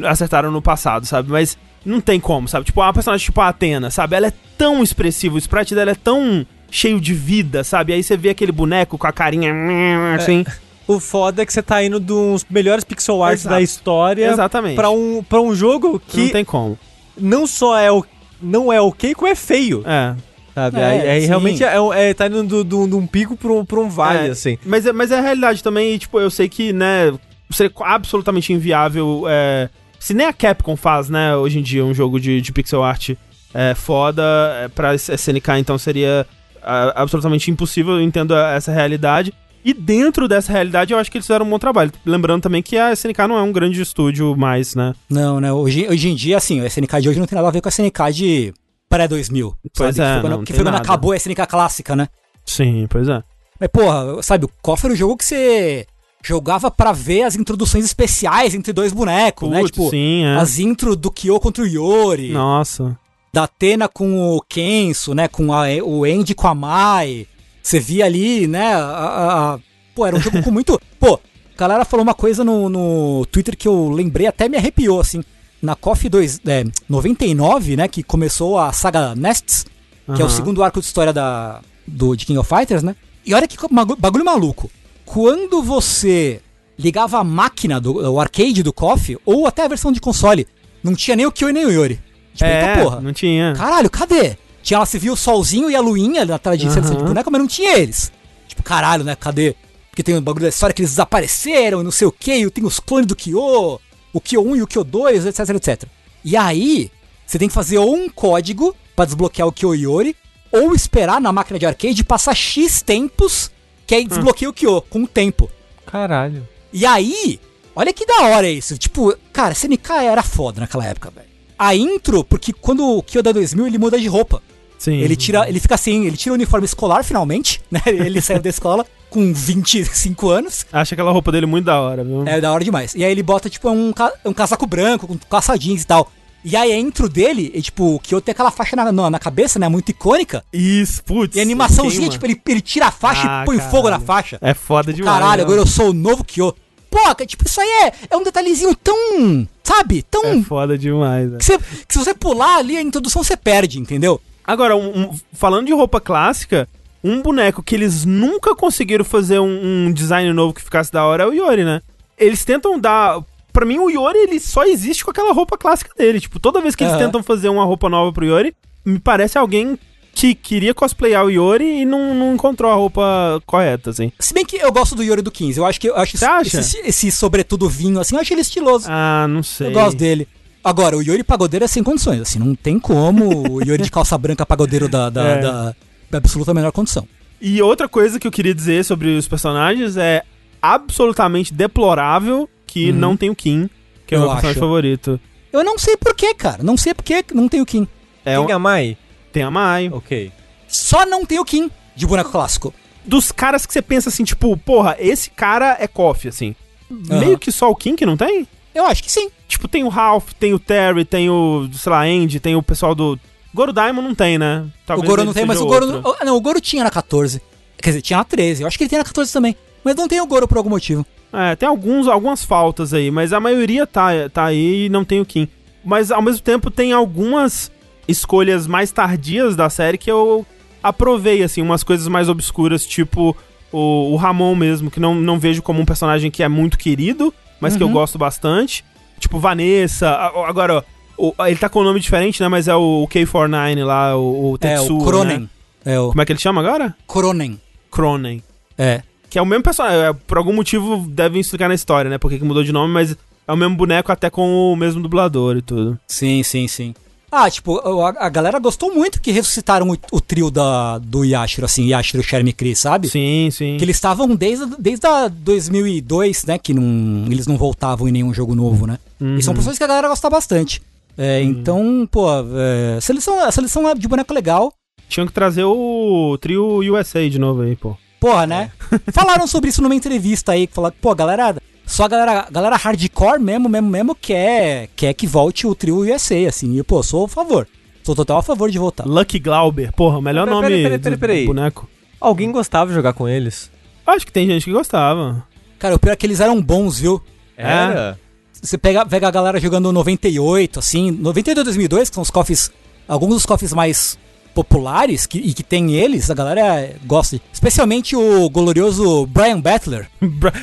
acertaram no passado, sabe? Mas não tem como, sabe? Tipo, uma personagem tipo a Atena, sabe? Ela é tão expressiva, o sprite dela é tão cheio de vida, sabe? Aí você vê aquele boneco com a carinha assim. O foda é que você tá indo dos melhores pixel arts Exato. da história Exatamente. pra um, pra um jogo que Não tem como. não só é o não é ok, como é feio, É. sabe? É, aí aí realmente é, é, tá indo do- do- de um pico pra um, pra um vale, É, assim. Mas, é- mas é a realidade também, e, tipo, eu sei que, né, seria absolutamente inviável. é, se nem a Capcom faz, né, hoje em dia, um jogo de, de pixel art é, foda é, pra SNK, então seria ah, absolutamente impossível, eu entendo a- essa realidade. E dentro dessa realidade, eu acho que eles fizeram um bom trabalho. Lembrando também que a SNK não é um grande estúdio mais, né? Não, né? Hoje, hoje em dia, assim, o SNK de hoje não tem nada a ver com a SNK de pré-2000. Pois sabe? é, que foi quando, não que foi quando acabou a SNK clássica, né? Sim, pois é. Mas, porra, sabe, o KOF era o jogo que você jogava pra ver as introduções especiais entre dois bonecos, né? Putz, Tipo, sim, é. as intro do Kyo contra o Yori, Nossa. da Atena com o Kenso, né? Com a, o Andy com a Mai. Você via ali, né? A, a- a- Pô, era um jogo com muito. Pô, a galera falou uma coisa no, no Twitter que eu lembrei, até me arrepiou, assim. Na KOF 2, é, 99, né? Que começou a saga Nests, que é o segundo arco de história da, do, de King of Fighters, né? E olha que bagulho maluco. Quando você ligava a máquina, do, o arcade do KOF, ou até a versão de console, não tinha nem o Kyo e nem o Yori. Tipo, É, porra. não tinha. Caralho, cadê? Tinha lá, você viu o solzinho e a luinha na tela de inserção de boneco, mas não tinha eles. Tipo, caralho, né? Cadê? Porque tem o bagulho da história que eles desapareceram e não sei o que, e tem os clones do Kyo, o Kyo 1 e o Kyo 2, etc, etc. E aí, você tem que fazer ou um código pra desbloquear o Kyo Yori, ou esperar na máquina de arcade passar X tempos, que aí desbloqueia o Kyo, com o tempo. Caralho. E aí, olha que da hora isso. Tipo, cara, SNK era foda naquela época, velho. A intro, porque quando o Kyo da 2000, ele muda de roupa. Sim. Ele tira, ele fica assim, ele tira o uniforme escolar finalmente, né? Ele saiu da escola com 25 anos. Acho aquela roupa dele muito da hora, viu? É da hora demais. E aí ele bota, tipo, um, ca- um casaco branco, com caçadinhos e tal. E aí a intro dele, é, tipo, o Kyo tem aquela faixa na, na, na cabeça, né? Muito icônica. Isso, putz. E a animaçãozinha, tipo, ele, ele tira a faixa Ah, e põe caralho. fogo na faixa. É foda demais. Caralho, né? agora eu sou o novo Kyo. Pô, tipo, isso aí é, é um detalhezinho tão, sabe? Tão... É foda demais. é. que, você- que se você pular ali a introdução, você perde, entendeu? Agora, um- um- falando de roupa clássica, um boneco que eles nunca conseguiram fazer um, um design novo que ficasse da hora é o Yori, né? Eles tentam dar. Pra mim, o Yori ele só existe com aquela roupa clássica dele. Tipo, toda vez que eles tentam fazer uma roupa nova pro Yori, me parece alguém que queria cosplayar o Yori e não, não encontrou a roupa correta, assim. Se bem que eu gosto do Yori do 15. Eu acho que eu acho acha? esse, esse sobretudo vinho, assim, eu acho ele estiloso. Ah, não sei. eu gosto dele. Agora, o Yori pagodeiro é sem condições, assim, não tem como o Yori de calça branca pagodeiro da, da, É. da absoluta menor condição. E outra coisa que eu queria dizer sobre os personagens é absolutamente deplorável que não tem o Kim, que é o Eu meu personagem acho. favorito. Eu não sei porquê, cara. Não sei porquê que não tem o Kim. É Quem um- é a Mai? Tem a Mai, Ok. Só não tem o Kim de boneco clássico. Dos caras que você pensa assim, tipo, porra, esse cara é Koff, assim. Aham. Meio que só o Kim que não tem? Eu acho que sim. Tipo, tem o Ralph, tem o Terry, tem o, sei lá, Andy, tem o pessoal do. Goro Diamond não tem, né? o Goro não tem, mas o Goro. ah, Não, o Goro tinha na 14. Quer dizer, tinha na 13. Eu acho que ele tem na 14 também. Mas não tem o Goro por algum motivo. É, tem alguns, algumas faltas aí, mas a maioria tá, tá aí e não tem o Kim. Mas ao mesmo tempo tem algumas escolhas mais tardias da série que eu aprovei, assim, umas coisas mais obscuras, tipo o, o Ramon mesmo, que não, não vejo como um personagem que é muito querido, mas que eu Uhum. gosto bastante. Tipo, Vanessa. Agora, ó, o- ele tá com um nome diferente, né? Mas é o K49 lá, o, o é, Tetsuo, o Kronen. né? É, o Como é que ele chama agora? Kronen. Cronen. É. Que é o mesmo personagem. é, Por algum motivo devem explicar na história, né? Porque que mudou de nome, mas é o mesmo boneco até com o mesmo dublador e tudo. Sim, sim, sim. Ah, tipo, a, a galera gostou muito que ressuscitaram o, o trio da, do Yashiro, assim, Yashiro, Sherm e Chris, sabe? Sim, sim. Que eles estavam desde, desde a 2002, né? Que não, eles não voltavam em nenhum jogo novo, né? E são Uhum. pessoas que a galera gosta bastante. É, Então, pô, é, seleção, a seleção é de boneco legal. Tinham que trazer o trio USA de novo aí, pô. Porra, né? Falaram sobre isso numa entrevista aí, que falaram, pô, galera, só a galera, a galera hardcore mesmo, mesmo, mesmo quer, quer que volte o trio USA, assim. E, pô, sou a favor. Sou total a favor de voltar. Lucky Glauber, porra, o melhor Pera- nome peraí, peraí, do- peraí, do peraí. boneco. Alguém gostava de jogar com eles? Acho que tem gente que gostava. Cara, o pior é que eles eram bons, viu? Era? Você pega, pega a galera jogando 98, assim, 98 e 2002, que são os coffees, alguns dos coffees mais populares que, e que tem eles, a galera é, gosta. Especialmente o glorioso Brian Battler.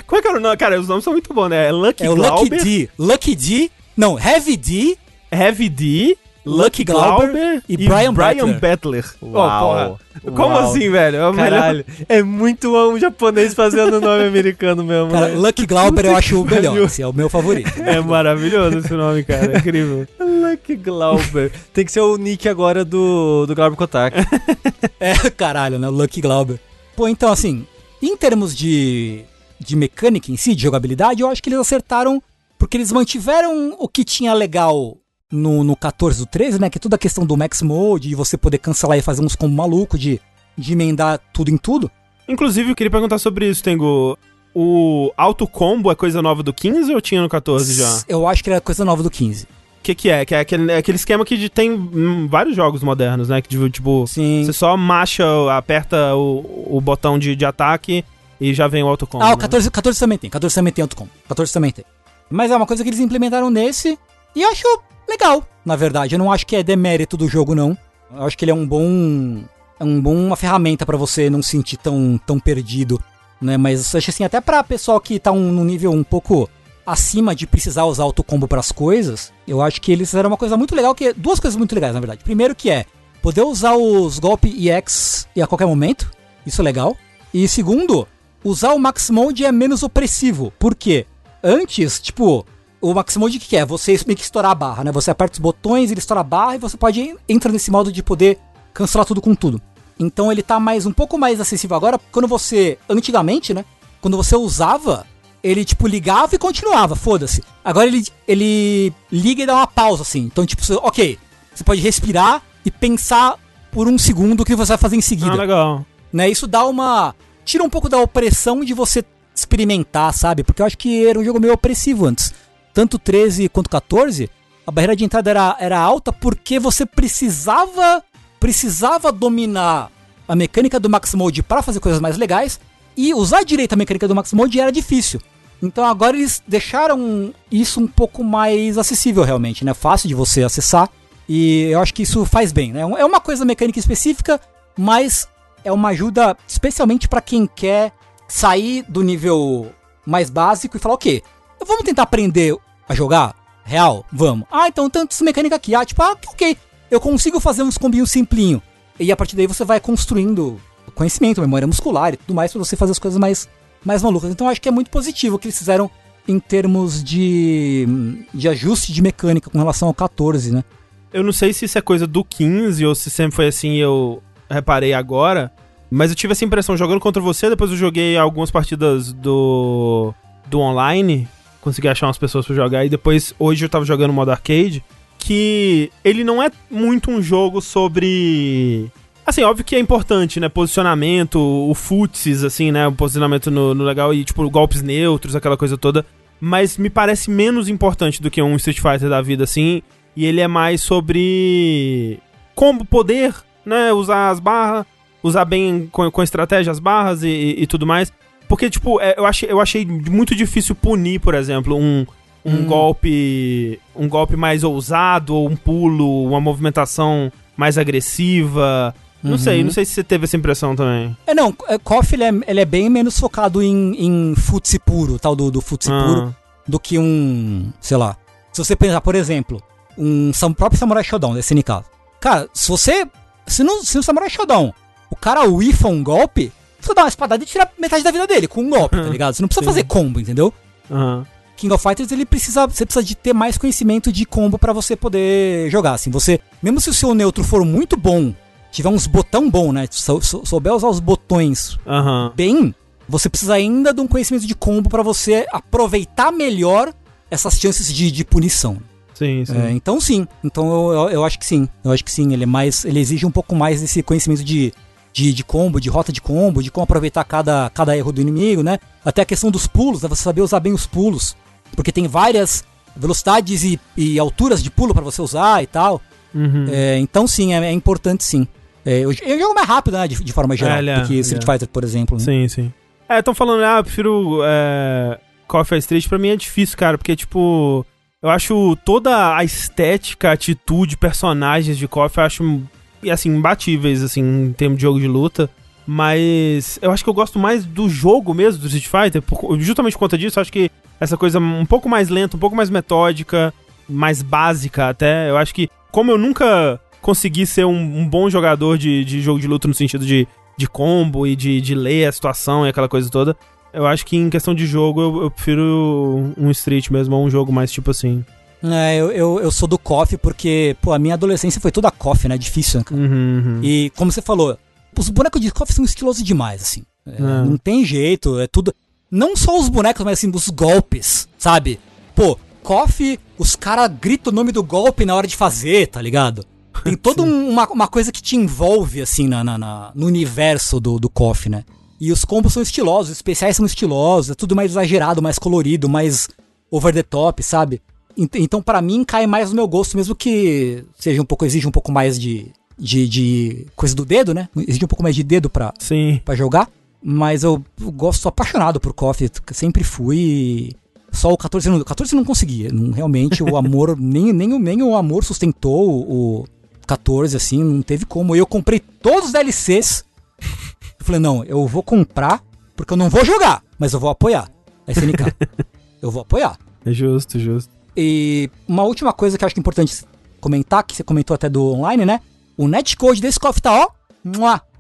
Como é que era o nome? Cara, os nomes são muito bons, né? É Lucky É o Lucky D. Lucky D. Não, Heavy D. Heavy D, Lucky Glauber Glauber e Brian Battler. Battler. Ó, Uau. porra. Como Uau. assim, velho? É melhor- Caralho, é muito um japonês fazendo nome americano mesmo. Cara, né? Lucky Glauber eu acho o melhor. Esse é o meu favorito. É maravilhoso esse nome, cara. É incrível. Lucky Glauber. Tem que ser o nick agora do, do Glauber Kotak. É, caralho, né? Lucky Glauber. Pô, então, assim, em termos de, de mecânica em si, de jogabilidade, eu acho que eles acertaram porque eles mantiveram o que tinha legal no, no 14 do 13, né? Que é toda a questão do Max Mode, de você poder cancelar e fazer uns combos malucos, de, de emendar tudo em tudo. Inclusive, eu queria perguntar sobre isso, Tengo. O auto combo é coisa nova do 15 ou tinha no 14 já? Eu acho que era coisa nova do 15. O que que é? Que é aquele, é aquele esquema que tem hum, vários jogos modernos, né? Que de- tipo, Sim. você só macha, aperta o, o botão de, de ataque e já vem o auto combo. Ah, o né? 14, 14 também tem. 14 também tem outro combo. 14 também tem. Mas é uma coisa que eles implementaram nesse. E eu acho legal, na verdade. Eu não acho que é demérito do jogo, não. Eu acho que ele é um bom. É um bom uma ferramenta pra você não se sentir tão, tão perdido. Né? Mas acho assim, até pra pessoal que tá um, num nível um pouco acima de precisar usar autocombo pras coisas, eu acho que eles fizeram uma coisa muito legal, que é duas coisas muito legais, na verdade. Primeiro que é poder usar os golpes EX a qualquer momento. Isso é legal. E segundo, usar o Max Mode é menos opressivo. Por quê? Antes, tipo, o Max Mode o que que é? Você meio que estourar a barra, né? Você aperta os botões, ele estoura a barra e você pode en- entrar nesse modo de poder cancelar tudo com tudo. Então ele tá mais um pouco mais acessível agora. Quando você, antigamente, né? Quando você usava, ele tipo ligava e continuava, foda-se. Agora ele, ele liga e dá uma pausa assim. Então tipo, você, ok, você pode respirar e pensar por um segundo o que você vai fazer em seguida Ah, legal. né? Isso dá uma. Tira um pouco da opressão de você experimentar, sabe? Porque eu acho que era um jogo meio opressivo antes. Tanto 13 quanto 14, a barreira de entrada era, era alta porque você precisava precisava dominar a mecânica do Max Mode para fazer coisas mais legais e usar direito a mecânica do Max Mode era difícil. Então agora eles deixaram isso um pouco mais acessível realmente, né? Fácil de você acessar. E eu acho que isso faz bem, né? É uma coisa mecânica específica, mas é uma ajuda especialmente pra quem quer sair do nível mais básico e falar, ok, vamos tentar aprender a jogar real? Vamos. Ah, então tantas mecânicas aqui. Ah, tipo, ah, ok, eu consigo fazer uns combinhos simplinho. E a partir daí você vai construindo conhecimento, memória muscular e tudo mais pra você fazer as coisas mais, mais malucas. Então eu acho que é muito positivo o que eles fizeram em termos de, de ajuste de mecânica com relação ao 14, né? Eu não sei se isso é coisa do 15 ou se sempre foi assim eu reparei agora. Mas eu tive essa impressão jogando contra você, depois eu joguei algumas partidas do. do online. Consegui achar umas pessoas pra jogar. E depois, hoje eu tava jogando modo arcade. Que ele não é muito um jogo sobre Assim, óbvio que é importante, né? Posicionamento, o futsis, assim, né? O posicionamento no, no legal e, tipo, golpes neutros, aquela coisa toda. Mas me parece menos importante do que um Street Fighter da vida, assim. E ele é mais sobre combo, poder, né? Usar as barras, usar bem com, com estratégia as barras e, e, e tudo mais. Porque, tipo, é, eu, achei, eu achei muito difícil punir, por exemplo, um, um Hum. golpe. Um golpe mais ousado, ou um pulo, uma movimentação mais agressiva. Não Uhum. sei, não sei se você teve essa impressão também. É, não, é, KOF ele é, ele é bem menos focado em, em futsi puro, tal do, do futsi Ah. puro, do que um, sei lá. Se você pensar, por exemplo, um próprio Samurai Shodown, desse SNK. Cara, se você. Se no, se no Samurai Shodown o cara whiffa um golpe, você dá uma espadada e tira metade da vida dele com um golpe, tá ligado? Você não precisa Sim. fazer combo, entendeu? Aham. King of Fighters ele precisa, você precisa de ter mais conhecimento de combo pra você poder jogar. Assim, você, mesmo se o seu neutro for muito bom, tiver uns botão bom, né? sou- sou- souber usar os botões Aham. bem, você precisa ainda de um conhecimento de combo pra você aproveitar melhor essas chances de, de punição. Sim, sim. É, então sim, então eu, eu, eu acho que sim, eu acho que sim, ele é mais, ele exige um pouco mais desse conhecimento de, de, de combo, de rota de combo, de como aproveitar cada, cada erro do inimigo, né? Até a questão dos pulos, né? Você saber usar bem os pulos, porque tem várias velocidades e, e alturas de pulo pra você usar e tal. Uhum. É, então sim, é, é importante sim. É, eu, eu jogo mais rápido, né, de, de forma geral, É, é, do que Street é. Fighter, por exemplo. né? Sim, sim. É, estão falando, ah, eu prefiro é, Coffee Street. Pra mim é difícil, cara, porque, tipo, eu acho toda a estética, atitude, personagens de Coffee, eu acho, e, assim, imbatíveis, assim, em termos de jogo de luta. Mas eu acho que eu gosto mais do jogo mesmo do Street Fighter, por- justamente por conta disso. Eu acho que essa coisa um pouco mais lenta, um pouco mais metódica, mais básica até. Eu acho que, como eu nunca consegui ser um, um bom jogador de, de jogo de luta no sentido de, de combo e de, de ler a situação e aquela coisa toda, eu acho que em questão de jogo eu, eu prefiro um Street mesmo, ou um jogo mais tipo assim. É, eu, eu, eu sou do KOF porque, pô, a minha adolescência foi toda KOF, né? Difícil, né? Uhum, uhum. E, como você falou, os bonecos de KOF são estilosos demais, assim. É, É. Não tem jeito, é tudo... Não só os bonecos, mas assim, os golpes, sabe? Pô, KOF, os caras gritam o nome do golpe na hora de fazer, tá ligado? Tem toda um- uma, uma coisa que te envolve, assim, na, na- na- no universo do, do KOF, né? E os combos são estilosos, os especiais são estilosos, é tudo mais exagerado, mais colorido, mais over the top, sabe? Ent- Então, pra mim, cai mais no meu gosto, mesmo que seja um pouco, exige um pouco mais de, de, de coisa do dedo, né? Exige um pouco mais de dedo pra, Sim. pra jogar. Mas eu gosto, sou apaixonado por KOF, sempre fui. Só o 14 não, o 14 não conseguia. Não, realmente o amor, nem, nem, o- nem o amor sustentou o, o 14, assim, não teve como. Eu comprei todos os DLCs. Eu falei, não, eu vou comprar, porque eu não vou jogar, mas eu vou apoiar a SNK. eu vou apoiar. É justo, justo. E uma última coisa que eu acho que é importante comentar, que você comentou até do online, né? O netcode desse KOF tá, ó,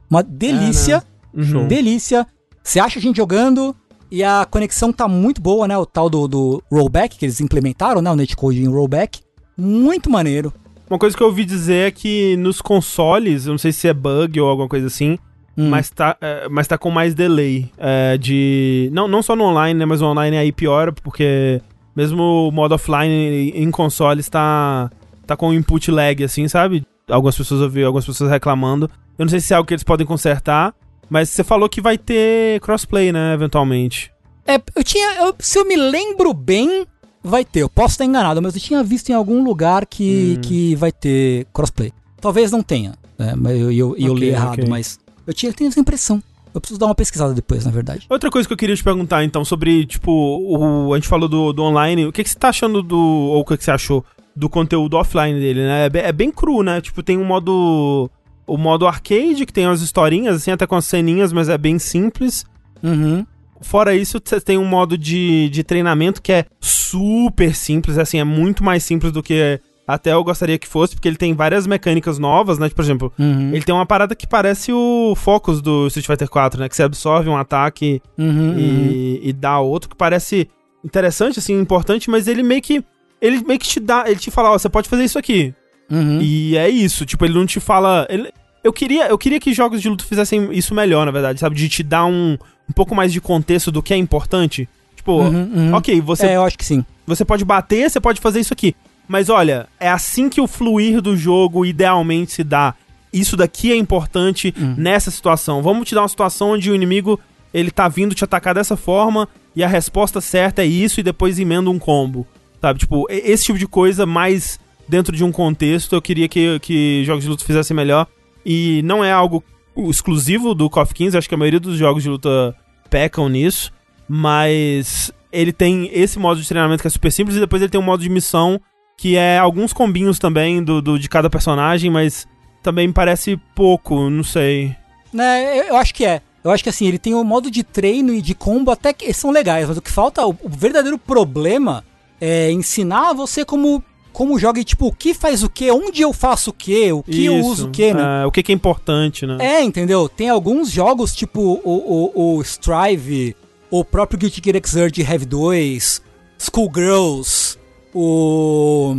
uma delícia, Uhum. delícia. Você acha a gente jogando e a conexão tá muito boa, né? O tal do, do rollback que eles implementaram, né? O netcode em rollback. Muito maneiro. Uma coisa que eu ouvi dizer é que nos consoles, eu não sei se é bug ou alguma coisa assim, Hum. mas, tá, é, mas tá com mais delay é, de... Não, não só no online, né, mas o online aí piora, porque mesmo o modo offline em consoles tá, tá com input lag, assim, sabe? Algumas pessoas eu vi, algumas pessoas reclamando. Eu não sei se é algo que eles podem consertar, mas você falou que vai ter crossplay, né, eventualmente. É, eu tinha. eu- se eu me lembro bem, vai ter. Eu posso estar enganado, mas eu tinha visto em algum lugar que, Hum. que vai ter crossplay. Talvez não tenha, né? Mas eu, eu, eu Ok, li errado, ok. mas eu tinha tenho essa impressão. Eu preciso dar uma pesquisada depois, na verdade. Outra coisa que eu queria te perguntar, então, sobre, tipo, o, a gente falou do, do online, o que, que você tá achando do. Ou o que, que você achou do conteúdo offline dele, né? É, be- é bem cru, né? Tipo, tem um modo. O modo arcade, que tem as historinhas, assim, até com as ceninhas, mas é bem simples. Uhum. Fora isso, você tem um modo de, de treinamento que é super simples, assim, é muito mais simples do que até eu gostaria que fosse, porque ele tem várias mecânicas novas, né? Tipo, por exemplo, Uhum. ele tem uma parada que parece o Focus do Street Fighter 4, né? Que você absorve um ataque Uhum, uhum. e, e dá outro que parece interessante, assim, importante, mas ele meio que. Ele meio que te dá. Ele te fala, ó, você pode fazer isso aqui. Uhum. E é isso. Tipo, ele não te fala. ele- eu, queria, eu queria que jogos de luta fizessem isso melhor, na verdade, sabe? De te dar um, um pouco mais de contexto do que é importante. Tipo, Uhum, uhum. ok, você, É, eu acho que sim. você pode bater, você pode fazer isso aqui. Mas olha, é assim que o fluir do jogo idealmente se dá. isso daqui é importante nessa situação. Vamos te dar uma situação onde o inimigo ele tá vindo te atacar dessa forma e a resposta certa é isso e depois emenda um combo. Sabe? Tipo, esse tipo de coisa mais dentro de um contexto eu queria que, que jogos de luta fizessem melhor. E não é algo exclusivo do KOF 15, acho que a maioria dos jogos de luta pecam nisso, mas ele tem esse modo de treinamento que é super simples e depois ele tem um modo de missão que é alguns combinhos também do, do- de cada personagem, mas também parece pouco, não sei. Né, eu, eu acho que é. Eu acho que assim, ele tem o modo de treino e de combo até que são legais, mas o que falta, o, o verdadeiro problema é ensinar você como como joga e tipo, o que faz o que, onde eu faço o que, o que eu Isso, uso o que, né? é, o que, que é importante, né? É, entendeu? Tem alguns jogos, tipo o, o, o Strive, o próprio Guilty Gear Xrd Heavy 2, Schoolgirls, o...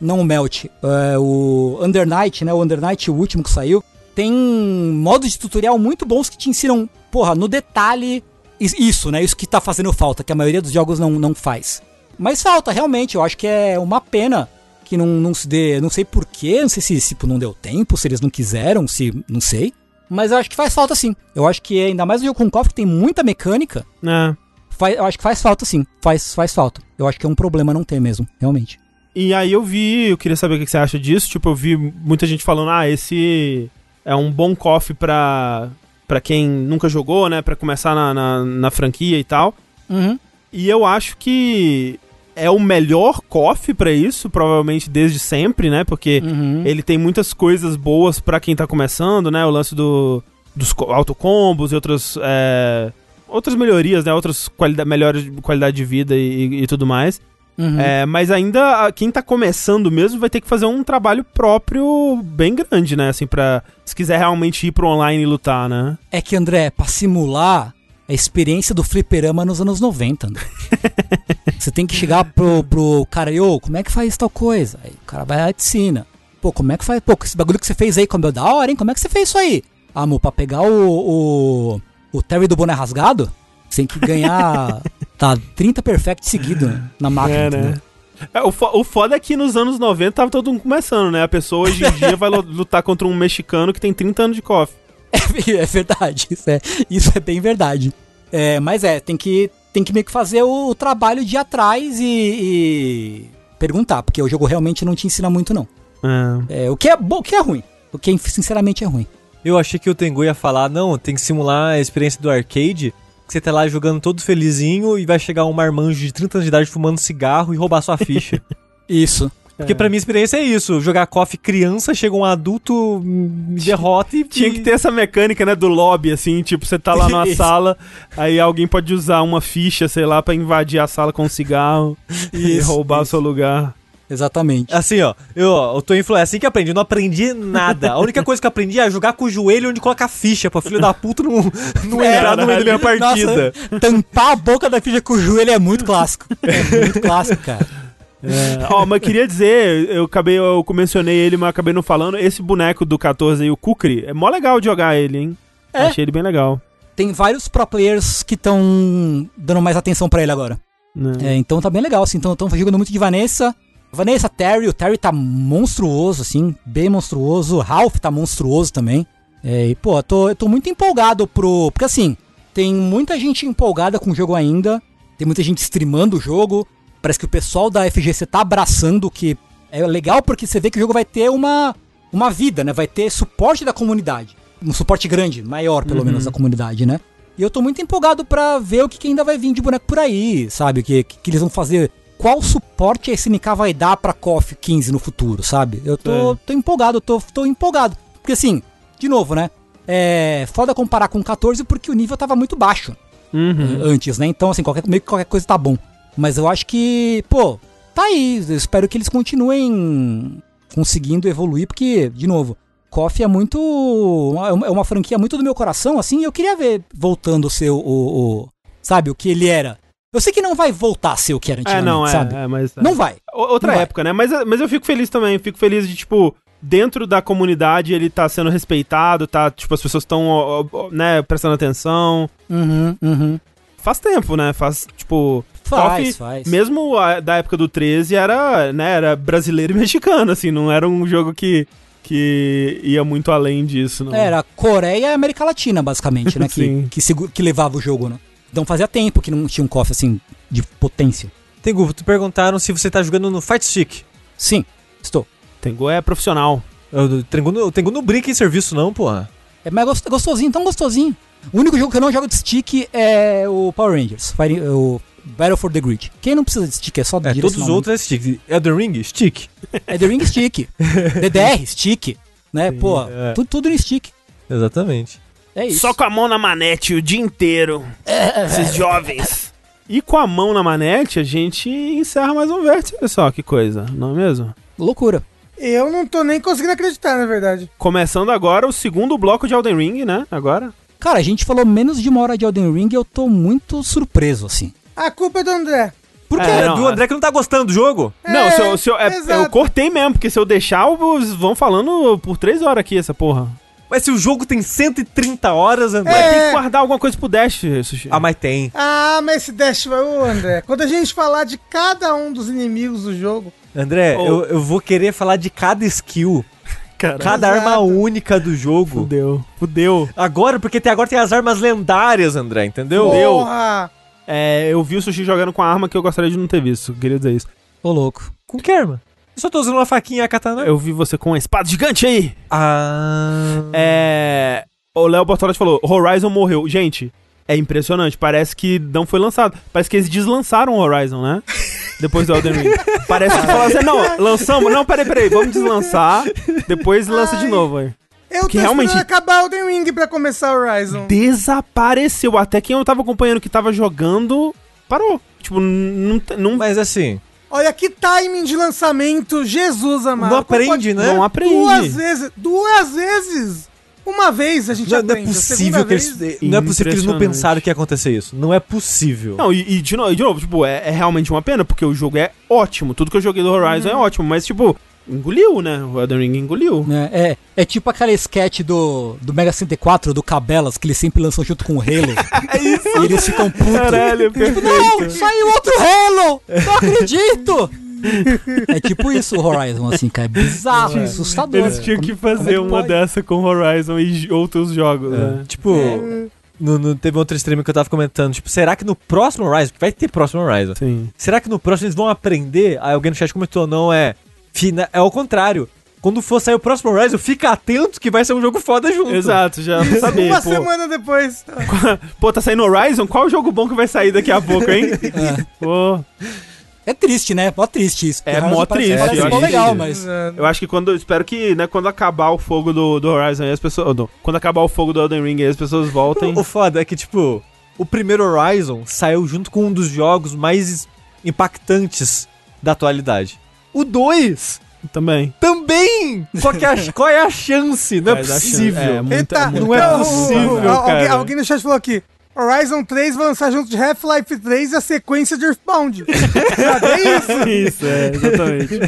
Não o Melt, é, o Under Night, né? O Under Night, o último que saiu. Tem modos de tutorial muito bons que te ensinam, porra, no detalhe is- isso, né? Isso que tá fazendo falta, que a maioria dos jogos não, não faz. Mas falta, realmente, eu acho que é uma pena que não, não se dê. Não sei porquê, não sei se tipo, não deu tempo, se eles não quiseram, se. não sei. Mas eu acho que faz falta sim. Eu acho que ainda mais o jogo com KOF que tem muita mecânica. É. Faz, eu acho que faz falta sim. Faz, faz falta. Eu acho que é um problema não ter mesmo, realmente. E aí eu vi, eu queria saber o que você acha disso. Tipo, eu vi muita gente falando, ah, esse é um bom coffee pra, pra quem nunca jogou, né? Pra começar na, na, na franquia e tal. Uhum. E eu acho que é o melhor coffee pra isso, provavelmente desde sempre, né? Porque Uhum. ele tem muitas coisas boas pra quem tá começando, né? O lance do, dos co- autocombos e outras, é, outras melhorias, né? Outras qualida melhores qualidade de vida e, e tudo mais. Uhum. É, mas ainda quem tá começando mesmo vai ter que fazer um trabalho próprio bem grande, né? Assim, pra. Se quiser realmente ir pro online e lutar, né? É que, André, pra simular a experiência do fliperama nos anos 90, André. Você tem que chegar pro, pro cara, ô, como é que faz tal coisa? Aí o cara vai lá e ensina. Pô, como é que faz? Pô, esse bagulho que você fez aí, como é da hora, hein? Como é que você fez isso aí? Ah, amor, pra pegar o, o, o Terry do boné rasgado, você tem que ganhar, tá, 30 perfect seguido na máquina, É, né? É, o, fo- o foda é que nos anos 90 tava todo mundo começando, né? A pessoa hoje em dia vai lu- lutar contra um mexicano que tem 30 anos de coffee. É, é verdade, isso é, isso é bem verdade. É, mas é, tem que, tem que meio que fazer o, o trabalho de ir atrás e, e perguntar, porque o jogo realmente não te ensina muito, não. É. É, o que é bom, o que é ruim. O que sinceramente é ruim. Eu achei que o Tengu ia falar, não, tem que simular a experiência do arcade, que você tá lá jogando todo felizinho e vai chegar um marmanjo de 30 anos de idade fumando cigarro e roubar sua ficha. Isso. Porque pra mim a experiência é isso, jogar KOF criança, chega um adulto, me derrota e... Tinha que ter essa mecânica, né, do lobby, assim, tipo, você tá lá numa sala, aí alguém pode usar uma ficha, sei lá, pra invadir a sala com um cigarro e Isso, roubar o seu lugar. Exatamente. Assim, ó, eu, ó, o Tô Influ é assim que aprendi, eu não aprendi nada. A única coisa que eu aprendi é jogar com o joelho onde coloca a ficha, pra filho da puta não, não É, entrar no meio da minha partida. Nossa, tampar a boca da ficha com o joelho é muito clássico. É muito clássico, cara. É, Ó, mas queria dizer, eu acabei, eu mencionei ele, mas acabei não falando, esse boneco do 14 aí, o Kukri, é mó legal de jogar ele, hein? É? Achei ele bem legal. Tem vários pro players que estão dando mais atenção pra ele agora. né? É, então tá bem legal, assim. Então estão jogando muito de Vanessa. Vanessa, Terry, o Terry tá monstruoso, assim, bem monstruoso. O Ralph tá monstruoso também. É, e, pô, eu tô, eu tô muito empolgado pro. Porque assim, tem muita gente empolgada com o jogo ainda. Tem muita gente streamando o jogo. Parece que o pessoal da FGC tá abraçando, que é legal porque você vê que o jogo vai ter uma, uma vida, né? Vai ter suporte da comunidade. Um suporte grande, maior pelo menos da comunidade, né? E eu tô muito empolgado pra ver o que, que ainda vai vir de boneco por aí, sabe? O que, que, que eles vão fazer. Qual suporte a SNK vai dar pra KOF 15 no futuro, sabe? Eu tô, É. tô empolgado, eu tô, tô empolgado. Porque assim, de novo, né? É foda comparar com 14 porque o nível tava muito baixo Uhum. antes, né? Então, assim, qualquer, meio que qualquer coisa tá bom. Mas eu acho que, pô, tá aí. Eu espero que eles continuem conseguindo evoluir, porque, de novo, KOF é muito. É uma, franquia muito do meu coração, assim, e eu queria ver voltando a ser o, o- o- Sabe, o que ele era. Eu sei que não vai voltar a ser o que era É, antigamente, não, é, sabe? é, mas... Não vai. Outra Não vai. época, né? Mas, mas eu fico feliz também. Fico feliz de, tipo, dentro da comunidade ele tá sendo respeitado, tá? Tipo, as pessoas estão, né, prestando atenção. Uhum, uhum. Faz tempo, né? Faz, tipo. Faz, KOF, faz. Mesmo a- da época do 13 era, né, era brasileiro e mexicano, assim, não era um jogo que que ia muito além disso, não. Era Coreia e América Latina, basicamente, né? Que, que, que levava o jogo, né? Então fazia tempo que não tinha um cofre assim de potência. Tengu, tu perguntaram se você tá jogando no Fight Stick. Sim, estou. Tengu é profissional. O Tengu, o Tengu não brinca em serviço, não, porra. É mais gost- gostosinho, tão gostosinho. O único jogo que eu não jogo de stick é o Power Rangers, Fire- o Battle for the Grid. Quem não precisa de stick, é só É, todos os outros é stick. Elden Ring, stick. É The Ring Stick. DDR, stick. Né? Pô, é. tudo, tudo no stick. Exatamente. É isso. Só com a mão na manete o dia inteiro. Esses jovens. E com a mão na manete, a gente encerra mais um vértice. Só que coisa, não é mesmo? Loucura. Eu não tô nem conseguindo acreditar, na verdade. Começando agora o segundo bloco de Elden Ring, né? Agora. Cara, a gente falou menos de uma hora de Elden Ring e eu tô muito surpreso, assim. A culpa é do André. Por quê? É, não, do é- André que não tá gostando do jogo? não, se eu, se eu, é- exato. eu cortei mesmo, porque se eu deixar, eles vão falando por três horas aqui, essa porra. Mas se o jogo tem 130 horas, André. É. Tem que guardar alguma coisa pro Dash, Sushi. Ah, mas tem. Ah, mas esse Dash vai. Ô, André, quando a gente falar de cada um dos inimigos do jogo. André, Oh. eu, eu vou querer falar de cada skill, Cara, cada Exato. arma única do jogo. fudeu. Fudeu. Agora, porque tem, agora tem as armas lendárias, André, entendeu? Fudeu. Porra! É, eu vi o Sushi jogando com a arma que eu gostaria de não ter visto. Queria dizer isso. Ô, louco. Com que arma? Eu só tô usando uma faquinha e a katana. Eu vi você com uma espada gigante aí. Ah. É. O Léo Bortotti falou: Horizon morreu. Gente, é impressionante. Parece que não foi lançado. Parece que eles deslançaram o Horizon, né? Depois do Elden Ring. Parece que falaram assim: não, lançamos. Não, peraí, peraí. Vamos deslançar. Depois lança de Ai. novo aí. Eu tô Que realmente- esperando acabar o The Ring pra começar o Horizon. Desapareceu. Até quem eu tava acompanhando que tava jogando, parou. Tipo, não. não Mas assim, Olha que timing de lançamento, Jesus amado. não aprende, pode- né? não aprende. Duas vezes, duas vezes. Uma vez a gente Não, não é aprende. a possível que eles, vez- não é possível que eles não pensaram que ia acontecer isso. Não é possível. Não, e, e de, novo, de novo, tipo, é, é realmente uma pena, porque o jogo é ótimo. Tudo que eu joguei do Horizon é ótimo, mas, tipo, engoliu, né? O Elden Ring engoliu. né? É, é tipo aquela sketch do, do Mega 64, do Cabelas, que eles sempre lançam junto com o Halo. é isso. E eles ficam putos. Caralho, Tipo, perfeito. não, saiu outro Halo! Não acredito! é tipo isso o Horizon, assim, cara. É bizarro, assustador. Eles tinham que Como- como fazer é uma pode? dessa com Horizon e outros jogos, né? Tipo, no, no- teve outro stream que eu tava comentando, tipo, será que no próximo Horizon, que vai ter próximo Horizon, Sim. será que no próximo eles vão aprender? Aí alguém no chat comentou, não, é, fina, é ao contrário. Quando for sair o próximo Horizon, fica atento que vai ser um jogo foda junto. Exato, já saber. Uma pô. semana depois. pô, tá saindo Horizon? Qual jogo bom que vai sair daqui a pouco, hein? Pô, É triste, né? Mó triste isso. É mó triste, Parece eu mó acho legal, que- mas... eu acho que quando. Espero que, né, quando acabar o fogo do, do Horizon as pessoas. não, quando acabar o fogo do Elden Ring as pessoas voltem. O foda é que, tipo, o primeiro Horizon saiu junto com um dos jogos mais impactantes da atualidade. O 2 Também. também! Só que a- qual é a chance? Não é Mas a chance- possível. é, Eita, não é possível, o- alguém, cara. alguém no chat falou aqui. Horizon 3 vai lançar junto de Half-Life 3 e a sequência de Earthbound. Cadê isso? Isso, é, exatamente.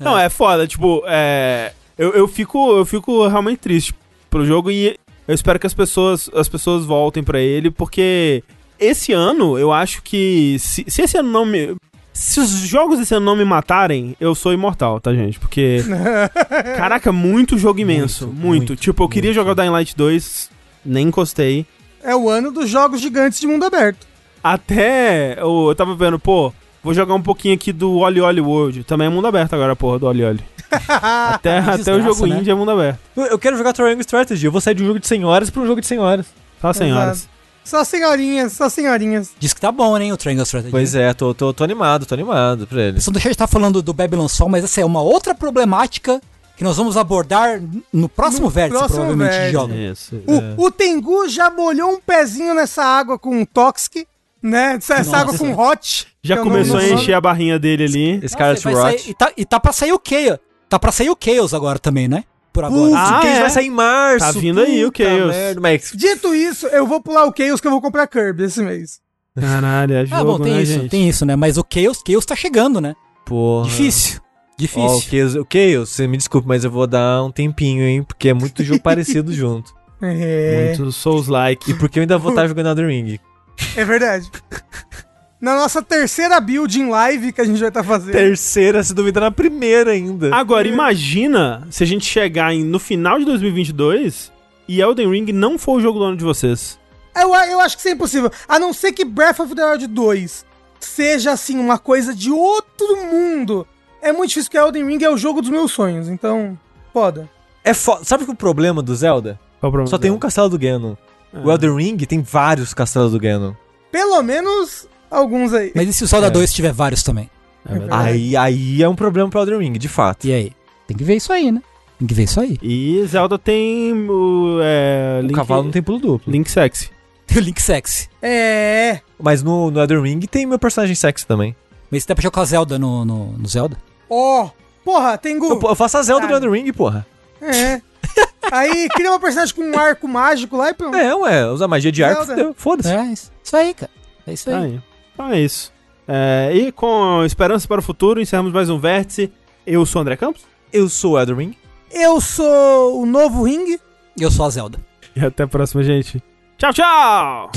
Não, é foda, tipo, é. Eu, eu, fico, eu fico realmente triste pro jogo e eu espero que as pessoas, as pessoas voltem pra ele, porque esse ano eu acho que. Se, se esse ano não me. Se os jogos desse ano não me matarem, eu sou imortal, tá, gente? Porque. Caraca, muito jogo imenso. Muito. Muito, tipo, eu queria muito. jogar o Dying Light 2, nem encostei. É o ano dos jogos gigantes de mundo aberto. Até eu, eu tava vendo, pô, vou jogar um pouquinho aqui do Oli Oli World. Também é mundo aberto agora, porra, do Oli Oli. até, Que até o jogo desgraça, né? indie é mundo aberto. Eu- Eu quero jogar Triangle Strategy. Eu vou sair de um jogo de 100 horas pra um jogo de 100 horas. Só senhoras. Exato. Só senhorinhas, só senhorinhas. Diz que tá bom, né, o Triangle Strategy. Pois é, tô, tô, tô animado, tô animado pra ele. Só deixa de estar falando do Babylon Sol, mas essa é uma outra problemática que nós vamos abordar no próximo No vértice, próximo provavelmente, de vértice. jogo. Isso. O, o Tengu já molhou um pezinho nessa água com Toxic, né? Essa, água com Hot. Já eu não- começou não a encher a barrinha dele ali. Vai Rot. sair- e, tá, e tá pra sair o Chaos. Tá pra sair o Chaos agora também, né? Por agora. Ah, o Chaos é? vai sair em março. Tá vindo aí o Chaos. merda, mas Dito isso, eu vou pular o Chaos que eu vou comprar Kirby esse mês. Caralho, é jogo, ah, bom, tem né, isso, gente? tem isso, né? Mas o Chaos, Chaos tá chegando, né? Porra. Difícil. Difícil. Ó, o Chaos, o Chaos, você me desculpe, mas eu vou dar um tempinho, hein? Porque é muito jogo parecido junto. É, Muito Souls-like. E porque eu ainda vou estar jogando Elden Ring. é verdade. na nossa terceira build em live que a gente vai estar fazendo. Terceira, se duvidar, na primeira ainda. Agora, imagina se a gente chegar em- no final de 2022 e Elden Ring não for o jogo do ano de vocês. Eu, eu acho que isso é impossível. A não ser que Breath of the Wild 2 seja, assim, uma coisa de outro mundo. É muito difícil, porque Elden Ring é o jogo dos meus sonhos. Então, foda. É fo... Sabe que o problema do Zelda? Qual o problema Só tem um castelo do Ganon. O Elden Ring tem vários castelos do Ganon. Pelo menos alguns aí. Mas e se o Zelda É. 2 tiver vários também? É verdade. Aí, aí é um problema pro Elden Ring, de fato. E aí? Tem que ver isso aí, né? Tem que ver isso aí. E Zelda tem o. É, O cavalo não tem pulo duplo. Link sexy. Tem o Link sexy. É. Mas no, no Elden Ring tem meu personagem sexy também. Mas se dá pra jogar com a Zelda no, no, no Zelda? Ó. Porra, Tengu. Eu, eu faço a Zelda Cara. do Elden Ring, porra. É. Aí cria uma personagem com um arco mágico lá e pronto. É, ué, usa magia de arco, Zelda. foda-se. É, isso, isso aí, cara. É isso aí. Aí. Então é isso. É, e com esperança para o futuro, encerramos mais um vértice. Eu sou o André Campos. Eu sou o Ring. Eu sou o novo Ring. Eu sou a Zelda. E até a próxima, gente. Tchau, tchau!